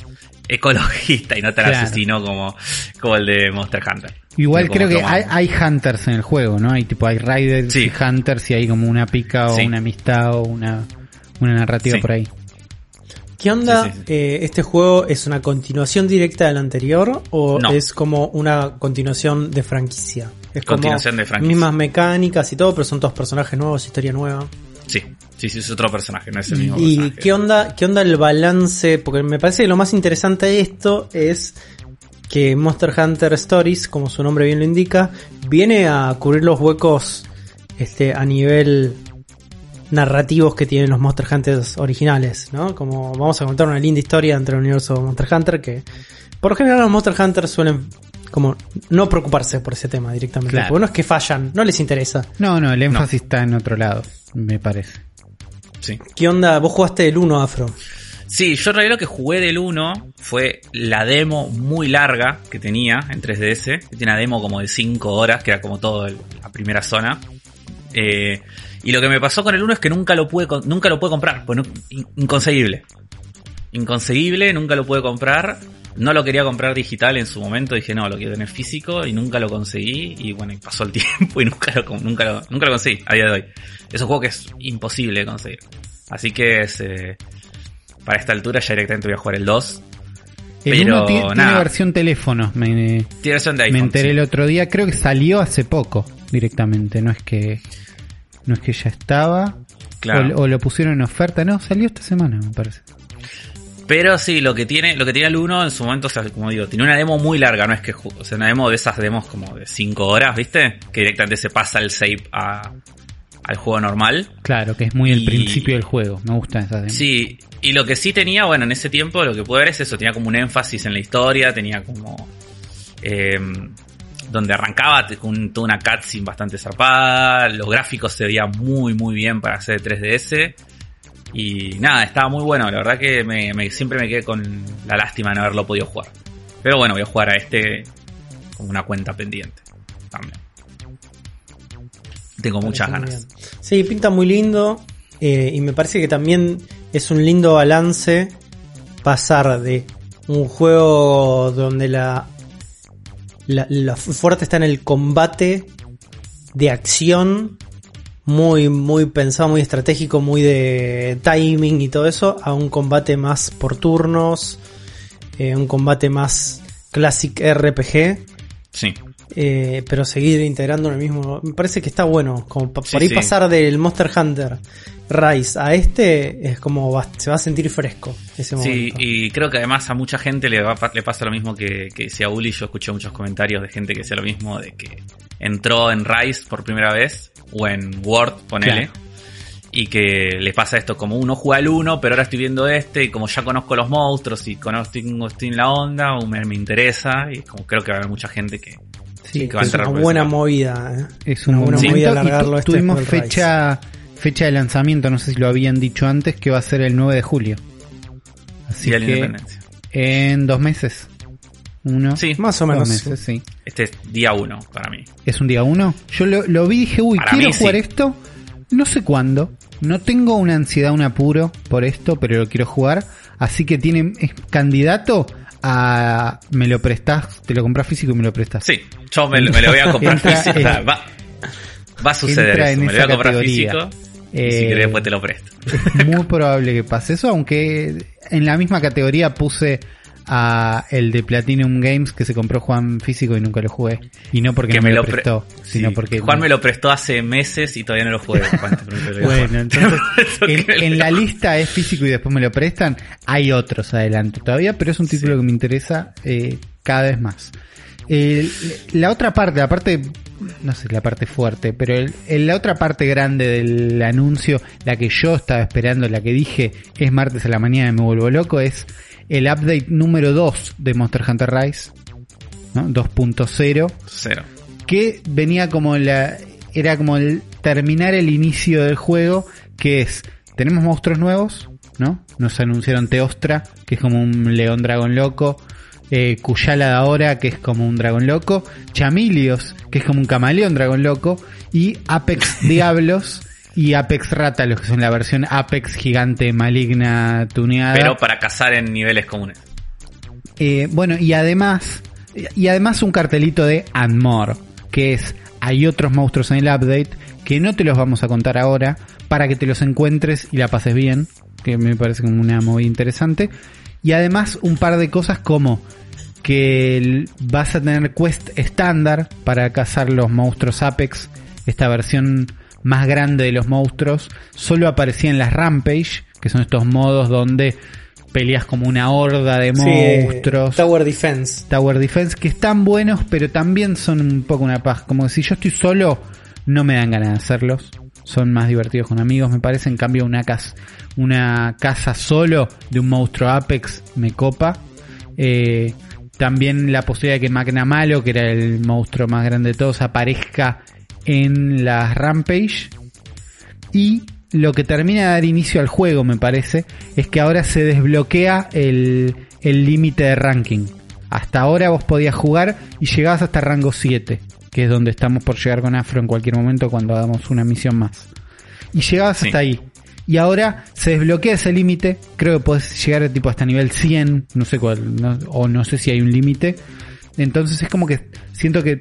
ecologista y no tan Claro. asesino como, como el de Monster Hunter. Igual creo que hay, hunters en el juego, ¿no? Hay tipo, hay riders Sí. y hunters y hay como una pica o Sí. una amistad o una, una narrativa Sí. por ahí. ¿Qué onda? Sí, sí, sí. eh, ¿Este juego es una continuación directa del anterior o No. es como una continuación de franquicia? Es como Continuación de franquicia. mismas mecánicas y todo, pero son todos personajes nuevos, historia nueva. Sí, sí, sí, es otro personaje, no es el mismo ¿Y personaje. qué onda, qué onda el balance? Porque me parece que lo más interesante de esto es que Monster Hunter Stories, como su nombre bien lo indica, viene a cubrir los huecos este, a nivel narrativos que tienen los Monster Hunters originales, ¿no? Como vamos a contar una linda historia entre el universo Monster Hunter que por lo general los Monster Hunters suelen como no preocuparse por ese tema directamente. Claro. Porque no es que fallan, no les interesa. No, no, el énfasis está en otro lado, me parece. Sí. ¿Qué onda? Vos jugaste el 1 Afro. Sí, yo en realidad lo que jugué del 1 fue la demo muy larga que tenía en 3DS. Que tiene una demo como de 5 horas, que era como todo el- la primera zona. Eh, y lo que me pasó con el 1 es que nunca lo pude, nunca lo pude comprar. Pues no- in- inconseguible. Inconseguible, nunca lo pude comprar. No lo quería comprar digital en su momento. Dije, no, lo quiero tener físico y nunca lo conseguí. Y bueno, y pasó el <laughs> tiempo y nunca lo, nunca lo, nunca lo conseguí a día de hoy. Es un juego que es imposible de conseguir. Así que es, eh, para esta altura ya directamente voy a jugar el 2. El Pero, tiene, nada. versión teléfono, me, Tiene versión de me iPhone. enteré sí. el otro día, creo que salió hace poco directamente, no es que no es que ya estaba Claro. o, o lo pusieron en oferta, no, salió esta semana me parece. Pero sí, lo que tiene, lo que tenía el 1 en su momento, o sea, como digo, tiene una demo muy larga, no es que, o sea, una demo de esas demos como de 5 horas, ¿viste? Que directamente se pasa el save a, al juego normal. Claro, que es muy el principio del juego, me gusta esa demo. Sí, y lo que sí tenía, bueno, en ese tiempo lo que pude ver es eso, tenía como un énfasis en la historia, tenía como... eh, donde arrancaba con toda una cutscene bastante zarpada, los gráficos se veían muy muy bien para hacer 3DS. Y nada, estaba muy bueno, la verdad que me, me- siempre me quedé con la lástima de no haberlo podido jugar. Pero bueno, voy a jugar a este como una cuenta pendiente también. Tengo muchas Parece ganas. Sí, pinta muy lindo. eh, y me parece que también es un lindo balance pasar de un juego donde la, la, la fuerte está en el combate de acción, muy, muy pensado, muy estratégico, muy de timing y todo eso, a un combate más por turnos, eh, un combate más classic RPG. Sí. Eh, pero seguir integrando en el mismo. Me parece que está bueno. Como pa- Sí, por ahí sí. pasar del Monster Hunter Rise a este es como va- se va a sentir fresco ese Sí, momento. y creo que además a mucha gente le, va, le pasa lo mismo que, que decía Uli. Yo escuché muchos comentarios de gente que decía lo mismo, de que entró en Rise por primera vez, o en Word, ponele, Claro. y que le pasa esto como uno juega el uno, pero ahora estoy viendo este, y como ya conozco los monstruos y conozco, estoy en la onda, o me, me interesa, y como creo que va a haber mucha gente que, Sí, que va a es entrar una por buena movida. ¿eh? Es un Una buen buena momento. movida alargarlo este tuvimos Rise. fecha, fecha de lanzamiento, no sé si lo habían dicho antes, que va a ser el 9 de julio. Así la que Independencia. en dos meses. Uno. Sí, Más o dos menos. meses, sí. Este es día uno para mí. ¿Es un día uno? Yo lo, lo vi y dije, uy, Para quiero mí, jugar sí. esto. No sé cuándo. No tengo una ansiedad, un apuro por esto, pero lo quiero jugar. Así que tiene, es candidato a... Me lo prestás, te lo compras físico y me lo prestas. Sí, yo me, me lo voy a comprar Entra físico. <laughs> Va, va a suceder eso. Me lo voy a comprar categoría. físico. y Eh, si querés, después te lo presto. Es muy probable que pase eso, aunque en la misma categoría puse a el de Platinum Games que se compró Juan físico y nunca lo jugué. Y no porque Que no me, me lo lo pre- prestó, sino Sí, porque... Juan me lo prestó hace meses y todavía no lo juego. <laughs> Juan, Bueno, entonces <laughs> en, la lista es físico y después me lo prestan. Hay otros adelante todavía, pero es un título Sí. que me interesa eh, cada vez más. La otra parte, la parte, no sé, la parte fuerte, pero el- el- la otra parte grande del anuncio, la que yo estaba esperando, la que dije es martes a la mañana y me vuelvo loco, es el update número 2 de Monster Hunter Rise, ¿no? 2.0 Cero. que venía como la era como el terminar el inicio del juego que es tenemos monstruos nuevos no nos anunciaron Teostra que es como un león dragón loco eh, Kuyala de ahora que es como un dragón loco Chamilios que es como un camaleón dragón loco y Apex <laughs> Diablos y Apex Rátalos que son la versión Apex gigante maligna tuneada Pero para cazar en niveles comunes. eh, bueno, y además, y además un cartelito de And More, que es, hay otros monstruos en el update que no te los vamos a contar ahora para que te los encuentres y la pases bien, que me parece como una movida interesante. Y además un par de cosas como que vas a tener quest estándar para cazar los monstruos Apex, esta versión más grande de los monstruos, solo aparecía en las Rampage, que son estos modos donde peleas como una horda de Sí, monstruos. Tower Defense. Tower Defense que están buenos, pero también son un poco una paz. Como que si yo estoy solo, no me dan ganas de hacerlos. Son más divertidos con amigos, me parece. En cambio, una casa, una casa solo de un monstruo Apex me copa. Eh, también la posibilidad de que Magna Malo, que era el monstruo más grande de todos, aparezca en las Rampage. Y lo que termina de dar inicio al juego, me parece, es que ahora se desbloquea el el límite de ranking. Hasta ahora vos podías jugar y llegabas hasta rango 7, que es donde estamos por llegar con Afro en cualquier momento cuando hagamos una misión más. Y llegabas Sí. hasta ahí. Y ahora se desbloquea ese límite, creo que podés llegar tipo hasta nivel 100, no sé cuál, no- o no sé si hay un límite. Entonces es como que siento que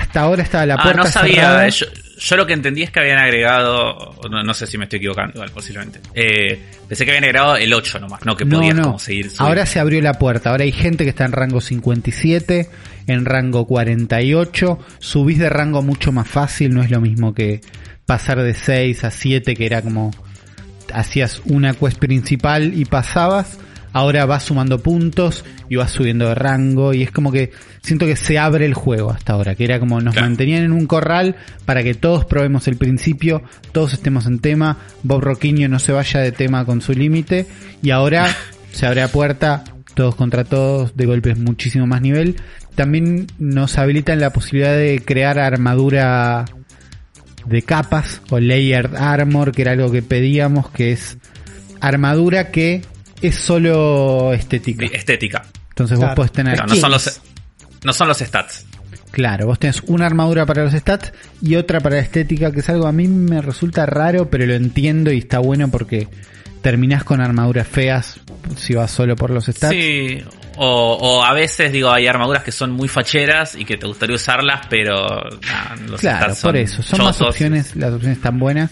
hasta ahora estaba la Ah, puerta no sabía. cerrada. Yo, yo lo que entendí es que habían agregado. No, no sé si me estoy equivocando, igual, posiblemente. Eh, pensé que habían agregado el 8 nomás, no que No, podías no. como seguir. subiendo. Ahora se abrió la puerta. Ahora hay gente que está en rango 57, en rango 48. Subís de rango mucho más fácil. No es lo mismo que pasar de 6 a 7, que era como hacías una quest principal y pasabas. Ahora vas sumando puntos y vas subiendo de rango. Y es como que siento que se abre el juego hasta ahora. Que era como nos Claro. mantenían en un corral para que todos probemos el principio, todos estemos en tema. Bob Roquiño no se vaya de tema con su límite. Y ahora <laughs> se abre la puerta, todos contra todos, de golpe es muchísimo más nivel. También nos habilitan la posibilidad de crear armadura de capas o layered armor, que era algo que pedíamos, que es armadura que es solo estética. Estética. Entonces Claro. vos podés tener, Claro, no son los. No son los stats. claro, vos tenés una armadura para los stats y otra para la estética, que es algo a mí me resulta raro, pero lo entiendo y está bueno porque terminás con armaduras feas si vas solo por los stats. Sí. O, o a veces, digo, hay armaduras que son muy facheras y que te gustaría usarlas, pero nah, los Claro, stats son por eso. Son más chotos. opciones, las opciones están buenas.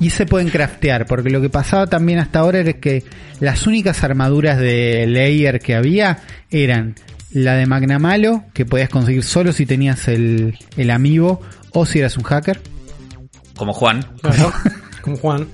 Y se pueden craftear, porque lo que pasaba también hasta ahora era que las únicas armaduras de layer que había eran la de Magnamalo, que podías conseguir solo si tenías el, el amiibo o si eras un hacker, Como Juan. Claro, <laughs> como Juan.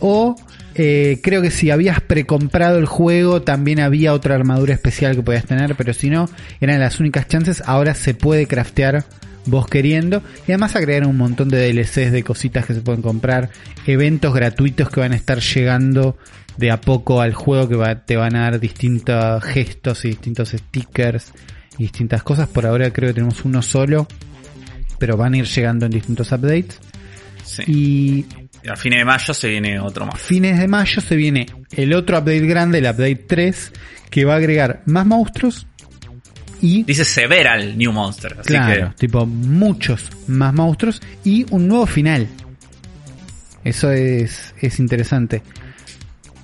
o eh, creo que si habías precomprado el juego también había otra armadura especial que podías tener, pero si no, eran las únicas chances. Ahora se puede craftear vos queriendo. Y además agregaron un montón de DLCs de cositas que se pueden comprar, eventos gratuitos que van a estar llegando de a poco al juego que va- te van a dar distintos gestos y distintos stickers y distintas cosas. Por ahora creo que tenemos uno solo, pero van a ir llegando en distintos updates. Sí. Y a fines de mayo se viene otro más. fines de mayo se viene el otro update grande, el update 3, que va a agregar más monstruos y Dice Several New Monster. Así claro, tipo muchos más monstruos y un nuevo final. Eso es, es interesante.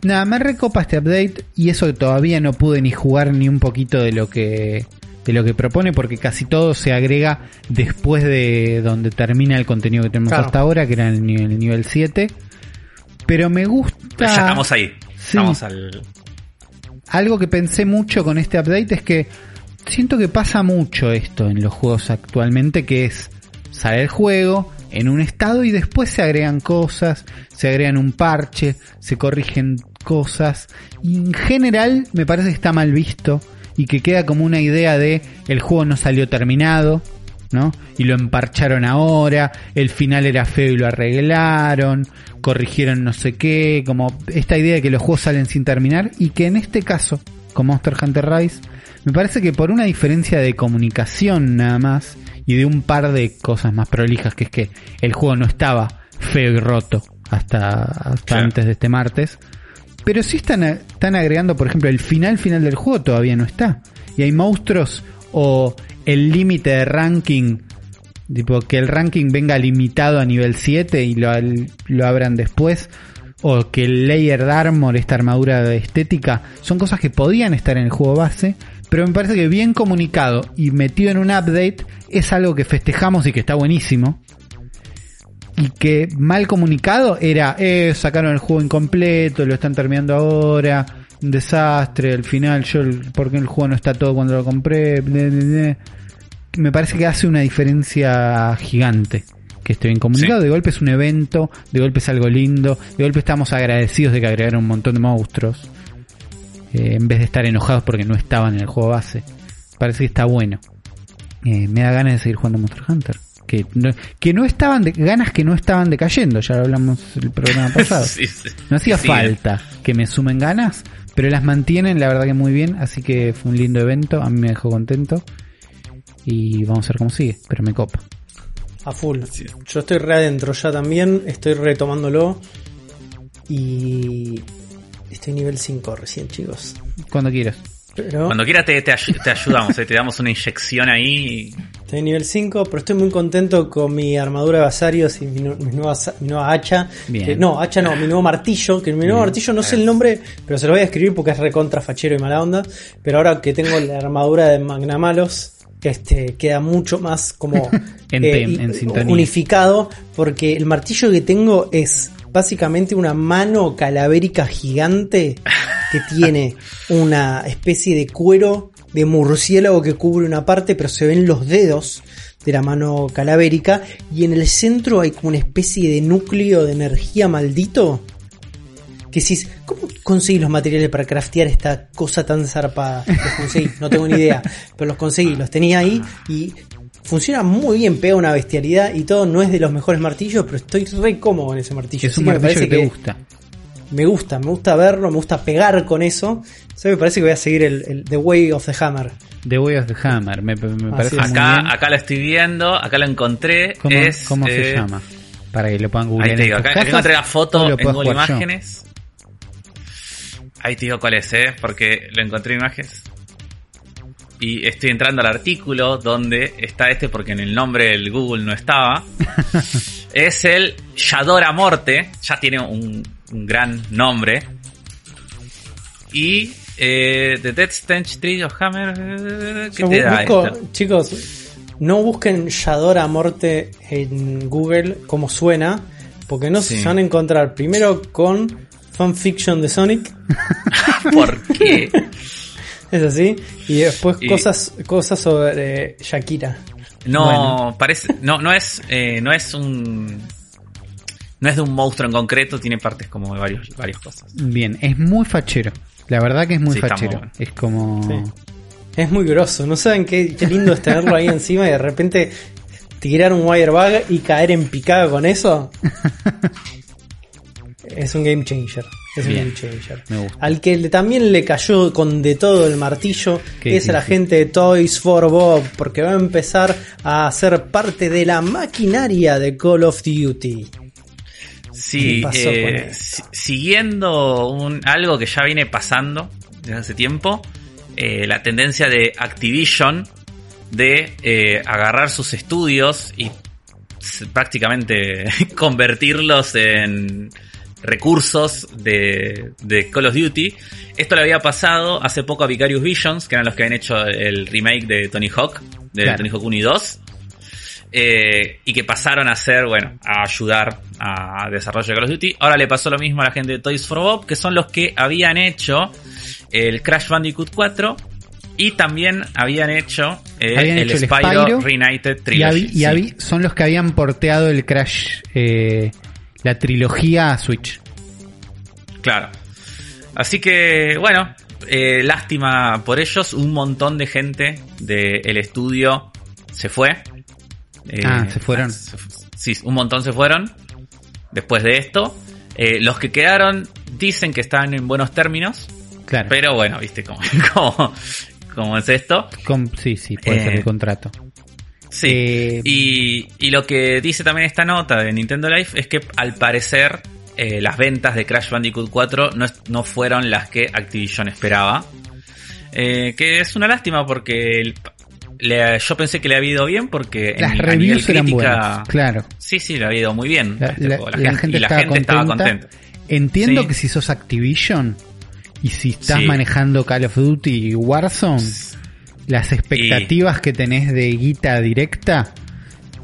Nada, me recopa este update y eso que todavía no pude ni jugar ni un poquito de lo que de lo que propone porque casi todo se agrega después de donde termina el contenido que tenemos Claro. hasta ahora, que era el nivel, el nivel 7. Pero me gusta que ya estamos ahí. Sí. Estamos al. algo que pensé mucho con este update es que siento que pasa mucho esto en los juegos actualmente, que es sale el juego en un estado y después se agregan cosas, se agregan un parche, se corrigen cosas y en general me parece que está mal visto y que queda como una idea de el juego no salió terminado, ¿no? Y lo emparcharon ahora, el final era feo y lo arreglaron, corrigieron no sé qué, como esta idea de que los juegos salen sin terminar y que en este caso, con Monster Hunter Rise, me parece que por una diferencia de comunicación nada más y de un par de cosas más prolijas, que es que el juego no estaba feo y roto hasta, hasta Claro. antes de este martes, pero sí están, están agregando, por ejemplo, el final final del juego todavía no está. Y hay monstruos o el límite de ranking, tipo que el ranking venga limitado a nivel 7 y lo, lo abran después. O que el layer de armor, esta armadura de estética, son cosas que podían estar en el juego base. Pero me parece que bien comunicado y metido en un update es algo que festejamos y que está buenísimo y que mal comunicado era, eh, sacaron el juego incompleto, lo están terminando ahora, un desastre, al final yo, porque el juego no está todo cuando lo compré, ble, ble, ble. me parece que hace una diferencia gigante que esté bien comunicado, Sí. de golpe es un evento, de golpe es algo lindo, de golpe estamos agradecidos de que agregaron un montón de monstruos, eh, en vez de estar enojados porque no estaban en el juego base, parece que está bueno. Eh, me da ganas de seguir jugando Monster Hunter. Que no, que no estaban, de- ganas que no estaban decayendo, ya lo hablamos el programa <laughs> pasado. Sí, sí. No hacía Sí. falta que me sumen ganas, pero las mantienen la verdad que muy bien, así que fue un lindo evento, a mí me dejó contento. Y vamos a ver cómo sigue, pero me copa. A full. Yo estoy re adentro ya también, estoy retomándolo. Y estoy nivel 5 recién, chicos. Cuando quieras. Pero Cuando quieras te, te, ay- te ayudamos, eh, te damos una inyección ahí. estoy nivel 5, pero estoy muy contento con mi armadura de basarios y mi, nu- mi nueva, sa- mi nueva hacha. Bien. Que- no, hacha no, mi nuevo martillo. Que mi nuevo Bien. martillo no sé el nombre, pero se lo voy a escribir porque es recontra fachero y mala onda. Pero ahora que tengo la armadura de Magnamalos, este queda mucho más como <laughs> En eh, tem- y- en sintonía. unificado. Porque el martillo que tengo es básicamente una mano calavérica gigante que <laughs> tiene una especie de cuero de murciélago que cubre una parte, pero se ven los dedos de la mano calavérica y en el centro hay como una especie de núcleo de energía maldito. Que decís, ¿cómo conseguís los materiales para craftear esta cosa tan zarpada? Los conseguí, no tengo ni idea, pero los conseguí, los tenía ahí y funciona muy bien, pega una bestialidad y todo, no es de los mejores martillos, pero estoy re cómodo con ese martillo. Es un me martillo parece que te que gusta. me gusta, me gusta verlo, me gusta pegar con eso. O sea, me parece que voy a seguir el, el The Way of the Hammer. The Way of the Hammer, me, me parece Acá, bien. acá lo estoy viendo, acá lo encontré. ¿Cómo, es, cómo se eh, llama? Para que lo puedan googlear. Ahí te digo, acá encontré la foto en Google yo. Imágenes. Ahí te digo cuál es, ¿eh? Porque lo encontré en imágenes. Y estoy entrando al artículo donde está este porque en el nombre del Google no estaba. <laughs> es el Yadora Morte. Ya tiene un, un gran nombre. Y eh, The Dead Stench Tree of Hammer. ¿Qué Yo te da busco- esto? chicos, no busquen Yadora Morte en Google como suena, porque no Sí. se van a encontrar primero con fanfiction de Sonic, <laughs> ¿Por qué? <laughs> es así, y después Y- cosas cosas sobre Shakira. No, Bueno. parece, no, no es, eh, no es un, no es de un monstruo en concreto, tiene partes como de varios, varias cosas. Bien, es muy fachero. La verdad que es muy Sí, fachero. muy. Es como... Sí. Es muy grosso, no saben qué, qué lindo es tenerlo ahí encima y de repente tirar un wirebag y caer en picada con eso. <laughs> es un game changer. Es Bien. un game. Me gusta. Al que le- también le cayó con de todo el martillo Qué es a la gente de Toys for Bob, porque va a empezar a ser parte de la maquinaria de Call of Duty. Sí, ¿Qué pasó eh, siguiendo un, algo que ya viene pasando desde hace tiempo, eh, la tendencia de Activision de eh, agarrar sus estudios y prácticamente <laughs> convertirlos en recursos de, de Call of Duty. Esto le había pasado hace poco a Vicarious Visions, que eran los que habían hecho el remake de Tony Hawk, de Claro. Tony Hawk 1 y 2. eh, y que pasaron a ser, bueno, a ayudar a desarrollo de Call of Duty. Ahora le pasó lo mismo a la gente de Toys for Bob, que son los que habían hecho el Crash Bandicoot 4 y también habían hecho, eh, Habían el, hecho el Spyro, Spyro Reunited Y, Trilogy. y sí. habi- son los que habían porteado el Crash, eh, la trilogía Switch. Claro. Así que, bueno, eh, lástima por ellos. Un montón de gente del estudio se fue. Eh, Ah, se fueron. fu- Sí, un montón se fueron después de esto. Eh, los que quedaron dicen que están en buenos términos. Claro. Pero bueno, viste cómo, <laughs> cómo, cómo es esto. Com- sí, sí, puede Eh, ser el contrato. Sí. Eh, Y, y lo que dice también esta nota de Nintendo Life es que al parecer eh, las ventas de Crash Bandicoot 4 no, es- no fueron las que Activision esperaba. Eh, que es una lástima porque el- le- yo pensé que le había ido bien porque en- Las a nivel reviews eran crítica- buenas, claro. Sí, sí, le había ido muy bien. La, este la- juego. la La gente, y la estaba, gente contenta. estaba contenta. Entiendo Sí. que si sos Activision y si estás Sí. manejando Call of Duty y Warzone, las expectativas que tenés de guita directa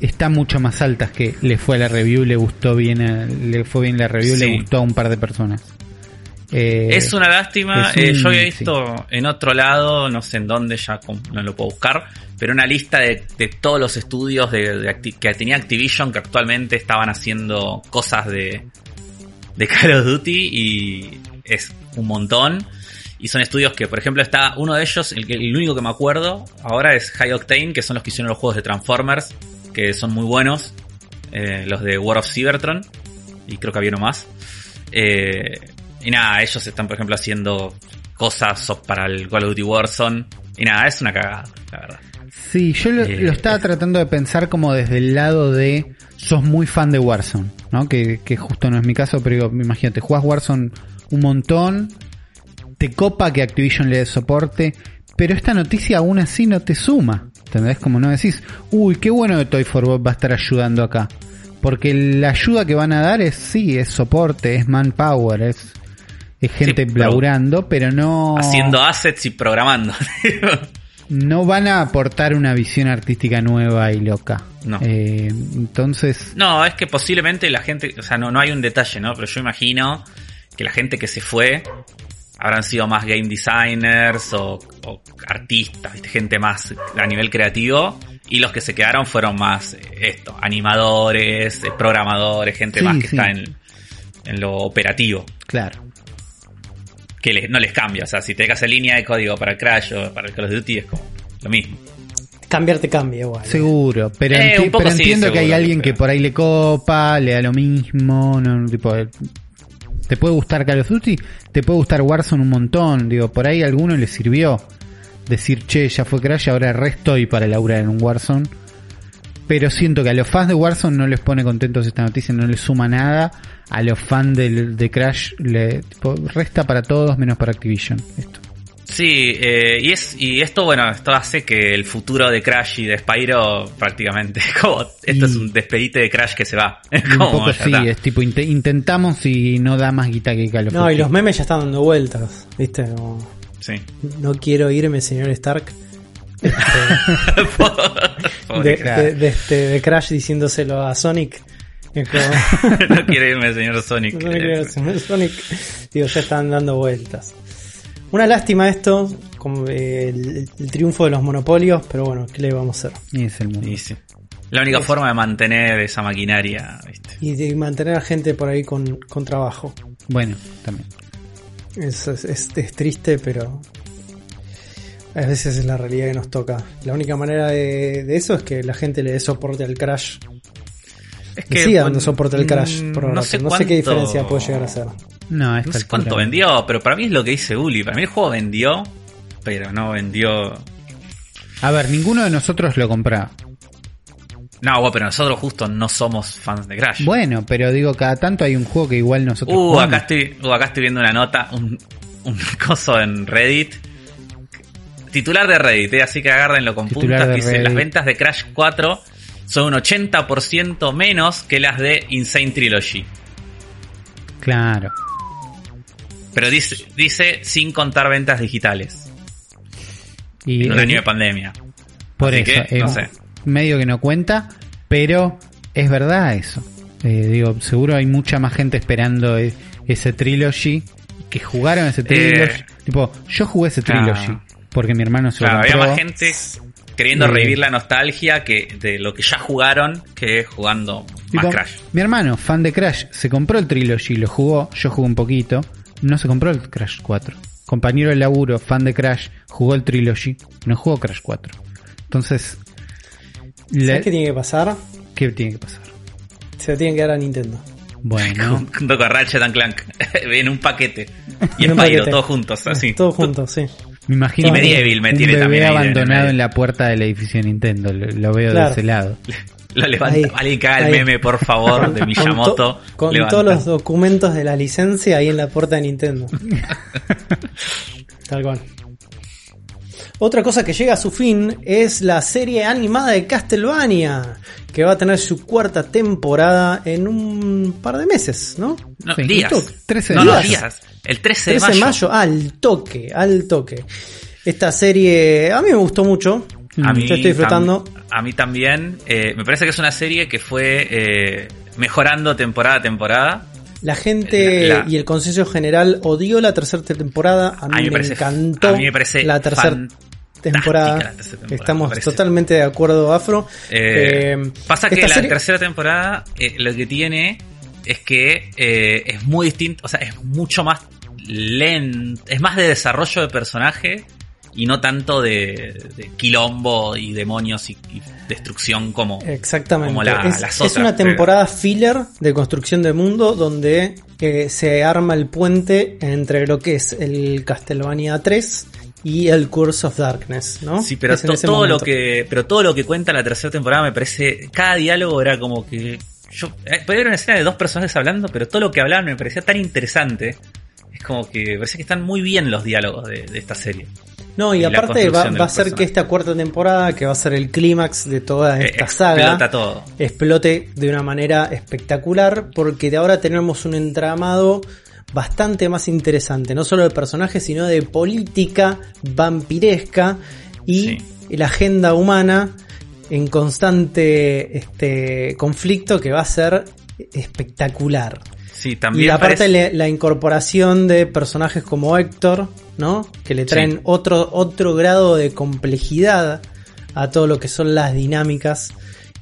están mucho más altas que le fue a la review, le gustó bien, a- le fue bien la review, le gustó a un par de personas. Eh, Es una lástima. es eh, yo había sí. visto en otro lado, no sé en dónde, ya no lo puedo buscar, pero una lista de, de todos los estudios de, que tenía Activision que actualmente estaban haciendo cosas de, de Call of Duty y es un montón. Y son estudios que, por ejemplo, está uno de ellos, el, único que me acuerdo ahora es High Octane, que son los que hicieron los juegos de Transformers, que son muy buenos. eh, los de War of Cybertron, y creo que había uno más. Eh, y nada, ellos están, por ejemplo, haciendo cosas para el Call of Duty Warzone. Y nada, es una cagada, la verdad. Sí, yo lo, Eh, lo estaba tratando de pensar como desde el lado de sos muy fan de Warzone, ¿no? Que, que justo no es mi caso, pero digo, imagínate, jugás Warzone un montón, te copa que Activision le dé soporte, pero esta noticia aún así no te suma, ¿entendés? Como no decís, uy, qué bueno que Toy for Bob va a estar ayudando acá. Porque la ayuda que van a dar es, sí, es soporte, es manpower, es, es gente pero- laburando, pero no Haciendo assets y programando. <laughs> no van a aportar una visión artística nueva y loca. No. Eh, entonces, no, es que posiblemente la gente, o sea, no, no hay un detalle, ¿no? Pero yo imagino que la gente que se fue habrán sido más game designers o, o artistas, ¿viste? gente más a nivel creativo. Y los que se quedaron fueron más eh, esto, animadores, eh, programadores, gente Sí, más que sí. está en, en lo operativo. claro. que les- no les cambia. O sea, si te dejas en línea de código para el Crash o para el Call of Duty es como lo mismo. Cambiarte cambia igual. Seguro, pero, Eh, enti- pero sí, entiendo que hay alguien que por ahí le copa, le da lo mismo, no, tipo, eh, te puede gustar Call of Duty, te puede gustar Warzone un montón, digo, por ahí a alguno le sirvió decir, che, ya fue Crash, ahora resto y para laburar en un Warzone. Pero siento que a los fans de Warzone no les pone contentos esta noticia, no les suma nada. A los fans del- de, Crash le tipo, resta para todos menos para Activision. Esto. Sí, eh, y es y esto, bueno, esto hace que el futuro de Crash y de Spyro prácticamente <laughs> como esto Y- es un despedite de Crash que se va. Es <laughs> Y un como, poco sí, está. es tipo inte- intentamos y no da más guita que Call of No, y los memes ya están dando vueltas, ¿viste? Como, Sí. no quiero irme, señor Stark. <laughs> Pobre De, Crash. de- de este, de Crash diciéndoselo a Sonic. Es como, no quiere irme, señor Sonic. no quiero irme, señor Sonic. Digo, ya están dando vueltas. Una lástima esto, como eh, el, el triunfo de los monopolios, pero bueno, ¿qué le vamos a hacer? Y es el mundo. Y sí. La única forma de mantener esa maquinaria, ¿viste? Y de mantener a gente por ahí con, con trabajo. Bueno, también. Es, es, es- es triste, pero a veces es la realidad que nos toca. La única manera de, de eso es que la gente le dé soporte al Crash. Es Que siga dando soporte al Crash. mm, por no sé, no sé qué diferencia puede llegar a ser. No, No sé cuánto vendió, pero para mí es lo que dice Uli. Para mí el juego vendió, pero no vendió. A ver, ninguno de nosotros lo compraba. No, pero nosotros justo no somos fans de Crash. Bueno, pero digo, cada tanto hay un juego que igual nosotros Uh, jugamos. acá estoy, uh, acá estoy viendo una nota, un, un <laughs> coso en Reddit. Titular de Reddit, eh, así que agárrenlo con Titular puntas. Dice, Reddit. las ventas de Crash 4 son un 80% menos que las de Insane Trilogy. Claro. Pero dice, dice sin contar ventas digitales. Y En un año de pandemia. por así eso, que, no sé. medio que no cuenta, pero es verdad eso. Eh, digo, seguro hay mucha más gente esperando e- ese trilogy que jugaron ese trilogy. tipo, yo jugué ese Eh, claro. trilogy porque mi hermano se lo había más gente queriendo Eh, revivir la nostalgia que de lo que ya jugaron que jugando Tipo, más Crash. Mi hermano, fan de Crash, se compró el trilogy, lo jugó, yo jugué un poquito, no se compró el Crash 4. Compañero de laburo, fan de Crash, jugó el trilogy, no jugó Crash 4. Entonces, le- ¿Sabes qué tiene que pasar? ¿qué tiene que pasar? Se lo tienen que dar a Nintendo. Bueno, Junto <laughs> con Ratchet and Clank. <laughs> en un paquete. <laughs> Y En un Spyro, paquete. todos juntos, así. Todos juntos, sí. me imagino Y Medieval me un tiene bebé también abandonado en la puerta del edificio de Nintendo, lo, lo veo Claro. de ese lado. Lo levanta. Haga el Ahí. meme, por favor, de Con Miyamoto. to- Con, levanta. todos los documentos de la licencia ahí en la puerta de Nintendo. <laughs> Tal cual. Otra cosa que llega a su fin es la serie animada de Castlevania, que va a tener su cuarta temporada en un par de meses, ¿no? No, Sí, días. justo 13 no, no, días. El 13 de 13 de mayo. mayo, al toque, al toque. Esta serie a mí me gustó mucho. A mí, Yo estoy disfrutando. A mí también. eh, me parece que es una serie que fue eh, mejorando temporada a temporada. La gente La- la- y el consenso general odió la tercera temporada. A mí, A mí me parece- encantó a mí me parece la tercera temporada. la tercera temporada, Estamos totalmente de acuerdo, Afro. Eh, Eh, pasa que la serie- tercera temporada eh, lo que tiene es que eh, es muy distinto, o sea, es mucho más lento, es más de desarrollo de personaje y no tanto de, de quilombo y demonios y, y destrucción como... Exactamente. como la- es, las es una pero- temporada filler de construcción de mundo donde eh, se arma el puente entre lo que es el Castlevania 3 y el Curse of Darkness, ¿no? Sí, pero to- todo lo que pero todo lo que cuenta la tercera temporada me parece cada diálogo era como que yo eh, podía ver una escena de dos personajes hablando, pero todo lo que hablaban me parecía tan interesante. Es como que parece que están muy bien los diálogos de, de esta serie. No, y, la aparte va, a ser que esta cuarta temporada, que va a ser el clímax de toda Eh, esta saga, todo. explote de una manera espectacular, porque de ahora tenemos un entramado bastante más interesante, no solo de personajes, sino de política vampiresca y Sí. la agenda humana en constante este, conflicto que va a ser espectacular. Sí, también Y aparte parece- le- la incorporación de personajes como Héctor, ¿no? Que le traen Sí. otro, otro grado de complejidad a todo lo que son las dinámicas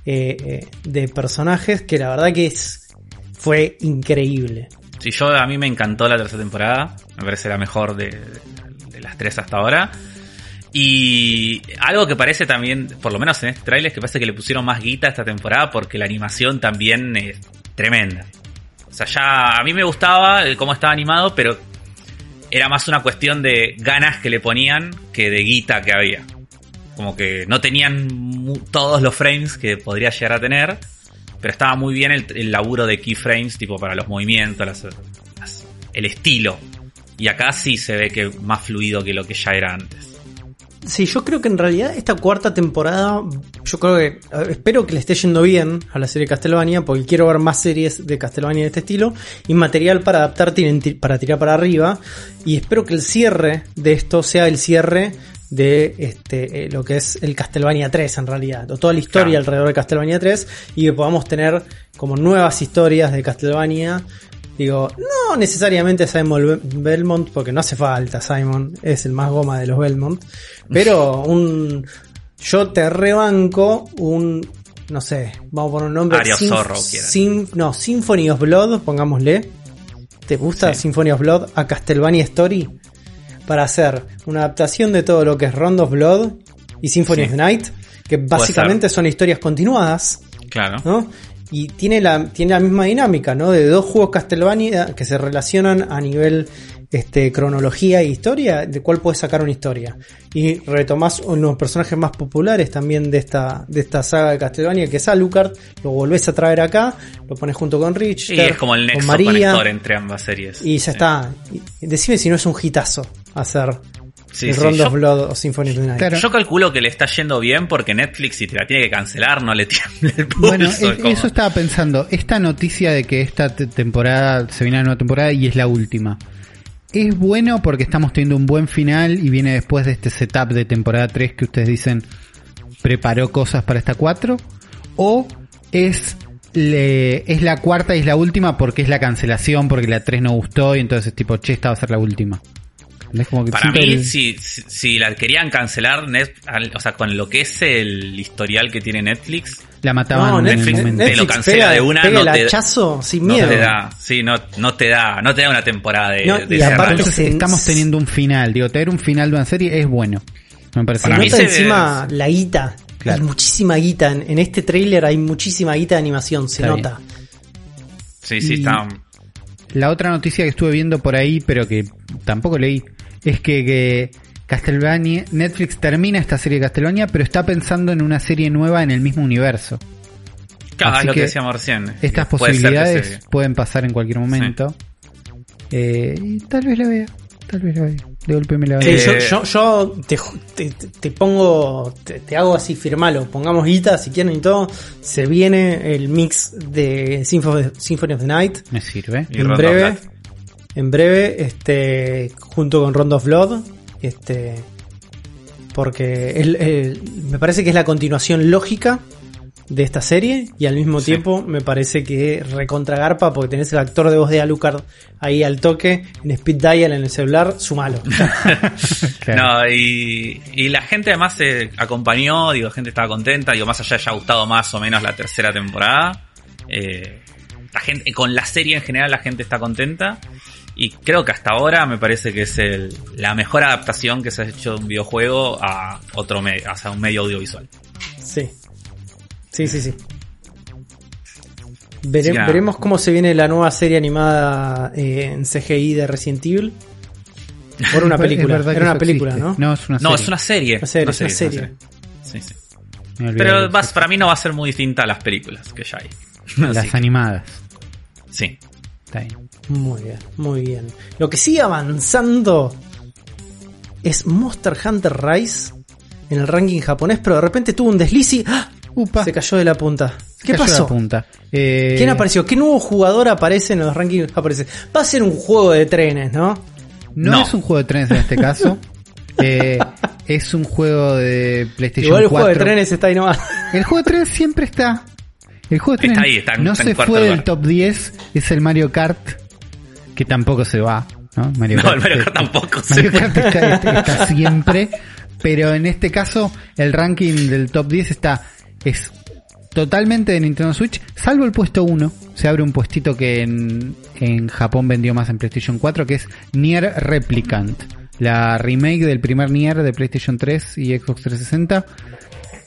eh, eh, de personajes, que la verdad que es fue increíble. Sí, yo a mí me encantó la tercera temporada. Me parece la mejor de, de las tres hasta ahora. Y algo que parece también, por lo menos en este trailer, es que parece que le pusieron más guita a esta temporada porque la animación también es tremenda. O sea, ya a mí me gustaba cómo estaba animado, pero era más una cuestión de ganas que le ponían que de guita que había. Como que no tenían todos los frames que podría llegar a tener, pero estaba muy bien el, el laburo de keyframes, tipo para los movimientos, las- el estilo. Y acá sí se ve que más fluido que lo que ya era antes. Sí, yo creo que en realidad esta cuarta temporada, yo creo que, espero que le esté yendo bien a la serie Castlevania, porque quiero ver más series de Castlevania de este estilo, y material para adaptar, para tirar para arriba, y espero que el cierre de esto sea el cierre de este, eh, lo que es el Castlevania 3 en realidad, o toda la historia Claro. alrededor de Castlevania 3, y que podamos tener como nuevas historias de Castlevania. Digo, no necesariamente Simon Be- Belmont, porque no hace falta Simon, es el más goma de los Belmont, pero un... Yo te rebanco un... No sé, vamos a poner un nombre... Sym- Sorrow, quiera. Sym- no, Symphony of Blood, pongámosle. ¿Te gusta Sí. Symphony of Blood a Castlevania Story? Para hacer una adaptación de todo lo que es Round of Blood y Symphony Sí. of Night, que básicamente son historias continuadas. Claro. ¿no? Y tiene la, tiene la misma dinámica, ¿no? De dos juegos Castlevania que se relacionan a nivel este, cronología e historia, de cuál puedes sacar una historia. Y retomás uno de los personajes más populares también de esta, de esta saga de Castlevania, que es Alucard, lo volvés a traer acá, lo pones junto con Rich, Y es como el nexo María, conector entre ambas series. y ya Sí. está. Decime si no es un hitazo hacer Sí, el sí. Rondo Yo- of Blood o Symphony of the Night. Claro. Yo calculo que le está yendo bien porque Netflix, si te la tiene que cancelar, no le <laughs> tiembla el pulso. Bueno, es como- eso estaba pensando. Esta noticia de que esta te- temporada se viene la nueva temporada y es la última. Es bueno porque estamos teniendo un buen final y viene después de este setup de temporada 3 que ustedes dicen preparó cosas para esta 4. O es, le- es la cuarta y es la última porque es la cancelación, porque la 3 no gustó y entonces tipo, che, esta va a ser la última. ¿Entendés? Como que Para mí, el- si, si, si la querían cancelar, Net- al- o sea, con lo que es el historial que tiene Netflix, la mataban No, en Netflix- el momento. te lo cancela pega, de una, pega no el te- hachazo sin no miedo. te da, sí, no, no te da, no te da una temporada de, No, de y aparte Entonces estamos teniendo un final. Digo, tener un final de una serie es bueno. Me parece. Para Se mí nota se- encima la guita. Claro. Hay muchísima guita. En, en este tráiler hay muchísima guita de animación, se Está nota. Sí, sí, Y- está. La otra noticia que estuve viendo por ahí, pero que tampoco leí, es que, que Castlevania, Netflix termina esta serie de Castlevania, pero está pensando en una serie nueva en el mismo universo. Claro, Así es lo que que decíamos recién. Estas Puede ser que posibilidades pueden pasar en cualquier momento. Eh, y tal vez la vea, tal vez la vea. De golpe me la vea. Sí, Eh, yo, yo, yo te, te- te pongo, te, te hago así, firmalo, pongamos guita si quieren y todo. Se viene el mix de Symphony, Symphony of the Night. Me sirve. En breve, Black. En breve, este, junto con Rondo of Blood, este, porque el- el- me parece que es la continuación lógica de esta serie y al mismo Sí. tiempo me parece que recontra garpa porque tenés el actor de voz de Alucard ahí al toque en speed dial en el celular, sumalo. <laughs> Claro. No, y, y la gente además se acompañó, digo, la gente estaba contenta, digo, más allá haya gustado más o menos la tercera temporada. eh, la gente, con la serie en general la gente está contenta. Y creo que hasta ahora me parece que es el, la mejor adaptación que se ha hecho de un videojuego a otro medio, o sea, un medio audiovisual. Sí. Sí, sí, sí. Vere- veremos cómo se viene la nueva serie animada eh, en CGI de Resident Evil. Por una <laughs> película. Era una película, existe. ¿no? No, es una No, serie. es una serie. Una serie, Una es una serie, serie. Sí, sí. Me olvidé Pero vas, para mí no va a ser muy distinta a las películas que ya hay. Las que, animadas. sí. Está bien. Muy bien, muy bien. Lo que sigue avanzando es Monster Hunter Rise en el ranking japonés, pero de repente tuvo un desliz y ¡ah! Upa. se cayó de la punta. ¿Qué pasó? punta. Eh, ¿Quién apareció? ¿Qué nuevo jugador aparece en los rankings japoneses? Va a ser un juego de trenes, ¿no? No, No. es un juego de trenes en este caso. <laughs> Eh, es un juego de PlayStation Igual el 4. juego de trenes está ahí nomás. El juego de trenes siempre está. El juego de Está trenes ahí, está en- no está en se cuarto fue del top 10. Es el Mario Kart. Que tampoco se va. ¿no? Mario No, el Mario Kart tampoco se Mario. Kart está, está- está siempre. Pero en este caso, el ranking del top 10 está. Es totalmente de Nintendo Switch, salvo el puesto 1. Se abre un puestito que en, en Japón vendió más en PlayStation 4, que es Nier Replicant. La remake del primer Nier de PlayStation 3 y Xbox 360.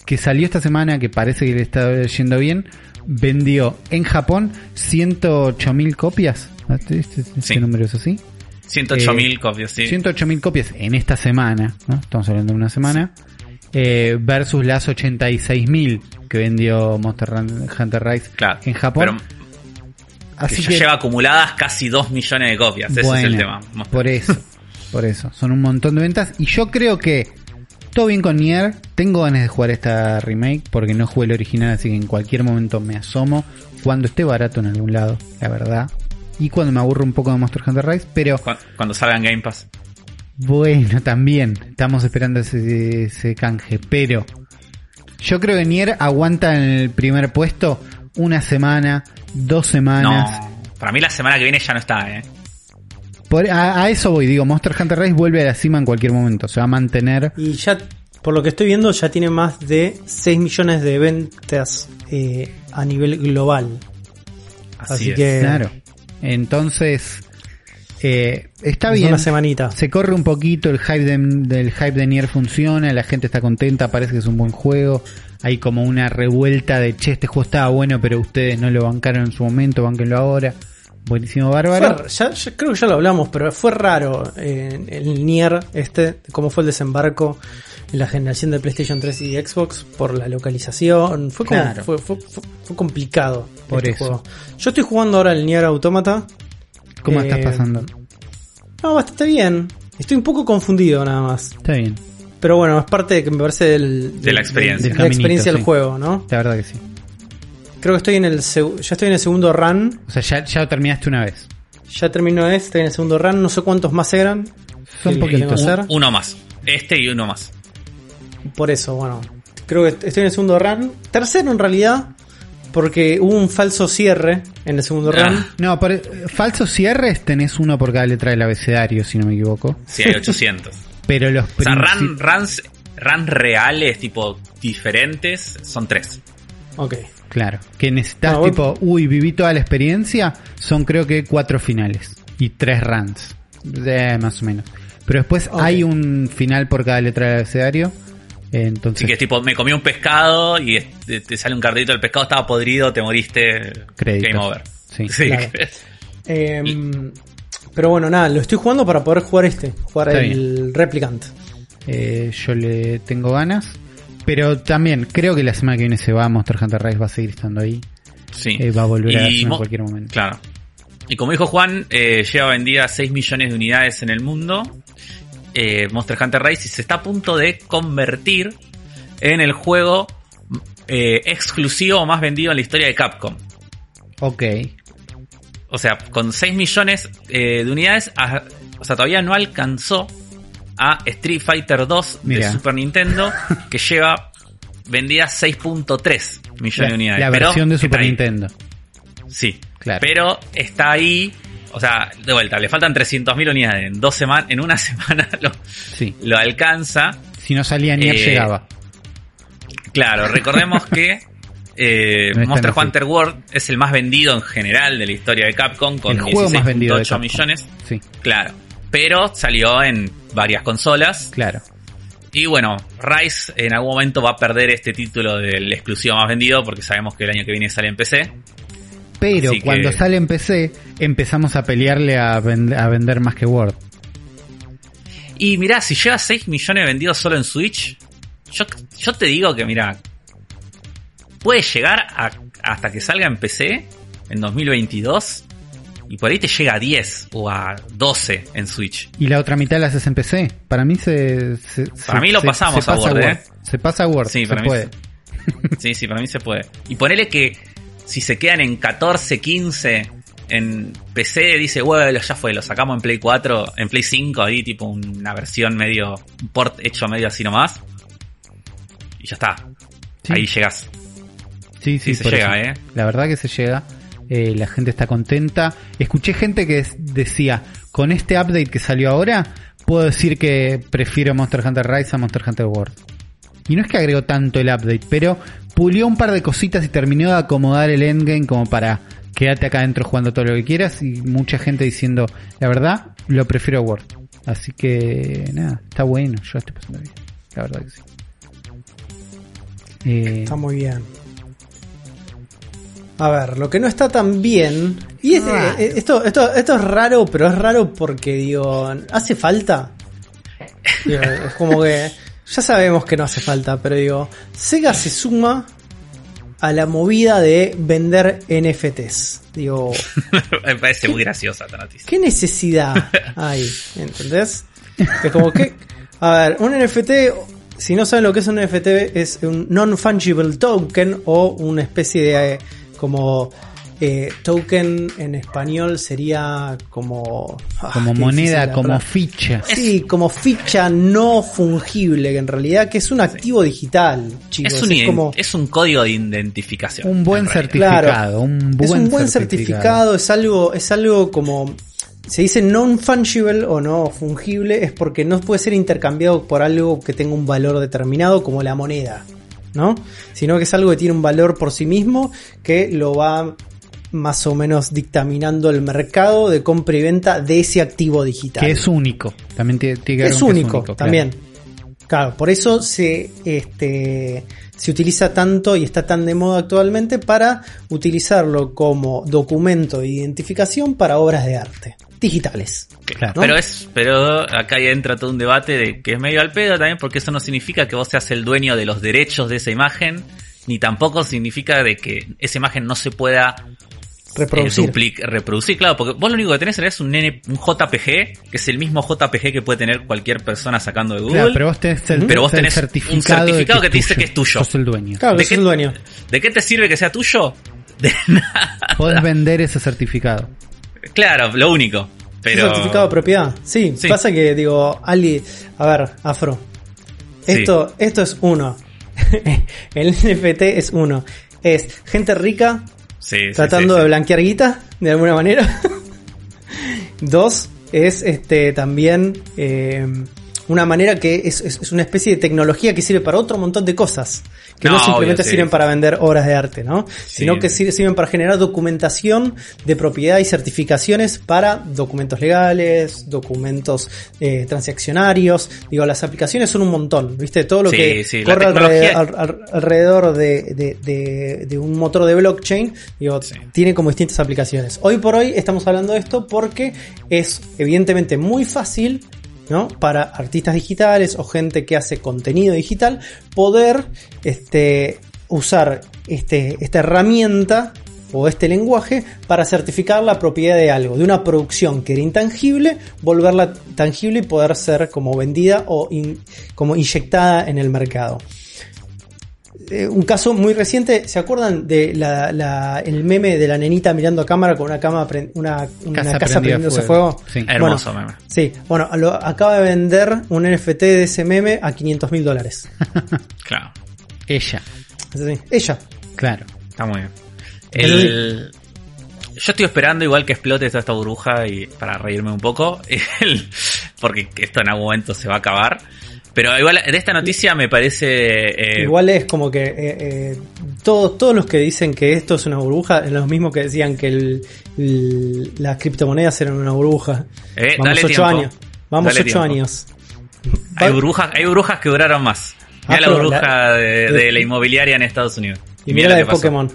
Que salió esta semana, que parece que le está yendo bien. Vendió en Japón 108.000 copias. ¿Este, este- Sí. número es así? 108.000 Eh, copias, sí. 108.000 copias en esta semana, ¿no? Estamos hablando de una semana. eh, versus las 86.000 que vendió Monster Hunter Rise Claro. en Japón. Pero Así que ya que, lleva acumuladas casi 2 millones de copias. Ese bueno, es el tema. por eso, por eso. Son un montón de ventas. Y yo creo que todo bien con Nier. Tengo ganas de jugar esta remake porque no jugué el original, así que en cualquier momento me asomo. Cuando esté barato en algún lado, la verdad. Y cuando me aburro un poco de Monster Hunter Rise, pero Cu- Cuando salga en Game Pass. Bueno, también. Estamos esperando ese, ese canje. Pero yo creo que Nier aguanta en el primer puesto una semana, dos semanas. No. Para mí la semana que viene ya no está, eh. Por- a, a eso voy, digo, Monster Hunter Rise vuelve a la cima en cualquier momento. Se va a mantener. Y ya, por lo que estoy viendo, ya tiene más de 6 millones de ventas eh, a nivel global. Así, Así es. que- Claro. Entonces, eh, está Es bien. una semanita. Se corre un poquito, el hype de- del hype de Nier funciona, la gente está contenta, parece que es un buen juego. hay como una revuelta de, che, este juego estaba bueno, pero ustedes no lo bancaron en su momento, banquenlo ahora. Buenísimo, bárbaro. Fue- ya- ya- creo que ya lo hablamos, pero fue raro eh, el Nier, este, cómo fue el desembarco en la generación de PlayStation 3 y Xbox por la localización. Fue, como- Claro. fue, fue- fue- fue complicado. Por este eso. juego. Yo estoy jugando ahora el Nier Automata. ¿Cómo eh, estás pasando? No, bastante bien. Estoy un poco confundido nada más. Está bien, Pero bueno, es parte de que me parece del, De la experiencia. de Del la experiencia del sí. juego, ¿no? la verdad que sí. Creo que estoy en el ya estoy en el segundo run. O sea, ya, ya terminaste una vez. Ya terminó este, estoy en el segundo run. No sé cuántos más eran. Son poquitos. Uno más. Este y uno más. Por eso, bueno. Creo que estoy en el segundo run. Tercero en realidad. Porque hubo un falso cierre en el segundo Ah. run. No, por, falsos cierres tenés uno por cada letra del abecedario, si no me equivoco. Sí, hay 800. <laughs> Pero los O sea, run, runs, runs reales, tipo diferentes, son tres. Ok. Claro, que necesitas No, voy- tipo, uy, viví toda la experiencia, son creo que cuatro finales y tres runs, Eh, más o menos. Pero después hay un final por cada letra del abecedario, entonces Así que es tipo, me comí un pescado y te, sale un cartito, el pescado estaba podrido, te moriste. Créditos. Game over. Sí. Claro. <laughs> Em, pero bueno, nada, lo estoy jugando para poder jugar este. Jugar Está el Replicant. eh, yo le tengo ganas. Pero también creo que la semana que viene se va, Monster Hunter Rise va a seguir estando ahí. Sí. Eh, va a volver a en cualquier momento. Claro. Y como dijo Juan, eh, lleva vendida 6 millones de unidades en el mundo. eh, Monster Hunter Rise y se está a punto de convertir en el juego eh, exclusivo más vendido en la historia de Capcom. Ok, O sea, con 6 millones de unidades, o sea, todavía no alcanzó a Street Fighter 2 de. Super Nintendo, <laughs> que lleva vendidas 6.3 millones de unidades. la Pero versión de Super. Nintendo. Sí, Claro. pero está ahí. O sea, de vuelta, le faltan 300.000 unidades. En dos semanas, en una <laughs> semana lo, Sí, lo alcanza. si no salía ni Eh, llegaba. Claro, recordemos que <laughs> eh, No Monster. Hunter World es el más vendido en general de la historia de Capcom con El juego más vendido de 16.8 Capcom. millones. Sí, Claro, pero salió en varias consolas. claro. Y bueno, Rise en algún momento va a perder este título del exclusivo más vendido porque sabemos que el año que viene sale en PC. Pero Así que- cuando sale en PC, empezamos a pelearle a, vend- a vender más que Word. Y mirá, si lleva 6 millones vendidos solo en Switch, yo, yo te digo que mira, puede llegar a- hasta que salga en PC en 2022 y por ahí te llega a 10 o a 12 en Switch. Y la otra mitad la haces en PC. Para mí se. se- Para se- mí lo se- pasamos a pasa Word, ¿eh? Se pasa a Word. Sí, para mí puede. Sí, sí, para mí se puede. Y ponele que si se quedan en 14, 15 en PC, dice, bueno, ya fue, lo sacamos en Play 4, en Play 5, ahí tipo una versión medio, un port hecho medio así nomás. Y ya está. Sí. Ahí llegas. Sí, sí, Sí, se llega, eso. ¿eh? La verdad que se llega. Eh, la gente está contenta. Escuché gente que decía, con este update que salió ahora, puedo decir que prefiero Monster Hunter Rise a Monster Hunter World. Y no es que agregó tanto el update, pero pulió un par de cositas y terminó de acomodar el endgame como para quedarte acá adentro jugando todo lo que quieras. Y mucha gente diciendo, la verdad, lo prefiero a World. Así que, nada, está bueno. Yo estoy pasando bien. La verdad que sí. Eh, Está muy bien. A ver, lo que no está tan bien. Y es- Raro. eh, esto, esto, esto es raro, pero es raro porque, digo, ¿hace falta? Digo, es como que. Ya sabemos que no hace falta, pero digo, Sega se suma a la movida de vender NFTs. Digo, <laughs> Me parece muy graciosa esta noticia. ¿qué necesidad hay? ¿Entendés? Es como que. A ver, un NFT. Si no saben lo que es un NFT, es un non-fungible token o una especie de. Como. eh, token en español sería como. ah, como moneda, como palabra. ficha. Sí, como ficha no fungible, que en realidad que es un activo digital, chicos. Es un, como, es un código de identificación. Un buen certificado, Claro. un buen es un buen certificado. certificado, es algo, es algo como se dice non fungible o no fungible, es porque no puede ser intercambiado por algo que tenga un valor determinado como la moneda, ¿no? Sino que es algo que tiene un valor por sí mismo que lo va más o menos dictaminando el mercado de compra y venta de ese activo digital. Que es único. También tiene, tiene que es con que único, claro. también. Claro, por eso se, este, se utiliza tanto y está tan de moda actualmente para utilizarlo como documento de identificación para obras de arte digitales. Claro. ¿no? Pero es, pero acá ya entra todo un debate de que es medio al pedo también, porque eso no significa que vos seas el dueño de los derechos de esa imagen, ni tampoco significa de que esa imagen no se pueda eh, Reproducir. duplic- reproducir, claro, porque vos lo único que tenés es un, N- un JPG, que es el mismo JPG que puede tener cualquier persona sacando de Google. Claro, pero vos tenés el, Pero vos el tenés un certificado, que te dice que es tuyo. Sos el dueño. Claro, ¿De qué- el dueño. ¿De qué te sirve que sea tuyo? De nada. Podés vender ese certificado. Claro, lo único. Pero... ¿Un certificado de propiedad? Sí, Sí. pasa que digo, Ali, a ver, Afro. Esto, esto es uno. <laughs> el NFT es uno. Es gente rica Sí, sí, tratando sí, de sí. blanquear guita, de alguna manera. <laughs> Dos, es este también eh, una manera que es, es- es una especie de tecnología que sirve para otro montón de cosas. Que no, No, simplemente obvio, sí. sirven para vender obras de arte, ¿no? Sino que sirven para generar documentación de propiedad y certificaciones para documentos legales, documentos eh, transaccionarios. Digo, las aplicaciones son un montón, ¿viste? Todo lo que corre tecnología- alrededor, al- al- alrededor de, de- de- de un motor de blockchain, digo, tiene como distintas aplicaciones. Hoy por hoy estamos hablando de esto porque es evidentemente muy fácil, Para artistas digitales o gente que hace contenido digital poder este, usar este, esta herramienta o este lenguaje para certificar la propiedad de algo, de una producción que era intangible, volverla tangible y poder ser como vendida o como inyectada en el mercado. Eh, un caso muy reciente, ¿se acuerdan de la, la- el meme de la nenita mirando a cámara con una cama una, una Casa prendiéndose fuego. fuego? Sí. Hermoso Bueno, meme. Sí, bueno, lo, acaba de vender un NFT de ese meme a 500 mil dólares. <laughs> Claro, Ella. Ella. claro. está muy bien. El- Yo estoy esperando igual que explote toda esta burbuja y para reírme un poco, <laughs> el- porque esto en algún momento se va a acabar. Pero igual de esta noticia me parece... eh, Igual es como que eh, eh, todos, todos los que dicen que esto es una burbuja, es lo mismo que decían que el- el- las criptomonedas eran una burbuja. Eh, Vamos ocho tiempo. años. Vamos Dale ocho tiempo. años. hay, burbujas, hay burbujas que duraron más. Mira Ah, la pero burbuja la- de, de la inmobiliaria en Estados Unidos. Y mira la de. Pokémon.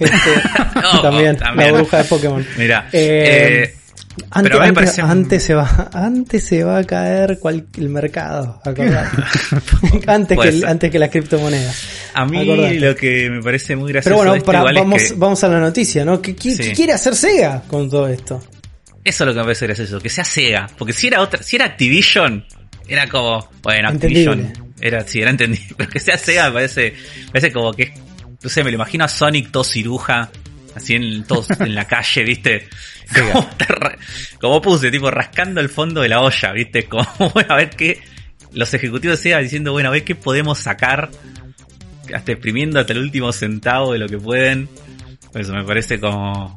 Este, <laughs> No, también, también. la burbuja de Pokémon. Mira, eh, Antes, pero a mí me antes- parece- antes se va, antes se va a caer cual- el mercado, <laughs> <laughs> antes, que, antes que las criptomonedas. a mí acordate. lo que me parece muy gracioso Pero bueno, de esto para- igual es vamos, que- vamos a la noticia, ¿no? ¿Qué, qué- Sí. qué quiere hacer Sega con todo esto? Eso es lo que me parece gracioso, que sea Sega. Porque si era otra, si era Activision, era como, bueno. Activision. Era, sí, era entendible. <laughs> Pero que sea Sega me parece, me parece como que, no sé, me lo imagino a Sonic todo ciruja, así en, todos en la calle, viste. <laughs> Como, como puse, tipo rascando el fondo de la olla, viste. Como, <laughs> bueno, a ver qué, los ejecutivos Sega diciendo, bueno, a ver qué podemos sacar, hasta exprimiendo hasta el último centavo de lo que pueden. Eso me parece como,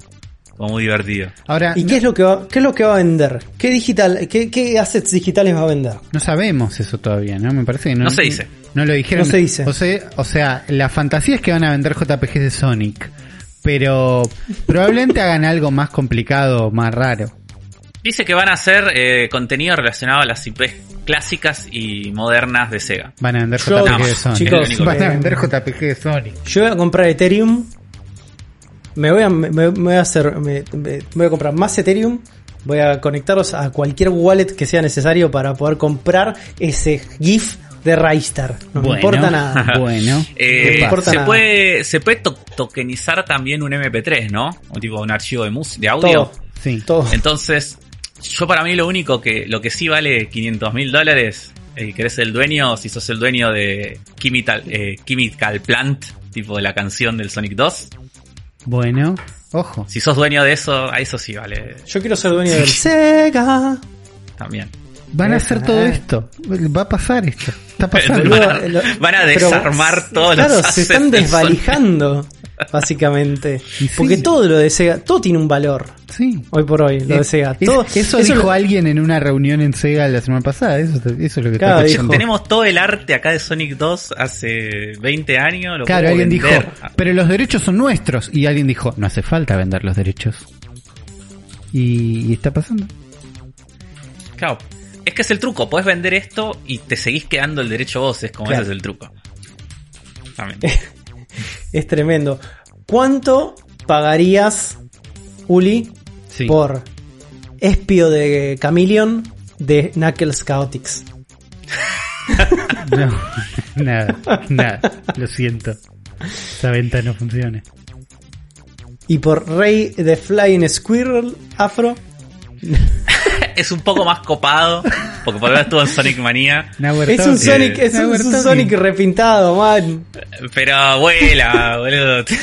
como muy divertido. Ahora, ¿Y qué es lo que va, qué es lo que va a vender? ¿Qué digital, qué, qué assets digitales va a vender? no sabemos eso todavía, ¿no? Me parece que no, No se dice. No lo dijeron. No se dice. O sea, o sea, la fantasía es que van a vender JPGs de Sonic. Pero probablemente hagan algo más complicado, más raro. Dice que van a hacer eh, contenido relacionado a las IPs clásicas y modernas de Sega. Van a vender JPG de Sonic. chicos, van a vender JPG de Sonic. Yo voy a comprar Ethereum. Me voy a, me, me voy a hacer, me, me voy a comprar más Ethereum. Voy a conectarlos a cualquier wallet que sea necesario para poder comprar ese GIF de Raistar. No me importa nada. <laughs> Bueno, Eh, ¿qué importa se nada. puede se puede to- tokenizar también un MP3, ¿no? Un tipo un archivo de de audio. Todo. Sí. Todo. Entonces, yo para mí lo único que lo que sí vale 500 mil dólares, el que eres el dueño, si sos el dueño de Chemical, eh, Chemical Plant, tipo de la canción del Sonic 2, Bueno, ojo. si sos dueño de eso, a eso sí vale Yo quiero ser dueño del Sega. también. Van a hacer todo Eh. esto. Va a pasar esto. Está Van pasando. a- Lo- van a pero- desarmar todos claro, los se están desvalijando, <laughs> básicamente. Sí. Porque todo lo de Sega, todo tiene un valor. Sí. Hoy por hoy, lo de Sega. Es- Todo, eso, dijo lo- alguien en una reunión en Sega la semana pasada. Eso, eso es lo que Claro, está. Tenemos todo el arte acá de Sonic 2 hace 20 años. Lo Claro, alguien dijo, pero los derechos son nuestros. Y alguien dijo, no hace falta vender los derechos. Y, y está pasando. Claro, es que es el truco. Puedes vender esto y te seguís quedando el derecho vos. Es como Claro. ese es el truco. También. <laughs> Es tremendo. ¿Cuánto pagarías, Uli, Sí. por Espio de Chameleon de Knuckles Chaotix? <laughs> No, nada, nada. Lo siento. Esa venta no funciona. Y por Rey de Flying Squirrel Afro. <laughs> es un poco más copado. Porque por ahora estuvo en Sonic Manía. Es un. Sonic, es un, es. Sonic repintado, man. Pero vuela, boludo. <laughs>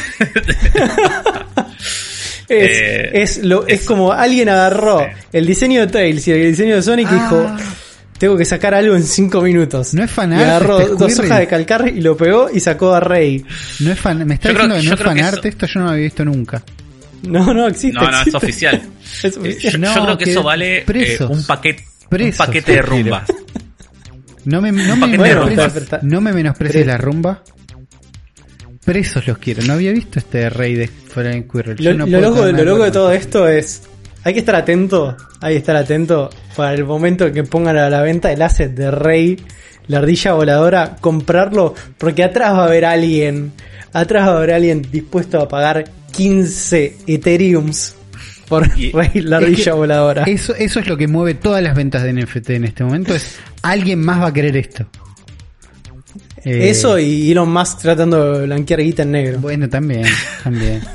Es, Eh, es, lo, es, es- como alguien agarró el diseño de Tails y el diseño de Sonic y Ah. dijo, tengo que sacar algo en 5 minutos. No es fan Y art agarró dos hojas de calcar y lo pegó y sacó a Rey. No es fan, me está Yo creo- diciendo que no es fanart, eso- esto yo no lo había visto nunca. No, no existe. No, no, es existe. oficial. <laughs> Es Eh, oficial. Yo, No, yo creo que que eso vale eh, un paquete un Presos, paquete de rumbas. No me, no me. Está- no me menosprecies la rumba. Presos los quiero. No había visto este rey de Flying Squirrel. Yo Lo, no lo loco, lo loco de todo esto es. Hay que estar atento. Hay que estar atento para el momento en que pongan a la venta el asset de Rey, la ardilla voladora, comprarlo. Porque atrás va a haber alguien. Atrás va a haber alguien dispuesto a pagar 15 Ethereums por Y- <laughs> Rey, la Es ardilla que voladora. Eso, eso es lo que mueve todas las ventas de NFT en este momento. Es alguien más va a querer esto. Eh, Eso y Elon Musk tratando de blanquear guita en negro. Bueno, también, también. <laughs>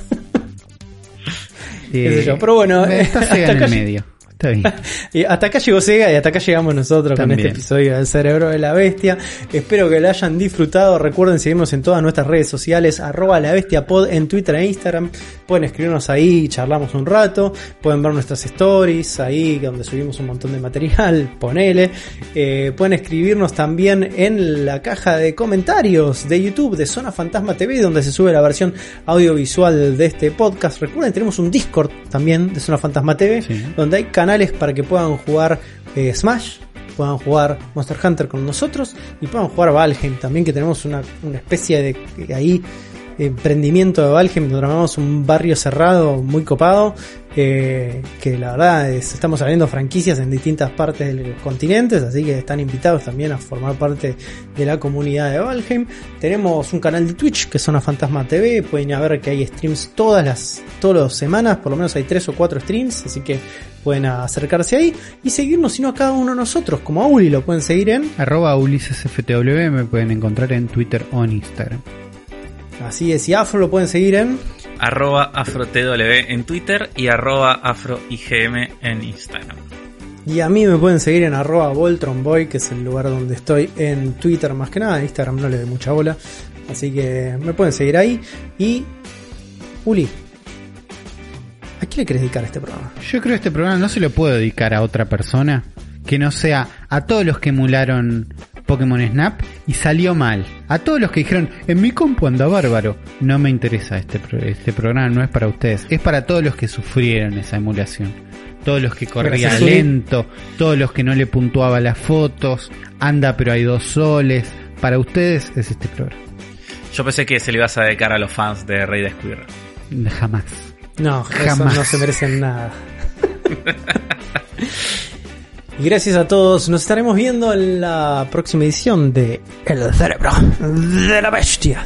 Qué sé yo, pero bueno, está hasta Sega en el medio. Está bien. <laughs> Y hasta acá llegó Sega y hasta acá llegamos nosotros con este episodio del Cerebro de la Bestia. Espero que lo hayan disfrutado. Recuerden seguirnos en todas nuestras redes sociales, arroba la bestia pod en Twitter e Instagram. Pueden escribirnos ahí, charlamos un rato. Pueden ver nuestras stories ahí donde subimos un montón de material, <laughs> ponele. Eh, pueden escribirnos también en la caja de comentarios de YouTube de Zona Fantasma TV, donde se sube la versión audiovisual de este podcast. Recuerden, tenemos un Discord también de Zona Fantasma TV, Sí. donde hay canales para que puedan jugar eh, Smash, puedan jugar Monster Hunter con nosotros y puedan jugar Valheim también, que tenemos una, una especie de eh, ahí emprendimiento de Valheim, donde armamos un barrio cerrado muy copado, eh, que la verdad es- estamos abriendo franquicias en distintas partes de los continentes, así que están invitados también a formar parte de la comunidad de Valheim. Tenemos un canal de Twitch que es Zona Fantasma TV, pueden a ver que hay streams todas las, todas las semanas, por lo menos hay tres o cuatro streams, así que pueden acercarse ahí y seguirnos, si no a cada uno de nosotros, como a lo pueden seguir en Arroba me pueden encontrar en Twitter o en Instagram. Así es, y Afro lo pueden seguir en. arroba AfroTW en Twitter y arroba AfroIGM en Instagram. Y a mí me pueden seguir en arroba Voltronboy, que es el lugar donde estoy en Twitter más que nada. En Instagram no le doy mucha bola. Así que me pueden seguir ahí. Y. Uli. ¿A quién le querés dedicar este programa? Yo creo que este programa no se lo puedo dedicar a otra persona que no sea a todos los que emularon Pokémon Snap y salió mal. A todos los que dijeron, en mi compu anda bárbaro. No me interesa este, pro- este programa, no es para ustedes. Es para todos los que sufrieron esa emulación. Todos los que corría Gracias, lento, todos los que no le puntuaba las fotos, anda pero hay dos soles. Para ustedes es este programa. Yo pensé que se le ibas a dedicar a los fans de Rey de Squirrel. Jamás. No, Jamás. no se merecen nada. <laughs> y gracias a todos. Nos estaremos viendo en la próxima edición de El Cerebro de la Bestia.